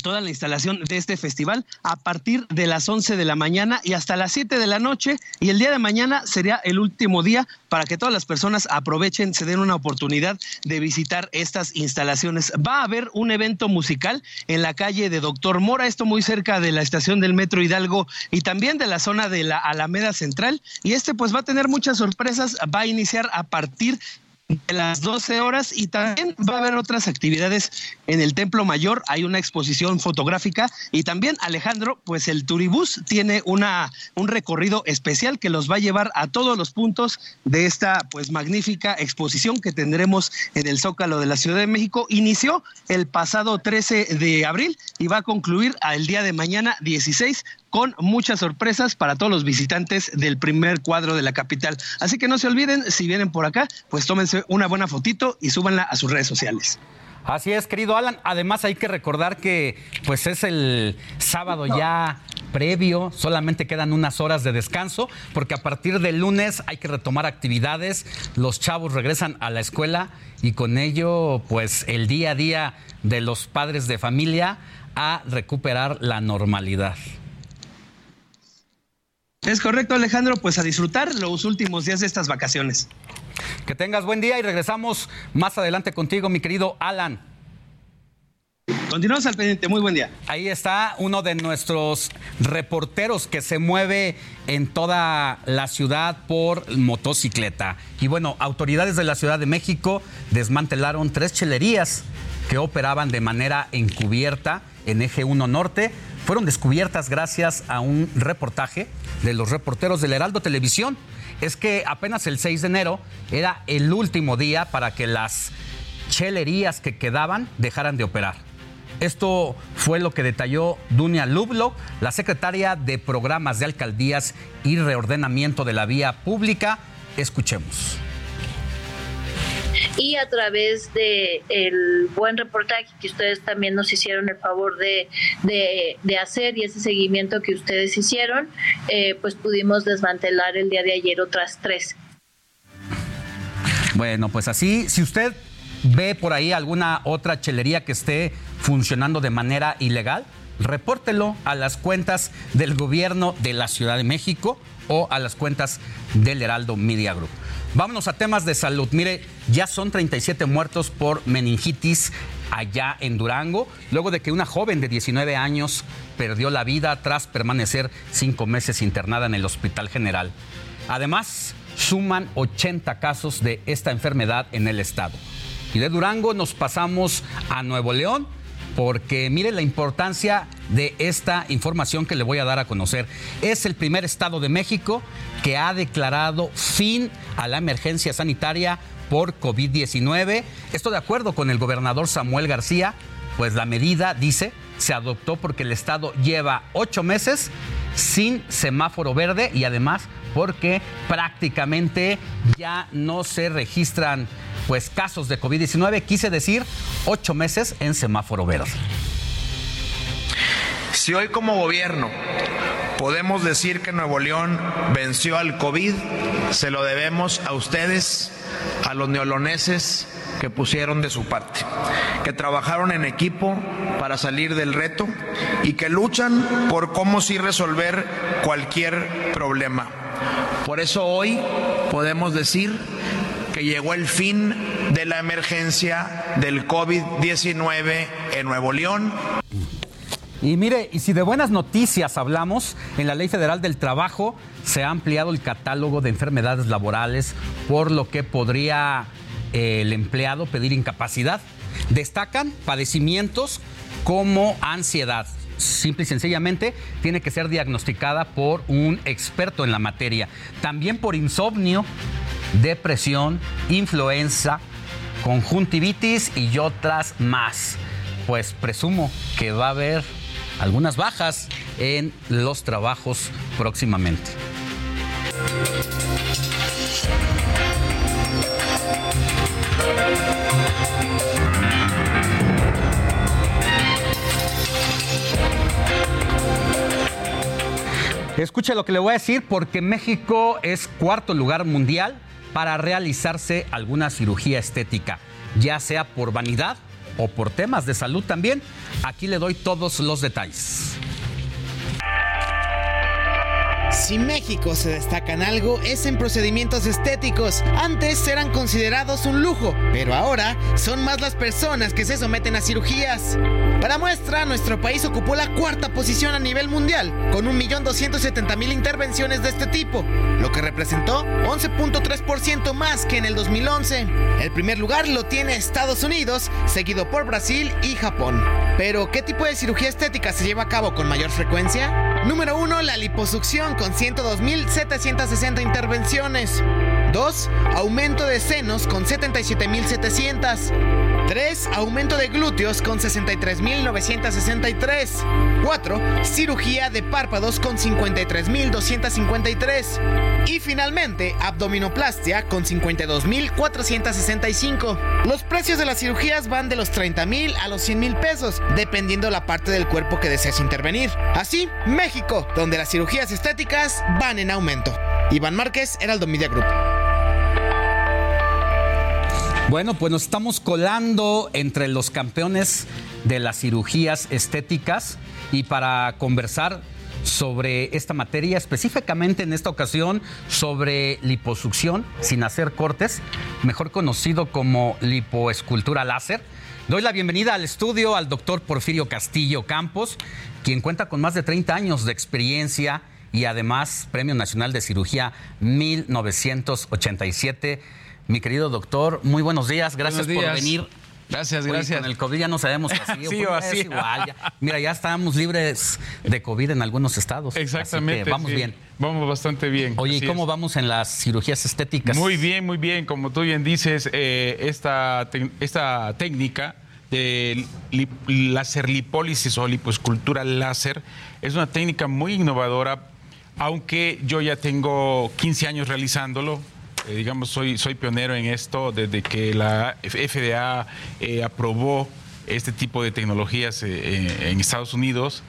toda la instalación de este festival a partir de las 11 de la mañana y hasta las 7 de la noche. Y el día de mañana sería el último día para que todas las personas aprovechen, se den una oportunidad de visitar estas instalaciones. Va a haber un evento musical en la calle de Doctor Mora, esto muy cerca de la estación del Metro Hidalgo y también de la zona de la Alameda Central. Y este pues va a tener muchas sorpresas, va a iniciar a partir de las 12 horas y también va a haber otras actividades en el Templo Mayor, hay una exposición fotográfica y también Alejandro, pues el Turibús tiene una un recorrido especial que los va a llevar a todos los puntos de esta pues magnífica exposición que tendremos en el Zócalo de la Ciudad de México. Inició el pasado 13 de abril y va a concluir al día de mañana 16 con muchas sorpresas para todos los visitantes del primer cuadro de la capital. Así que no se olviden, si vienen por acá, pues tómense una buena fotito y súbanla a sus redes sociales. Así es, querido Alan. Además hay que recordar que pues es el sábado ya previo, solamente quedan unas horas de descanso, porque a partir del lunes hay que retomar actividades, los chavos regresan a la escuela y con ello pues el día a día de los padres de familia a recuperar la normalidad. Es correcto, Alejandro, pues a disfrutar los últimos días de estas vacaciones. Que tengas buen día y regresamos más adelante contigo, mi querido Alan. Continuamos al pendiente, muy buen día. Ahí está uno de nuestros reporteros que se mueve en toda la ciudad por motocicleta. Y bueno, autoridades de la Ciudad de México desmantelaron tres chelerías que operaban de manera encubierta en Eje 1 Norte. Fueron descubiertas gracias a un reportaje de los reporteros del Heraldo Televisión. Es que apenas el 6 de enero era el último día para que las chelerías que quedaban dejaran de operar. Esto fue lo que detalló Dunia Lublo, la secretaria de Programas de Alcaldías y Reordenamiento de la Vía Pública. Escuchemos y a través de el buen reportaje que ustedes también nos hicieron el favor de, de, hacer y ese seguimiento que ustedes hicieron, eh, pues pudimos desmantelar el día de ayer otras tres. Bueno, pues así, si usted ve por ahí alguna otra chelería que esté funcionando de manera ilegal, repórtelo a las cuentas del gobierno de la Ciudad de México o a las cuentas del Heraldo Media Group. Vámonos a temas de salud. Mire, ya son 37 muertos por meningitis allá en Durango, luego de que una joven de 19 años perdió la vida tras permanecer cinco meses internada en el Hospital General. Además, suman 80 casos de esta enfermedad en el estado. Y de Durango nos pasamos a Nuevo León porque mire la importancia de esta información que le voy a dar a conocer. Es el primer estado de México que ha declarado fin a la emergencia sanitaria por COVID-19. Esto de acuerdo con el gobernador Samuel García, pues la medida, dice, se adoptó porque el estado lleva ocho meses sin semáforo verde y además porque prácticamente ya no se registran pues casos de COVID-19, quise decir ocho meses en semáforo verde. Si hoy como gobierno podemos decir que Nuevo León venció al COVID, se lo debemos a ustedes, a los neoloneses que pusieron de su parte, que trabajaron en equipo para salir del reto y que luchan por cómo sí resolver cualquier problema Por eso hoy podemos decir que llegó el fin de la emergencia del COVID-19 en Nuevo León. Y mire, y si de buenas noticias hablamos, en la Ley Federal del Trabajo se ha ampliado el catálogo de enfermedades laborales, por lo que podría eh, el empleado pedir incapacidad. Destacan padecimientos como ansiedad. Simple y sencillamente tiene que ser diagnosticada por un experto en la materia. También por insomnio, depresión, influenza, conjuntivitis y otras más. Pues presumo que va a haber algunas bajas en los trabajos próximamente. Escuche lo que le voy a decir porque México es cuarto lugar mundial para realizarse alguna cirugía estética, ya sea por vanidad o por temas de salud también. Aquí le doy todos los detalles. Si México se destaca en algo es en procedimientos estéticos. Antes eran considerados un lujo, pero ahora son más las personas que se someten a cirugías. Para muestra, nuestro país ocupó la cuarta posición a nivel mundial, con 1.270.000 intervenciones de este tipo, lo que representó 11.3% más que en el 2011. El primer lugar lo tiene Estados Unidos, seguido por Brasil y Japón. Pero, ¿qué tipo de cirugía estética se lleva a cabo con mayor frecuencia? Número 1, la liposucción con 102.760 intervenciones. 2. Aumento de senos con 77.700. 3. Aumento de glúteos con 63.963. 4. Cirugía de párpados con 53.253. Y finalmente, abdominoplastia con 52.465. Los precios de las cirugías van de los 30.000 a los 100.000 pesos, dependiendo la parte del cuerpo que desees intervenir. Así, México, donde las cirugías estéticas van en aumento. Iván Márquez, Heraldo Media Group. Bueno, pues nos estamos colando entre los campeones de las cirugías estéticas y para conversar sobre esta materia, específicamente en esta ocasión sobre liposucción sin hacer cortes, mejor conocido como lipoescultura láser. Doy la bienvenida al estudio al doctor Porfirio Castillo Campos, quien cuenta con más de 30 años de experiencia y además Premio Nacional de Cirugía 1987. Mi querido doctor, muy buenos días, gracias Buenos por venir. Gracias, Oye, gracias. Con el COVID ya no sabemos así, Sí o así. igual. ya- mira, ya estábamos libres de COVID en algunos estados. así que Exactamente. vamos sí. bien. Vamos bastante bien. Oye, ¿y cómo es. vamos en las cirugías estéticas? Muy bien, muy bien. Como tú bien dices, eh, esta, esta técnica de láser lipólisis o lipoescultura láser es una técnica muy innovadora, aunque yo ya tengo 15 años realizándolo. Eh, digamos, soy, soy pionero en esto desde que la FDA eh, aprobó este tipo de tecnologías eh, en Estados Unidos.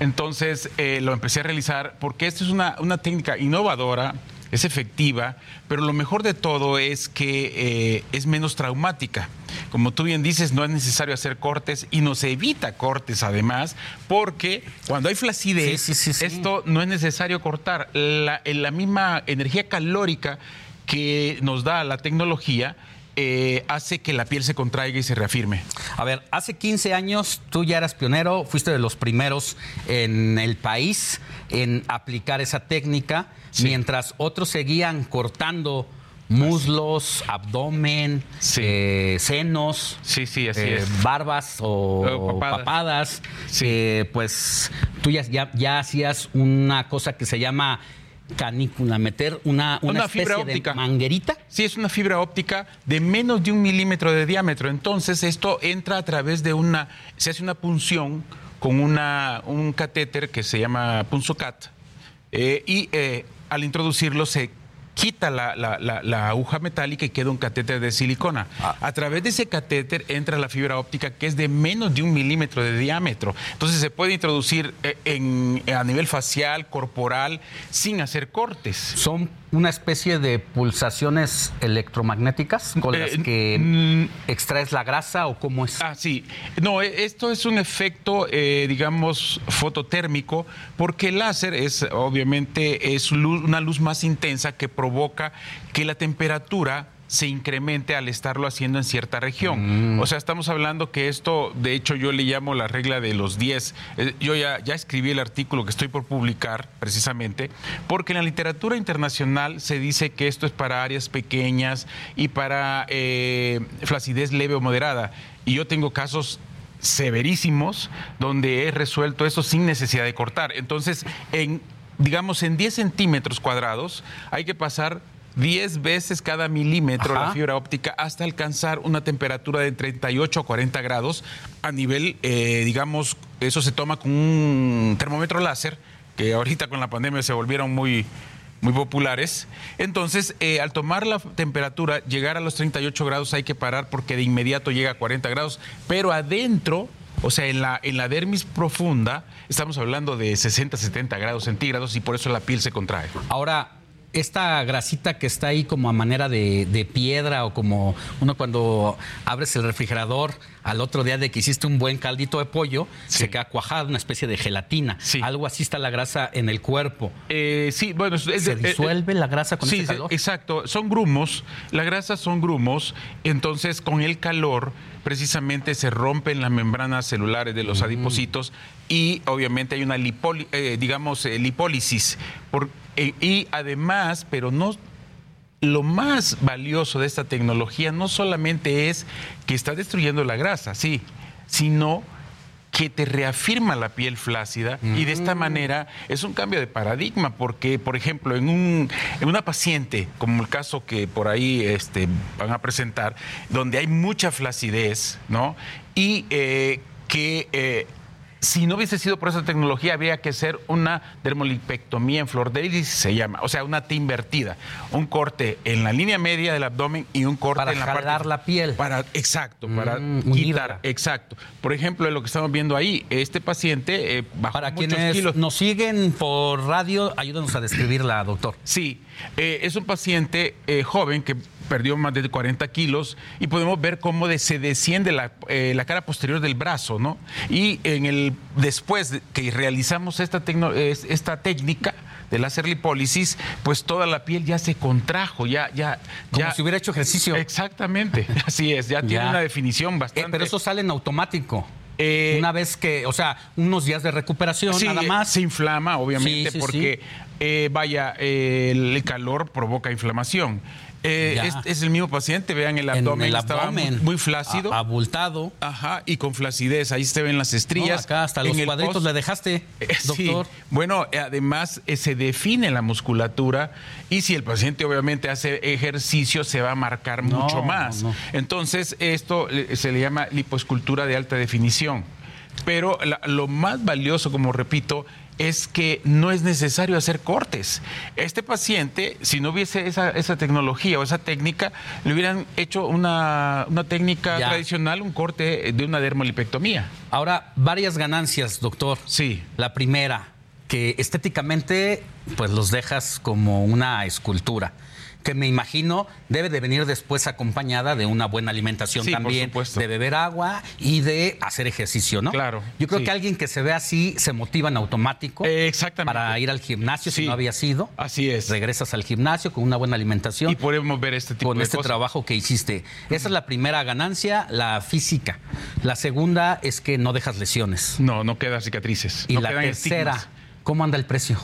Entonces eh, lo empecé a realizar porque esta es una, una técnica innovadora, es efectiva, pero lo mejor de todo es que es menos traumática. Como tú bien dices, no es necesario hacer cortes y nos evita cortes además, porque cuando hay flacidez, esto no es necesario cortar. La, en la misma energía calórica que nos da la tecnología eh, hace que la piel se contraiga y se reafirme. A ver, hace 15 años tú ya eras pionero, fuiste de los primeros en el país en aplicar esa técnica, mientras otros seguían cortando muslos, abdomen, eh, senos, sí, sí, así eh, es. barbas o, O papadas. papadas. Eh, pues tú ya, ya, ya hacías una cosa que se llama canícula, meter una, una, especie fibra de óptica. manguerita. Sí, es una fibra óptica de menos de un milímetro de diámetro. Entonces, esto entra a través de una. Se hace una punción con una, un catéter que se llama punzocat. eh, y eh, al introducirlo se quita la, la- la- la aguja metálica y queda un catéter de silicona. A través de ese catéter entra la fibra óptica que es de menos de un milímetro de diámetro. Entonces se puede introducir eh, en- a nivel facial, corporal, sin hacer cortes. Son una especie de pulsaciones electromagnéticas con las Eh, que extraes la grasa o cómo es. Ah, sí. No, eh, esto es un efecto, eh, digamos, fototérmico, porque el láser es, obviamente, es luz- una luz más intensa que provoca que la temperatura se incremente al estarlo haciendo en cierta región. O sea, estamos hablando que esto, de hecho, yo le llamo la regla de los 10. Eh, Yo ya, ya escribí el artículo que estoy por publicar, precisamente, porque en la literatura internacional se dice que esto es para áreas pequeñas y para eh, flacidez leve o moderada. Y yo tengo casos severísimos donde he resuelto eso sin necesidad de cortar. Entonces, en, digamos, en 10 centímetros cuadrados hay que pasar 10 veces cada milímetro Ajá. la fibra óptica hasta alcanzar una temperatura de 38 a 40 grados a nivel, eh, digamos, eso se toma con un termómetro láser, que ahorita con la pandemia se volvieron muy, muy populares. Entonces, eh, al tomar la temperatura, llegar a los 38 grados hay que parar porque de inmediato llega a 40 grados, pero adentro, o sea, en la, en la dermis profunda, estamos hablando de 60, 70 grados centígrados y por eso la piel se contrae. Ahora, esta grasita que está ahí como a manera de, de piedra o como uno cuando abres el refrigerador al otro día de que hiciste un buen caldito de pollo, se queda cuajada, una especie de gelatina. Algo así está la grasa en el cuerpo. Eh, sí, bueno, es- ¿Se eh, disuelve la grasa con sí, ese se- calor? exacto. Son grumos. La grasa son grumos. Entonces, con el calor, precisamente se rompen las membranas celulares de Mm. los adipocitos y obviamente hay una lipoli- eh, digamos, eh, lipólisis. Por- eh, y además, pero no lo más valioso de esta tecnología no solamente es que está destruyendo la grasa, sí, sino que te reafirma la piel flácida y de esta manera es un cambio de paradigma porque, por ejemplo, en, un, en una paciente, como el caso que por ahí este, van a presentar, donde hay mucha flacidez, ¿no? Y eh, que... eh, si no hubiese sido por esa tecnología, habría que hacer una dermolipectomía en flor de iris, se llama. O sea, una T invertida. Un corte en la línea media del abdomen y un corte Para en la jalar parte. la piel. Para, exacto, para Mm, quitar. Exacto. Por ejemplo, lo que estamos viendo ahí, este paciente eh, bajó Para muchos quienes kilos. nos siguen por radio, ayúdanos a describirla, doctor. Sí, eh, es un paciente eh, joven que perdió más de 40 kilos y podemos ver cómo de- se desciende la, eh, la cara posterior del brazo, ¿no? Y en el después de que realizamos esta, tecno- es- esta técnica de láser lipólisis, pues toda la piel ya se contrajo, ya, ya, Como ya. si hubiera hecho ejercicio. Exactamente, así es, ya, tiene una definición bastante. Eh, pero eso sale en automático. una vez que, o sea, unos días de recuperación Sí, nada eh, más. Se inflama, obviamente, Sí, sí, porque, eh, vaya, eh, el calor provoca inflamación. Eh, es, es el mismo paciente, vean el En abdomen, el estaba muy, flácido. abultado. Ajá, y con flacidez, ahí se ven las estrías. No, acá hasta En los cuadritos post- le dejaste, Eh, sí. doctor. Bueno, eh, además eh, se define la musculatura y si el paciente obviamente hace ejercicio se va a marcar No, mucho más. no. Entonces esto se le llama lipoescultura de alta definición. Pero la- lo más valioso, como repito, es que no es necesario hacer cortes. Este paciente, si no hubiese esa, esa tecnología o esa técnica, le hubieran hecho una, una técnica Ya. tradicional, un corte de una dermolipectomía. Ahora, varias ganancias, doctor. Sí. La primera, que estéticamente, pues los dejas como una escultura. Que me imagino debe de venir después acompañada de una buena alimentación Sí, por también, supuesto. de beber agua y de hacer ejercicio, ¿no? Claro, Yo creo sí. que alguien que se ve así se motiva en automático. exactamente. Para ir al gimnasio si no había sido. Así es. Regresas al gimnasio con una buena alimentación. Y podemos ver este tipo con de este cosas. trabajo que hiciste. Esa es la primera ganancia, la física. La segunda es que no dejas lesiones. No, no quedan cicatrices. Y no la tercera, estigmas. ¿cómo anda el precio?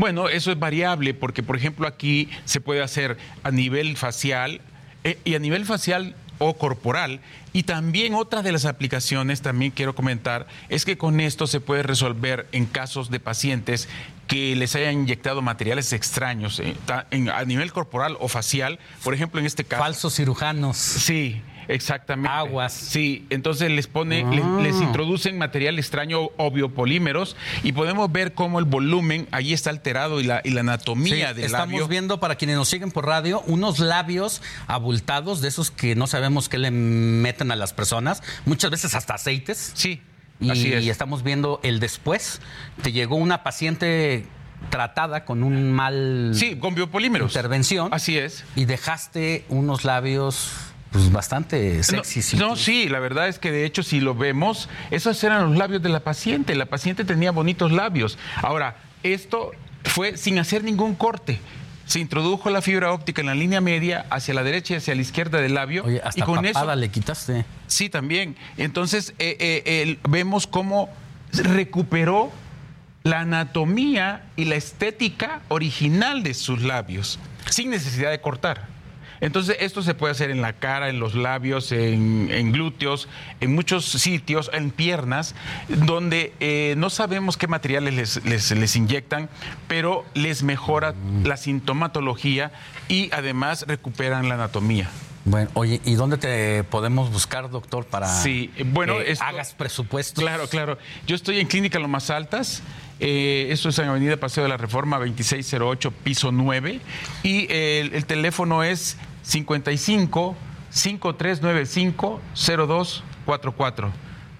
Bueno, eso es variable porque, por ejemplo, aquí se puede hacer a nivel facial eh, y a nivel facial o corporal. Y también otra de las aplicaciones, también quiero comentar, es que con esto se puede resolver en casos de pacientes que les hayan inyectado materiales extraños eh, ta- en- a nivel corporal o facial. Por ejemplo, en este caso... Falsos cirujanos. Sí. Exactamente. Aguas. Sí, entonces les pone, les, Ah. les introducen material extraño o biopolímeros y podemos ver cómo el volumen ahí está alterado y la, y la anatomía Sí, del estamos labio. viendo, para quienes nos siguen por radio, unos labios abultados, de esos que no sabemos qué le meten a las personas, muchas veces hasta aceites. Sí, y, así es. y estamos viendo el después. Te llegó una paciente tratada con un mal... Sí, con biopolímeros. Intervención. Así es. Y dejaste unos labios pues bastante sexys. No, no, sí, la verdad es que de hecho si lo vemos, esos eran los labios de la paciente. La paciente tenía bonitos labios. Ahora, esto fue sin hacer ningún corte. Se introdujo la fibra óptica en la línea media hacia la derecha y hacia la izquierda del labio. Oye, hasta y con eso le quitaste. Sí, también. Entonces, eh, eh, vemos cómo recuperó la anatomía y la estética original de sus labios, sin necesidad de cortar. Entonces, esto se puede hacer en la cara, en los labios, en, en glúteos, en muchos sitios, en piernas, donde eh, no sabemos qué materiales les, les- les inyectan, pero les mejora la sintomatología y además recuperan la anatomía. Bueno, oye, ¿y dónde te podemos buscar, doctor, para Sí, bueno, que esto- hagas presupuestos? Claro, claro. Yo estoy en Clínica Lomas Altas. Eh, esto es en Avenida Paseo de la Reforma 2608, piso 9. Y el, el teléfono es 55 5395 0244.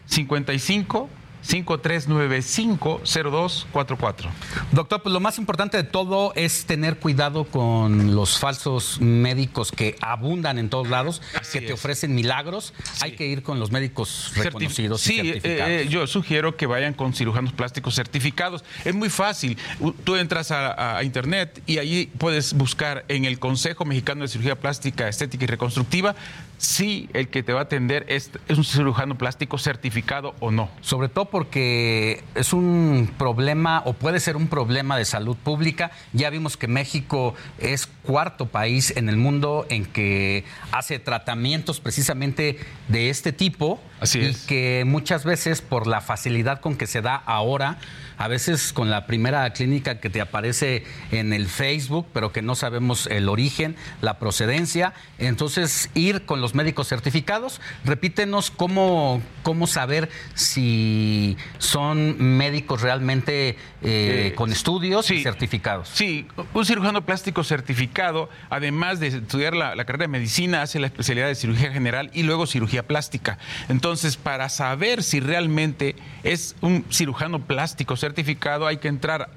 55 5395 0244. Doctor, pues lo más importante de todo es tener cuidado con los falsos médicos que abundan en todos lados, que te ofrecen milagros. Hay que ir con los médicos reconocidos Sí, y eh, certificados. eh, yo sugiero que vayan con cirujanos plásticos certificados. Es muy fácil. Tú entras a, a internet y allí puedes buscar en el Consejo Mexicano de Cirugía Plástica, Estética y Reconstructiva si el que te va a atender es, es un cirujano plástico certificado o no. Sobre todo porque es un problema o puede ser un problema de salud pública. Ya vimos que México es cuarto país en el mundo en que hace tratamientos precisamente de este tipo. Así y es. que muchas veces por la facilidad con que se da ahora, a veces con la primera clínica que te aparece en el Facebook, pero que no sabemos el origen, la procedencia. Entonces, ir con los médicos certificados. Repítenos cómo, cómo saber si son médicos realmente eh, Eh, con estudios y certificados. Sí, un cirujano plástico certificado, además de estudiar la, la carrera de medicina, hace la especialidad de cirugía general y luego cirugía plástica. Entonces, para saber si realmente es un cirujano plástico certificado, hay que entrar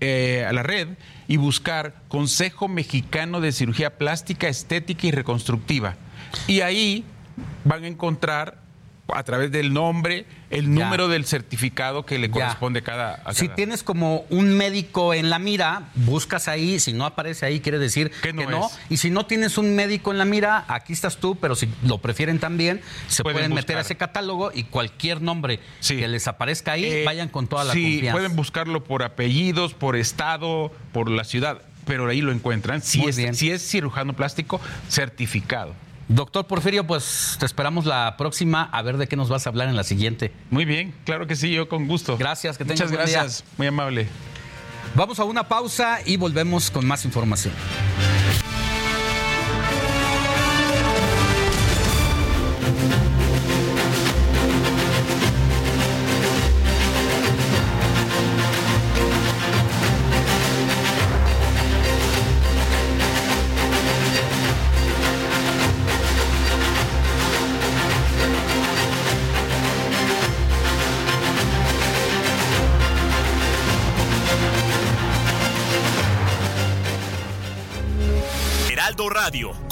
eh, a la red y buscar Consejo Mexicano de Cirugía Plástica, Estética y Reconstructiva. Y ahí van a encontrar a través del nombre, el Ya. número del certificado que le corresponde a cada, a Si tienes como un médico en la mira, buscas ahí, si no aparece ahí, quiere decir que no. Y si no tienes un médico en la mira, aquí estás tú, pero si lo prefieren también, se Pueden pueden, meter a ese catálogo y cualquier nombre que les aparezca ahí, Eh, vayan con toda la sí, confianza. pueden buscarlo por apellidos, por estado, por la ciudad, pero ahí lo encuentran. Si Muy es, bien. si es cirujano plástico certificado. Doctor Porfirio, pues te esperamos la próxima a ver de qué nos vas a hablar en la siguiente. Muy bien, claro que sí, yo con gusto. Gracias, que tengas Muchas buen día. gracias, muy amable. Vamos a una pausa y volvemos con más información.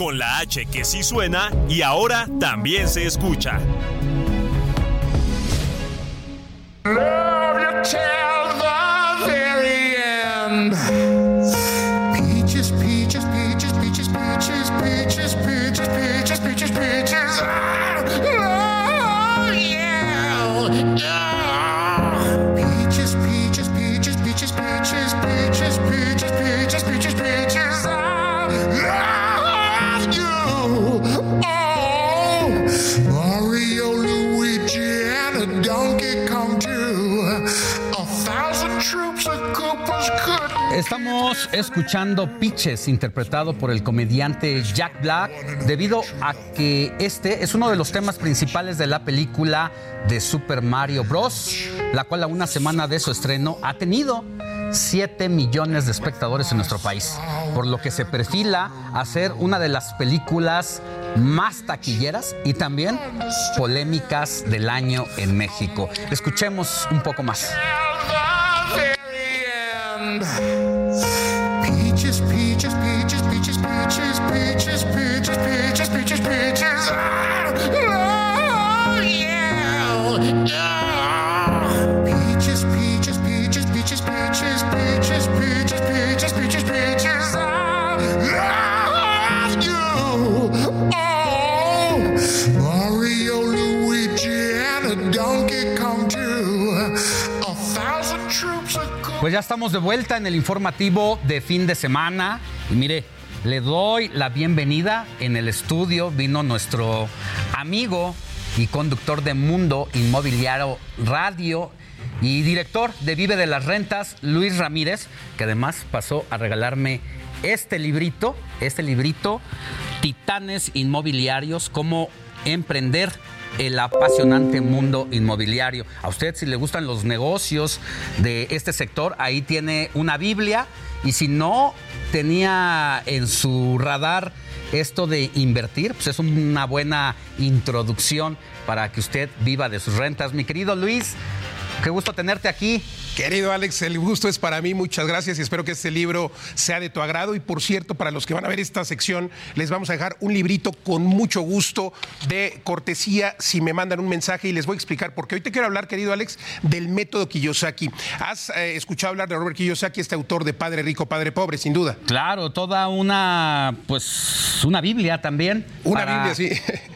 Con la H que sí suena y ahora también se escucha. Peaches, peaches, peaches, peaches, peaches, peaches, peaches, peaches, peaches, Estamos escuchando Pitches, interpretado por el comediante Jack Black, debido a que este es uno de los temas principales de la película de Super Mario Bros., la cual a una semana de su estreno ha tenido 7 millones de espectadores en nuestro país, por lo que se perfila a ser una de las películas más taquilleras y también polémicas del año en México. Escuchemos un poco más. Pues ya estamos de vuelta en el informativo de fin de semana. Y mire, le doy la bienvenida en el estudio. Vino nuestro amigo y conductor de Mundo Inmobiliario Radio y director de Vive de las Rentas, Luis Ramírez, que además pasó a regalarme este librito, este librito, Titanes Inmobiliarios, cómo emprender el apasionante mundo inmobiliario. A usted si le gustan los negocios de este sector, ahí tiene una Biblia y si no tenía en su radar esto de invertir, pues es una buena introducción para que usted viva de sus rentas. Mi querido Luis, qué gusto tenerte aquí. Querido Alex, el gusto es para mí. Muchas gracias y espero que este libro sea de tu agrado. Y por cierto, para los que van a ver esta sección, les vamos a dejar un librito con mucho gusto de cortesía si me mandan un mensaje y les voy a explicar. Porque hoy te quiero hablar, querido Alex, del método Kiyosaki. ¿Has eh, escuchado hablar de Robert Kiyosaki, este autor de Padre Rico, Padre Pobre, sin duda? Claro, toda una, pues, una Biblia también. Una Biblia, sí.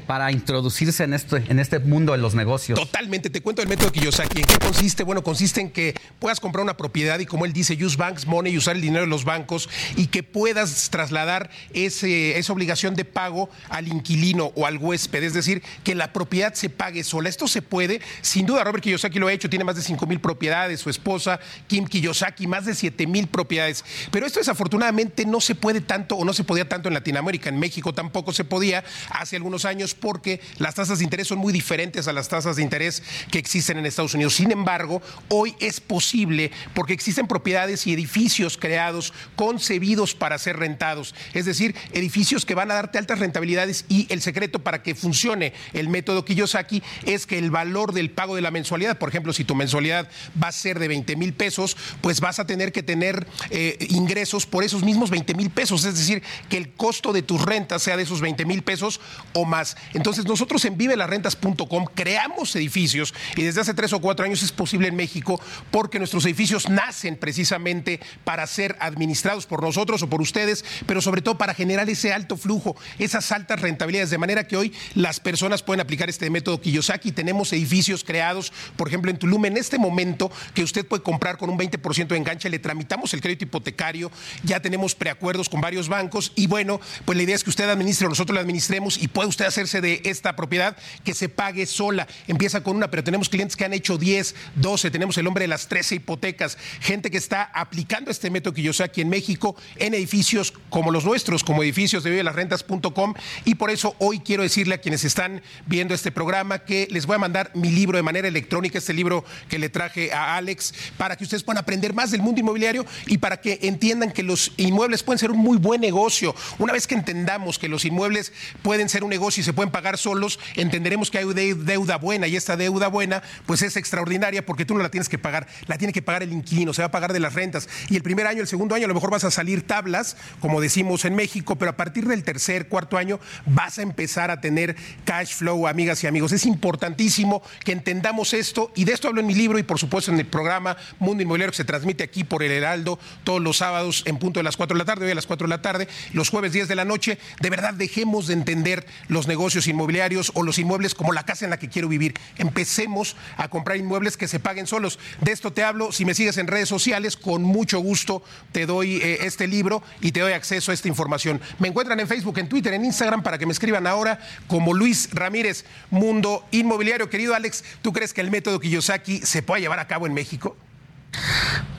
Para introducirse en este, en este mundo de los negocios. Totalmente. Te cuento el método Kiyosaki. ¿En qué consiste? Bueno, consiste en que puedas comprar una propiedad y como él dice, use banks money usar el dinero de los bancos y que puedas trasladar ese, esa obligación de pago al inquilino o al huésped, es decir, que la propiedad se pague sola. Esto se puede, sin duda Robert Kiyosaki lo ha hecho, tiene más de 5 mil propiedades, su esposa Kim Kiyosaki, más de 7 mil propiedades. Pero esto desafortunadamente no se puede tanto o no se podía tanto en Latinoamérica, en México tampoco se podía hace algunos años porque las tasas de interés son muy diferentes a las tasas de interés que existen en Estados Unidos. Sin embargo, hoy es posible porque existen propiedades y edificios creados, concebidos para ser rentados. Es decir, edificios que van a darte altas rentabilidades y el secreto para que funcione el método Kiyosaki es que el valor del pago de la mensualidad, por ejemplo, si tu mensualidad va a ser de 20 mil pesos, pues vas a tener que tener eh, ingresos por esos mismos 20 mil pesos. Es decir, que el costo de tus rentas sea de esos 20 mil pesos o más. Entonces, nosotros en vivelarrentas.com creamos edificios y desde hace tres o cuatro años es posible en México porque nuestros edificios nacen precisamente para ser administrados por nosotros o por ustedes, pero sobre todo para generar ese alto flujo, esas altas rentabilidades, de manera que hoy las personas pueden aplicar este método Kiyosaki. Tenemos edificios creados, por ejemplo, en Tulum en este momento, que usted puede comprar con un 20% de enganche, le tramitamos el crédito hipotecario, ya tenemos preacuerdos con varios bancos y bueno, pues la idea es que usted administre o nosotros la administremos y puede usted hacerse de esta propiedad que se pague sola. Empieza con una, pero tenemos clientes que han hecho 10, 12, tenemos el hombre de las 13 hipotecas, gente que está aplicando este método que yo sé aquí en México en edificios como los nuestros, como edificios de vivelasrentas.com y por eso hoy quiero decirle a quienes están viendo este programa que les voy a mandar mi libro de manera electrónica, este libro que le traje a Alex, para que ustedes puedan aprender más del mundo inmobiliario y para que entiendan que los inmuebles pueden ser un muy buen negocio. Una vez que entendamos que los inmuebles pueden ser un negocio y se pueden pagar solos, entenderemos que hay deuda buena y esta deuda buena pues es extraordinaria porque tú no la tienes que pagar, la tiene que pagar el inquilino, se va a pagar de las rentas. Y el primer año, el segundo año, a lo mejor vas a salir tablas, como decimos en México, pero a partir del tercer, cuarto año vas a empezar a tener cash flow, amigas y amigos. Es importantísimo que entendamos esto y de esto hablo en mi libro y por supuesto en el programa Mundo Inmobiliario que se transmite aquí por el Heraldo todos los sábados en punto de las 4 de la tarde, hoy a las 4 de la tarde, los jueves 10 de la noche. De verdad, dejemos de entender los negocios inmobiliarios o los inmuebles como la casa en la que quiero vivir. Empecemos a comprar inmuebles que se paguen solos. De esto te hablo. Si me sigues en redes sociales, con mucho gusto te doy eh, este libro y te doy acceso a esta información. Me encuentran en Facebook, en Twitter, en Instagram para que me escriban ahora como Luis Ramírez, Mundo Inmobiliario. Querido Alex, ¿tú crees que el método Kiyosaki se pueda llevar a cabo en México?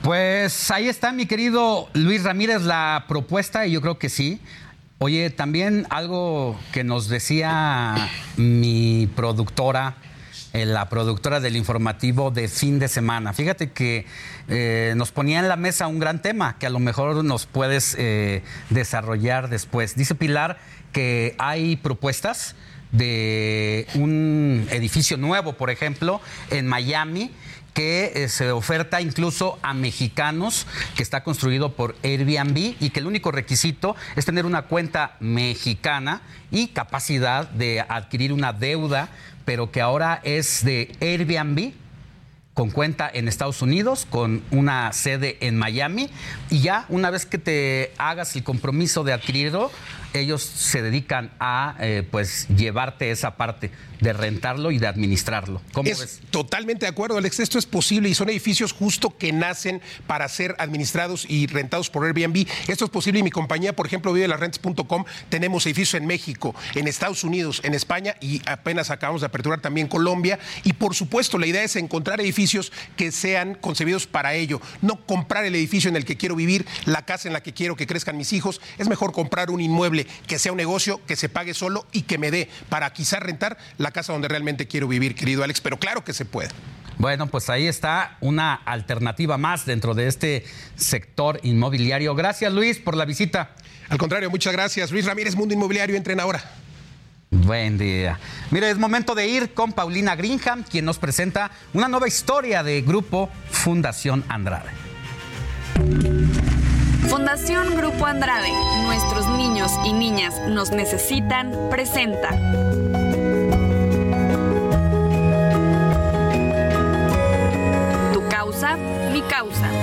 Pues ahí está, mi querido Luis Ramírez, la propuesta, y yo creo que sí. Oye, también algo que nos decía mi productora, eh, la productora del informativo de fin de semana. Fíjate que eh, nos ponía en la mesa un gran tema que a lo mejor nos puedes eh, desarrollar después. Dice Pilar que hay propuestas de un edificio nuevo, por ejemplo, en Miami que eh, se oferta incluso a mexicanos, que está construido por Airbnb y que el único requisito es tener una cuenta mexicana y capacidad de adquirir una deuda, pero que ahora es de Airbnb con cuenta en Estados Unidos, con una sede en Miami, y ya una vez que te hagas el compromiso de adquirirlo, ellos se dedican a eh, pues llevarte esa parte de rentarlo y de administrarlo. ¿Cómo es ves? totalmente de acuerdo, Alex. Esto es posible y son edificios justo que nacen para ser administrados y rentados por Airbnb. Esto es posible y mi compañía, por ejemplo, vivelasrentes.com, tenemos edificios en México, en Estados Unidos, en España y apenas acabamos de aperturar también Colombia. Y por supuesto, la idea es encontrar edificios que sean concebidos para ello. No comprar el edificio en el que quiero vivir, la casa en la que quiero que crezcan mis hijos. Es mejor comprar un inmueble que sea un negocio, que se pague solo y que me dé para quizás rentar la casa donde realmente quiero vivir, querido Alex. Pero claro que se puede. Bueno, pues ahí está una alternativa más dentro de este sector inmobiliario. Gracias, Luis, por la visita. Al contrario, muchas gracias. Luis Ramírez, Mundo Inmobiliario, entren ahora. Buen día. Mire, es momento de ir con Paulina Greenham, quien nos presenta una nueva historia de Grupo Fundación Andrade. Fundación Grupo Andrade, nuestros niños y niñas nos necesitan, presenta. Tu causa, mi causa.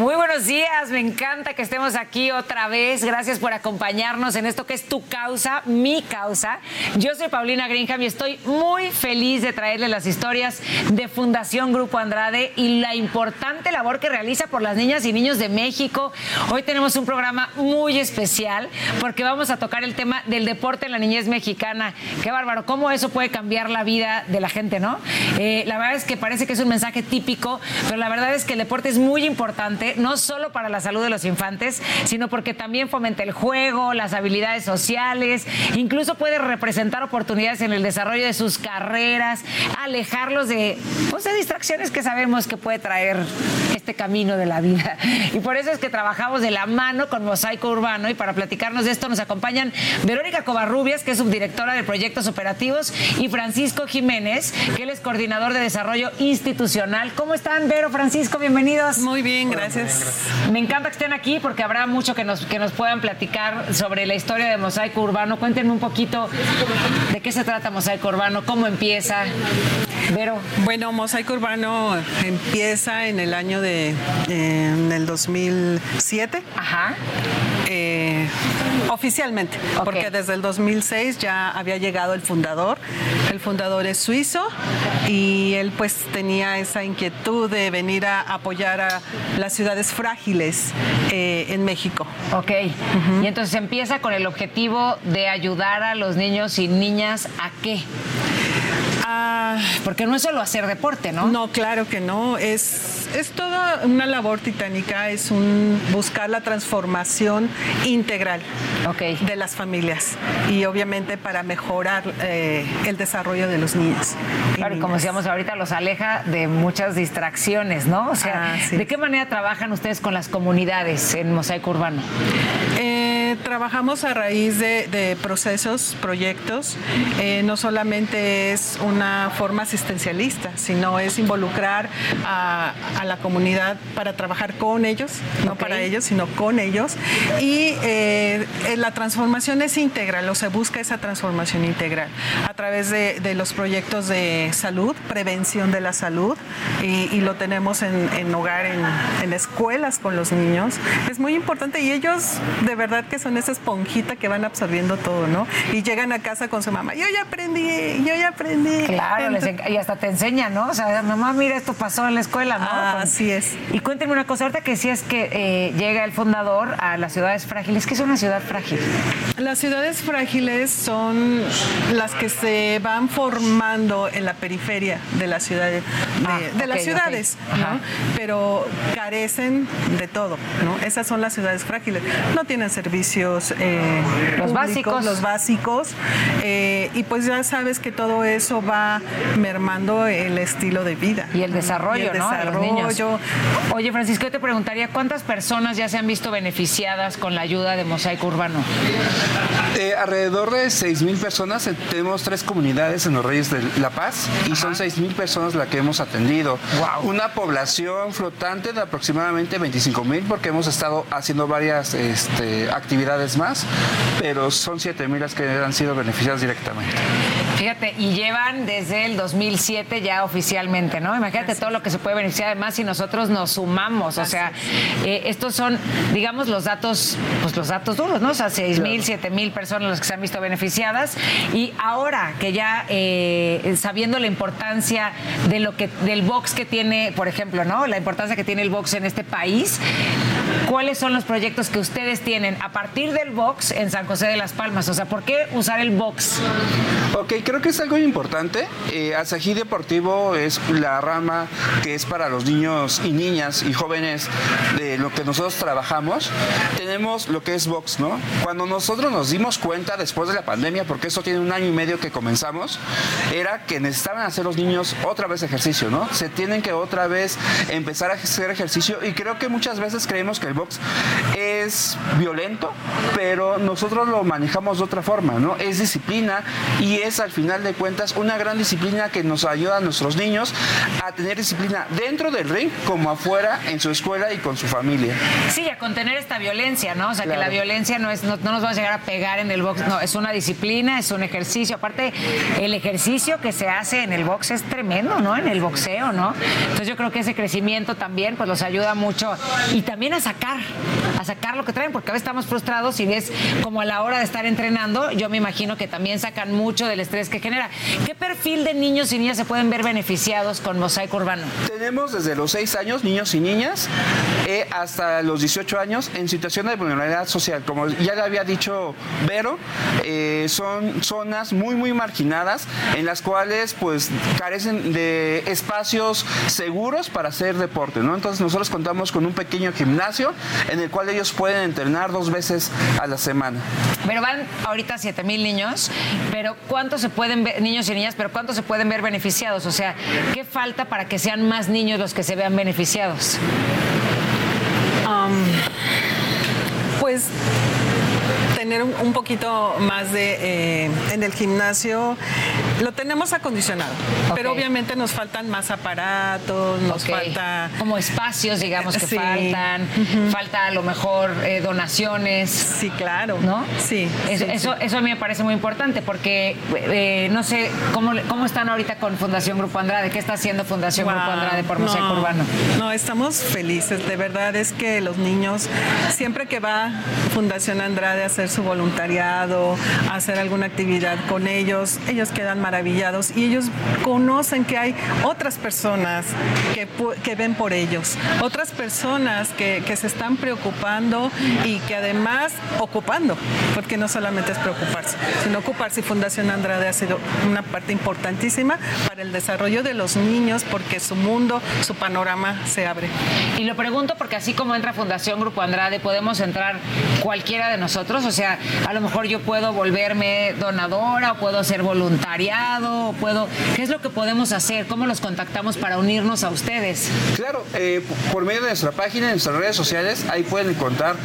Muy buenos días, me encanta que estemos aquí otra vez. Gracias por acompañarnos en esto que es tu causa, mi causa. Yo soy Paulina Greenham y estoy muy feliz de traerles las historias de Fundación Grupo Andrade y la importante labor que realiza por las niñas y niños de México. Hoy tenemos un programa muy especial porque vamos a tocar el tema del deporte en la niñez mexicana. Qué bárbaro, cómo eso puede cambiar la vida de la gente, ¿no? Eh, la verdad es que parece que es un mensaje típico, pero la verdad es que el deporte es muy importante no solo para la salud de los infantes, sino porque también fomenta el juego, las habilidades sociales, incluso puede representar oportunidades en el desarrollo de sus carreras, alejarlos de, pues, de distracciones que sabemos que puede traer este camino de la vida. Y por eso es que trabajamos de la mano con Mosaico Urbano y para platicarnos de esto nos acompañan Verónica Covarrubias, que es subdirectora de proyectos operativos, y Francisco Jiménez, que él es coordinador de desarrollo institucional. ¿Cómo están, Vero, Francisco? Bienvenidos. Muy bien, gracias. Me encanta que estén aquí porque habrá mucho que nos, que nos puedan platicar sobre la historia de Mosaico Urbano. Cuéntenme un poquito de qué se trata Mosaico Urbano, cómo empieza. Vero. Bueno, Mosaico Urbano empieza en el año de en el 2007. Ajá. Eh, oficialmente, porque desde el 2006 ya había llegado el fundador. El fundador es suizo y él pues tenía esa inquietud de venir a apoyar a las ciudades frágiles eh, en México. Ok. Y entonces empieza con el objetivo de ayudar a los niños y niñas a qué? Ah, Porque no es solo hacer deporte, ¿no? No, claro que no. Es, es toda una labor titánica, es un buscar la transformación integral de las familias y obviamente para mejorar eh, el desarrollo de los niños. Claro, y como decíamos ahorita, los aleja de muchas distracciones, ¿no? O sea, ¿de qué manera trabajan ustedes con las comunidades en Mosaico Urbano? Eh, trabajamos a raíz de, de procesos, proyectos. Eh, no solamente es una forma asistencialista, sino es involucrar a, a la comunidad para trabajar con ellos, no para ellos, sino con ellos. Y eh, la transformación es integral, o se busca esa transformación integral a través de, de los proyectos de salud, prevención de la salud, y, y lo tenemos en, en hogar, en, en escuelas con los niños. Es muy importante y ellos de verdad que son esa esponjita que van absorbiendo todo, ¿no? Y llegan a casa con su mamá, yo ya aprendí, yo ya aprendí. Claro, y hasta te enseña, ¿no? O sea, mamá, mira, esto pasó en la escuela, ¿no? Ah, Con- así es. Y cuéntenme una cosa, ahorita que sí es que eh, llega el fundador a las ciudades frágiles, ¿qué es una ciudad frágil? Las ciudades frágiles son las que se van formando en la periferia de la ciudad de, Ah, de las ciudades. ¿no? Pero carecen de todo, ¿no? Esas son las ciudades frágiles. No tienen servicios eh, Los públicos, básicos. los básicos, eh, y pues ya sabes que todo eso va mermando el estilo de vida Y el desarrollo, Y el ¿no? de los niños. desarrollo. Oye, Francisco, yo te preguntaría, ¿cuántas personas ya se han visto beneficiadas con la ayuda de Mosaico Urbano? Eh, alrededor de 6.000 personas, eh, tenemos tres comunidades en los Reyes de La Paz y son 6.000 personas las que hemos atendido. Una población flotante de aproximadamente 25.000 porque hemos estado haciendo varias este, actividades más, pero son 7.000 las que han sido beneficiadas directamente. Fíjate, y llevan desde el 2007 ya oficialmente, ¿no? Imagínate todo lo que se puede beneficiar, además si nosotros nos sumamos, o sea, eh, estos son, digamos, los datos, pues los datos duros, ¿no? O sea, 6 mil, 7 mil personas las que se han visto beneficiadas, y ahora que ya eh, sabiendo la importancia de lo que, del box que tiene, por ejemplo, ¿no? La importancia que tiene el box en este país, ¿cuáles son los proyectos que ustedes tienen a partir del box en San José de las Palmas? O sea, ¿por qué usar el box? Ok, creo que es algo importante. Eh, Asají Deportivo es la rama que es para los niños y niñas y jóvenes de lo que nosotros trabajamos. Tenemos lo que es box, ¿no? Cuando nosotros nos dimos cuenta después de la pandemia, porque eso tiene un año y medio que comenzamos, era que necesitaban hacer los niños otra vez ejercicio, ¿no? Se tienen que otra vez empezar a hacer ejercicio y creo que muchas veces creemos que el box es violento, pero nosotros lo manejamos de otra forma, ¿no? Es disciplina y es al final de cuentas una gran disciplina que nos ayuda a nuestros niños a tener disciplina dentro del ring como afuera en su escuela y con su familia. Sí, a contener esta violencia, ¿no? O sea, que la violencia no es, no, no nos va a llegar a pegar en el box, no, es una disciplina, es un ejercicio. Aparte, el ejercicio que se hace en el box es tremendo, ¿no? En el boxeo, ¿no? Entonces yo creo que ese crecimiento también, pues los ayuda mucho. Y también a sacar, a sacar lo que traen, porque a veces estamos frustrados y ves como a la hora de estar entrenando, yo me imagino que también sacan mucho del estrés que genera. ¿Qué perfil de niños y niñas se pueden ver beneficiados con Mosaico Urbano? Tenemos desde los 6 años, niños y niñas, eh, hasta los 18 años en situación de vulnerabilidad social. Como ya le había dicho Vero, eh, son zonas muy, muy marginadas en las cuales pues carecen de espacios seguros para hacer deporte. Entonces nosotros contamos con un pequeño gimnasio en el cual ellos pueden entrenar dos veces a la semana. Pero van ahorita 7 mil niños, pero ¿cuántos se pueden ver, niños y niñas, pero cuántos se pueden ver beneficiados? O sea, ¿qué falta para que sean más niños los que se vean beneficiados? Am, pues tener un, poquito más de eh, en el gimnasio lo tenemos acondicionado pero obviamente nos faltan más aparatos nos falta Como espacios, digamos, que Sí. faltan, falta a lo mejor eh, donaciones. Sí, claro. ¿No? Sí. Eso, sí, eso, sí. eso a mí me parece muy importante porque eh, no sé cómo, cómo están ahorita con Fundación Grupo Andrade. ¿Qué está haciendo Fundación Grupo. Andrade por No, Mosaico Urbano? No, estamos felices. De verdad es que los niños, siempre que va Fundación Andrade a hacer su voluntariado, hacer alguna actividad con ellos, ellos quedan maravillados y ellos conocen que hay otras personas que, que ven por ellos, otras personas que, que se están preocupando y que además ocupando, porque no solamente es preocuparse, sino ocuparse. Fundación Andrade ha sido una parte importantísima para el desarrollo de los niños porque su mundo, su panorama se abre. Y lo pregunto porque así como entra Fundación Grupo Andrade, podemos entrar cualquiera de nosotros. O sea, a lo mejor yo puedo volverme donadora, o puedo hacer voluntariado, o puedo. ¿Qué es lo que podemos hacer? ¿Cómo los contactamos para unirnos a ustedes? Claro, eh, por medio de nuestra página, de nuestras redes sociales, ahí pueden encontrar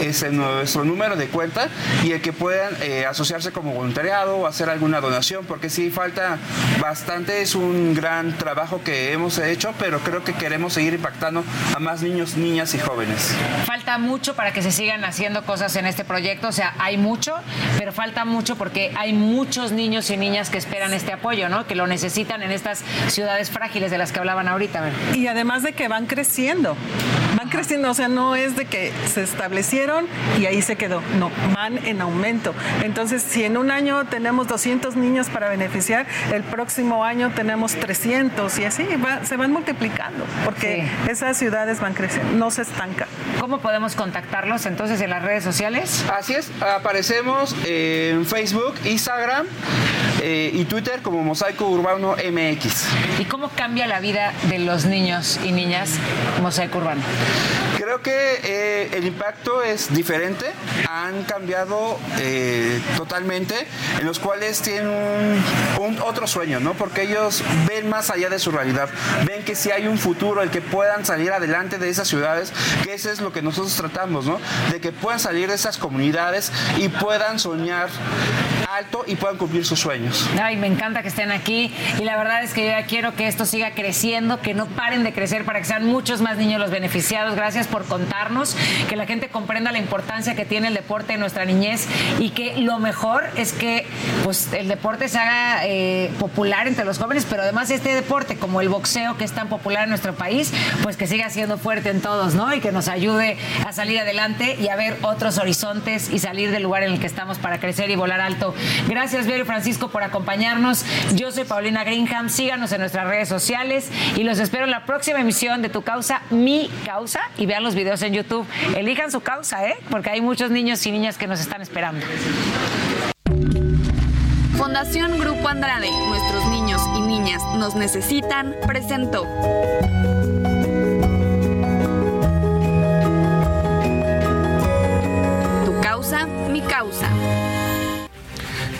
ese, nuestro número de cuenta y el que puedan eh, asociarse como voluntariado o hacer alguna donación, porque sí falta bastante, es un gran trabajo que hemos hecho, pero creo que queremos seguir impactando a más niños, niñas y jóvenes. Falta mucho para que se sigan haciendo cosas en este proyecto, o sea, hay mucho, pero falta mucho porque hay muchos niños y niñas que esperan este apoyo, ¿no? Que lo necesitan en estas ciudades frágiles de las que hablaban ahorita. Y además de que van creciendo, van van creciendo, o sea, no es de que se establecieron y ahí se quedó, no, van en aumento. Entonces, si en un año tenemos 200 niños para beneficiar, el próximo año tenemos 300 y así se van multiplicando, porque esas ciudades van creciendo, no se estancan. ¿Cómo podemos contactarlos entonces en las redes sociales? Así es, aparecemos en Facebook, Instagram eh, y Twitter como Mosaico Urbano MX. ¿Y cómo cambia la vida de los niños y niñas Mosaico Urbano? Creo que eh, el impacto es diferente. Han cambiado eh, totalmente, en los cuales tienen un, otro sueño, ¿no? Porque ellos ven más allá de su realidad. Ven que si hay un futuro, el que puedan salir adelante de esas ciudades, que eso es lo que nosotros tratamos, ¿no? De que puedan salir de esas comunidades y puedan soñar alto y puedan cumplir sus sueños. Ay, me encanta que estén aquí y la verdad es que yo ya quiero que esto siga creciendo, que no paren de crecer para que sean muchos más niños los beneficiados. Gracias por contarnos, que la gente comprenda la importancia que tiene el deporte en nuestra niñez y que lo mejor es que pues el deporte se haga eh, popular entre los jóvenes, pero además este deporte como el boxeo que es tan popular en nuestro país, pues que siga siendo fuerte en todos, ¿no? Y que nos ayude a salir adelante y a ver otros horizontes y salir del lugar en el que estamos para crecer y volar alto. Gracias, Vero y Francisco, por acompañarnos. Yo soy Paulina Greenham. Síganos en nuestras redes sociales y los espero en la próxima emisión de Tu Causa, Mi Causa. Y vean los videos en YouTube. Elijan su causa, ¿eh? Porque hay muchos niños y niñas que nos están esperando. Fundación Grupo Andrade, nuestros niños y niñas nos necesitan, presentó. Mi causa.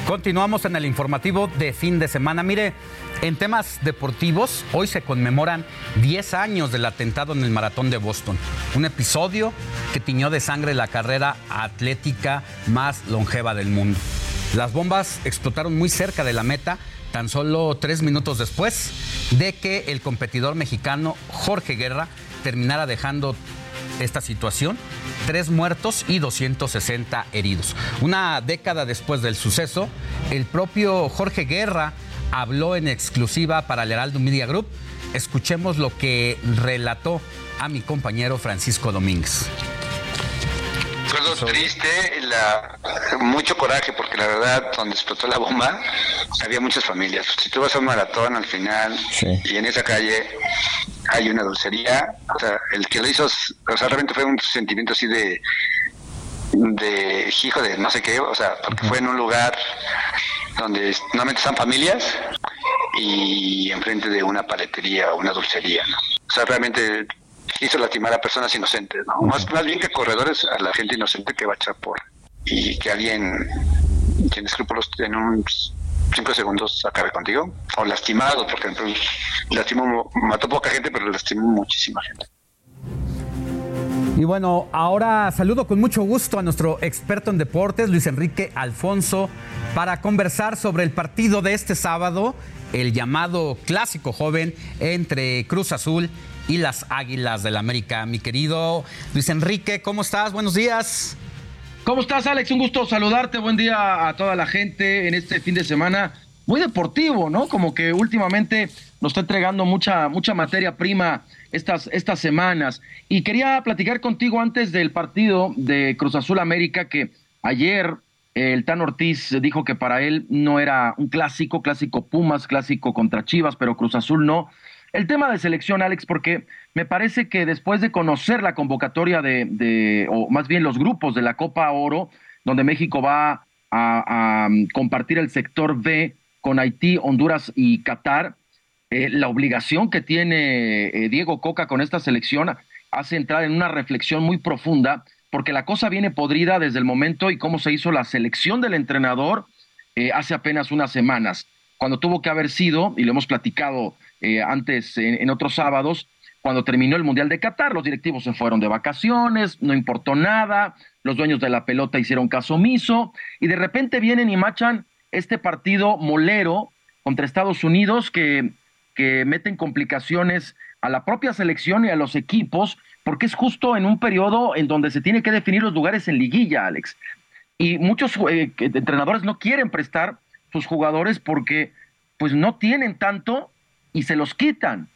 Continuamos en el informativo de fin de semana. Mire, en temas deportivos, hoy se conmemoran 10 años del atentado en el maratón de Boston. Un episodio que tiñó de sangre la carrera atlética más longeva del mundo. Las bombas explotaron muy cerca de la meta, tan solo tres minutos después de que el competidor mexicano Jorge Guerra terminara dejando esta situación, tres muertos y 260 heridos. Una década después del suceso, el propio Jorge Guerra habló en exclusiva para el Heraldo Media Group. Escuchemos lo que relató a mi compañero Francisco Domínguez. Recuerdo triste, la, mucho coraje, porque la verdad, donde explotó la bomba, había muchas familias. Si tú vas a un maratón al final y en esa calle hay una dulcería, o sea, el que lo hizo, o sea, realmente fue un sentimiento así de, de hijo de no sé qué, o sea, porque fue en un lugar donde normalmente están familias y enfrente de una paletería o una dulcería, ¿no? O sea, realmente hizo lastimar a personas inocentes, ¿no? Más, más bien que corredores, a la gente inocente que va a echar por y que alguien tiene escrúpulos en un cinco segundos acabe contigo o lastimado, porque pues, lastimó, mató poca gente, pero lastimó muchísima gente. Y bueno, ahora saludo con mucho gusto a nuestro experto en deportes, Luis Enrique Alfonso, para conversar sobre el partido de este sábado, el llamado clásico joven entre Cruz Azul y las Águilas del la América. Mi querido Luis Enrique, ¿cómo estás? Buenos días. ¿Cómo estás, Alex? Un gusto saludarte. Buen día a toda la gente en este fin de semana. Muy deportivo, ¿no? Como que últimamente nos está entregando mucha, mucha materia prima estas, estas semanas. Y quería platicar contigo antes del partido de Cruz Azul América, que ayer el Tan Ortiz dijo que para él no era un clásico, clásico Pumas, clásico contra Chivas, pero Cruz Azul no. El tema de selección, Alex, porque me parece que después de conocer la convocatoria de, o más bien los grupos de la Copa Oro, donde México va a, compartir el sector B con Haití, Honduras y Qatar, eh, la obligación que tiene eh, Diego Coca con esta selección hace entrar en una reflexión muy profunda, porque la cosa viene podrida desde el momento y cómo se hizo la selección del entrenador eh, hace apenas unas semanas, cuando tuvo que haber sido, y lo hemos platicado eh, antes en, otros sábados, cuando terminó el Mundial de Qatar, los directivos se fueron de vacaciones, no importó nada, los dueños de la pelota hicieron caso omiso, y de repente vienen y machan este partido molero contra Estados Unidos que, que meten complicaciones a la propia selección y a los equipos, porque es justo en un periodo en donde se tiene que definir los lugares en liguilla, Alex. Y muchos eh, entrenadores no quieren prestar sus jugadores porque pues no tienen tanto y se los quitan.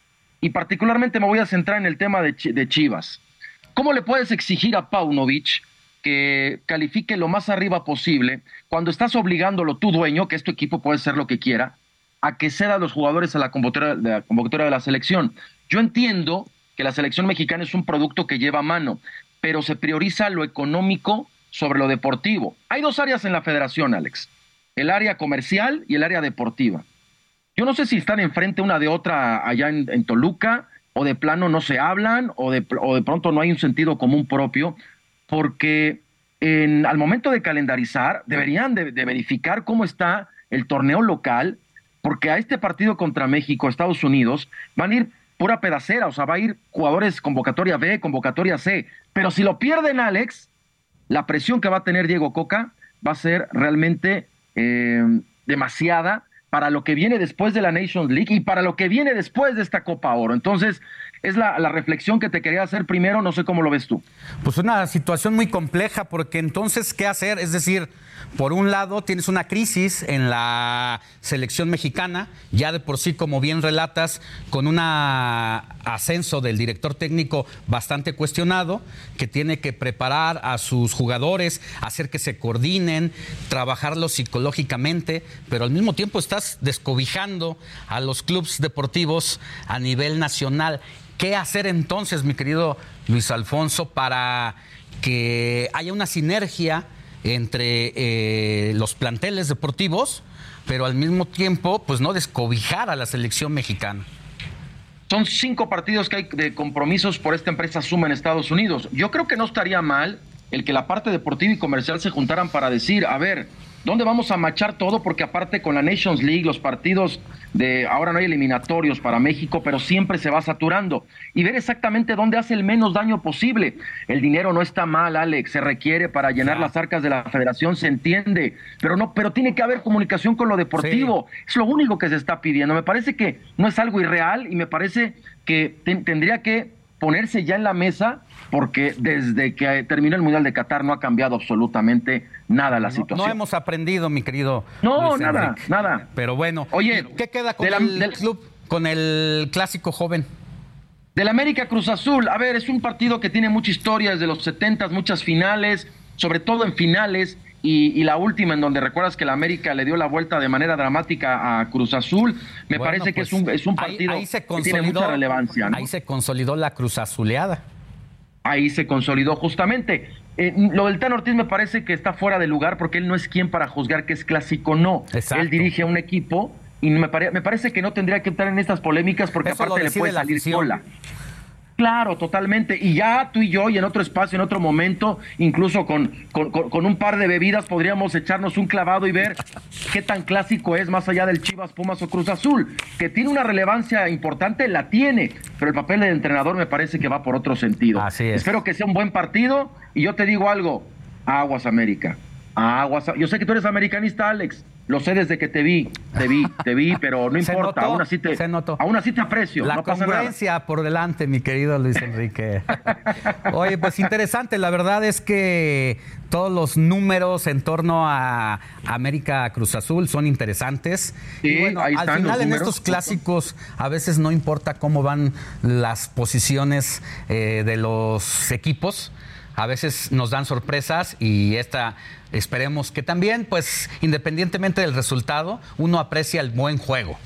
Y particularmente me voy a centrar en el tema de, Chivas. ¿cómo le puedes exigir a Paunovic que califique lo más arriba posible cuando estás obligándolo tu dueño, que es tu equipo, puede ser lo que quiera, a que ceda a los jugadores a la convocatoria de la, de la selección? Yo entiendo que la selección mexicana es un producto que lleva mano, pero se prioriza lo económico sobre lo deportivo. Hay dos áreas en la federación, Alex, el área comercial y el área deportiva. Yo no sé si están enfrente una de otra allá en, Toluca, o de plano no se hablan, o de, o de pronto no hay un sentido común propio, porque en, al momento de calendarizar deberían de, de verificar cómo está el torneo local, porque a este partido contra México, Estados Unidos, van a ir pura pedacera, o sea, va a ir jugadores convocatoria B, convocatoria C, pero si lo pierden, Alex, la presión que va a tener Diego Coca va a ser realmente eh, demasiada para lo que viene después de la Nations League y para lo que viene después de esta Copa Oro. Entonces, es la, la, reflexión que te quería hacer primero, no sé cómo lo ves tú. Pues una situación muy compleja, porque entonces, ¿qué hacer? Es decir, por un lado tienes una crisis en la selección mexicana, ya de por sí, como bien relatas, con un ascenso del director técnico bastante cuestionado, que tiene que preparar a sus jugadores, hacer que se coordinen, trabajarlos psicológicamente, pero al mismo tiempo estás descobijando a los clubes deportivos a nivel nacional. ¿Qué hacer entonces, mi querido Luis Alfonso, para que haya una sinergia entre eh, los planteles deportivos, pero al mismo tiempo, pues no descobijar a la selección mexicana? Son cinco partidos que hay de compromisos por esta empresa Suma en Estados Unidos. Yo creo que no estaría mal el que la parte deportiva y comercial se juntaran para decir, a ver, ¿Dónde vamos a machar todo? Porque aparte con la Nations League, los partidos de ahora no hay eliminatorios para México, pero siempre se va saturando. Y ver exactamente dónde hace el menos daño posible. El dinero no está mal, Alex, se requiere para llenar las arcas de la federación, se entiende, pero no, pero tiene que haber comunicación con lo deportivo. Sí. Es lo único que se está pidiendo. Me parece que no es algo irreal y me parece que te, tendría que ponerse ya en la mesa porque desde que terminó el Mundial de Qatar no ha cambiado absolutamente nada la situación. No, hemos aprendido, mi querido. No, Luis nada, Enrique. nada. Pero bueno, Oye, ¿qué queda con la- el del- club, con el clásico joven? Del América Cruz Azul, a ver, es un partido que tiene mucha historia desde los 70, muchas finales, sobre todo en finales, y, y la última en donde recuerdas que la América le dio la vuelta de manera dramática a Cruz Azul, me Bueno, parece que pues, es un, es un partido ahí se que tiene mucha relevancia. ¿no? Ahí se consolidó la cruz azuleada. Ahí se consolidó justamente. Eh, lo del Tan Ortiz me parece que está fuera de lugar porque él no es quien para juzgar que es clásico o no. Exacto. Él dirige a un equipo y me, pare- me parece que no tendría que estar en estas polémicas porque Eso aparte le puede salir sola. Claro, totalmente. Y ya tú y yo, y en otro espacio, en otro momento, incluso con, con, un par de bebidas, podríamos echarnos un clavado y ver qué tan clásico es más allá del Chivas, Pumas o Cruz Azul. Que tiene una relevancia importante, la tiene, pero el papel del entrenador me parece que va por otro sentido. Así es. Espero que sea un buen partido y yo te digo algo, aguas América. Aguas. Yo sé que tú eres americanista, Alex. Lo sé desde que te vi, te vi, te vi, pero no importa. notó, aún así te, se notó. aún así te aprecio. La no pasa nada. congruencia por delante, mi querido Luis Enrique. Oye, pues interesante. La verdad es que todos los números en torno a América Cruz Azul son interesantes. Sí, y bueno, ahí al están final en estos clásicos a veces no importa cómo van las posiciones eh, de los equipos. A veces nos dan sorpresas y esta esperemos que también, pues independientemente del resultado, uno aprecia el buen juego.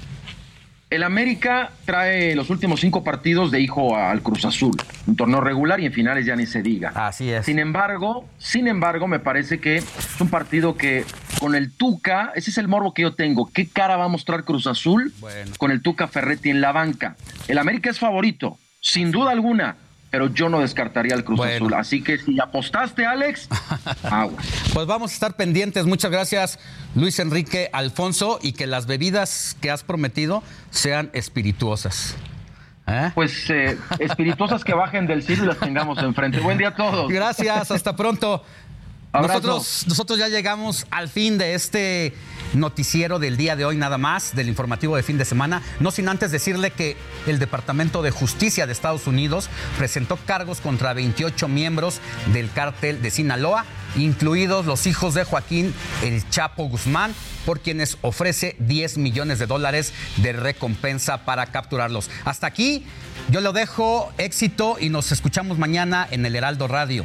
El América trae los últimos cinco partidos de hijo al Cruz Azul, un torneo regular y en finales ya ni se diga. Así es. Sin embargo, sin embargo, me parece que es un partido que con el Tuca, ese es el morbo que yo tengo. ¿Qué cara va a mostrar Cruz Azul con el Tuca Ferretti en la banca? El América es favorito, sin duda alguna, pero yo no descartaría al Cruz Bueno. Azul. Así que si apostaste, Alex, agua. Pues vamos a estar pendientes. Muchas gracias, Luis Enrique Alfonso, y que las bebidas que has prometido sean espirituosas. ¿Eh? Pues eh, espirituosas que bajen del cielo y las tengamos enfrente. Buen día a todos. Gracias, hasta pronto. Abrazo. Nosotros, nosotros ya llegamos al fin de este noticiero del día de hoy nada más, del informativo de fin de semana, no sin antes decirle que el Departamento de Justicia de Estados Unidos presentó cargos contra 28 miembros del cártel de Sinaloa, incluidos los hijos de Joaquín El Chapo Guzmán, por quienes ofrece 10 millones de dólares de recompensa para capturarlos. Hasta aquí, yo lo dejo, éxito y nos escuchamos mañana en el Heraldo Radio.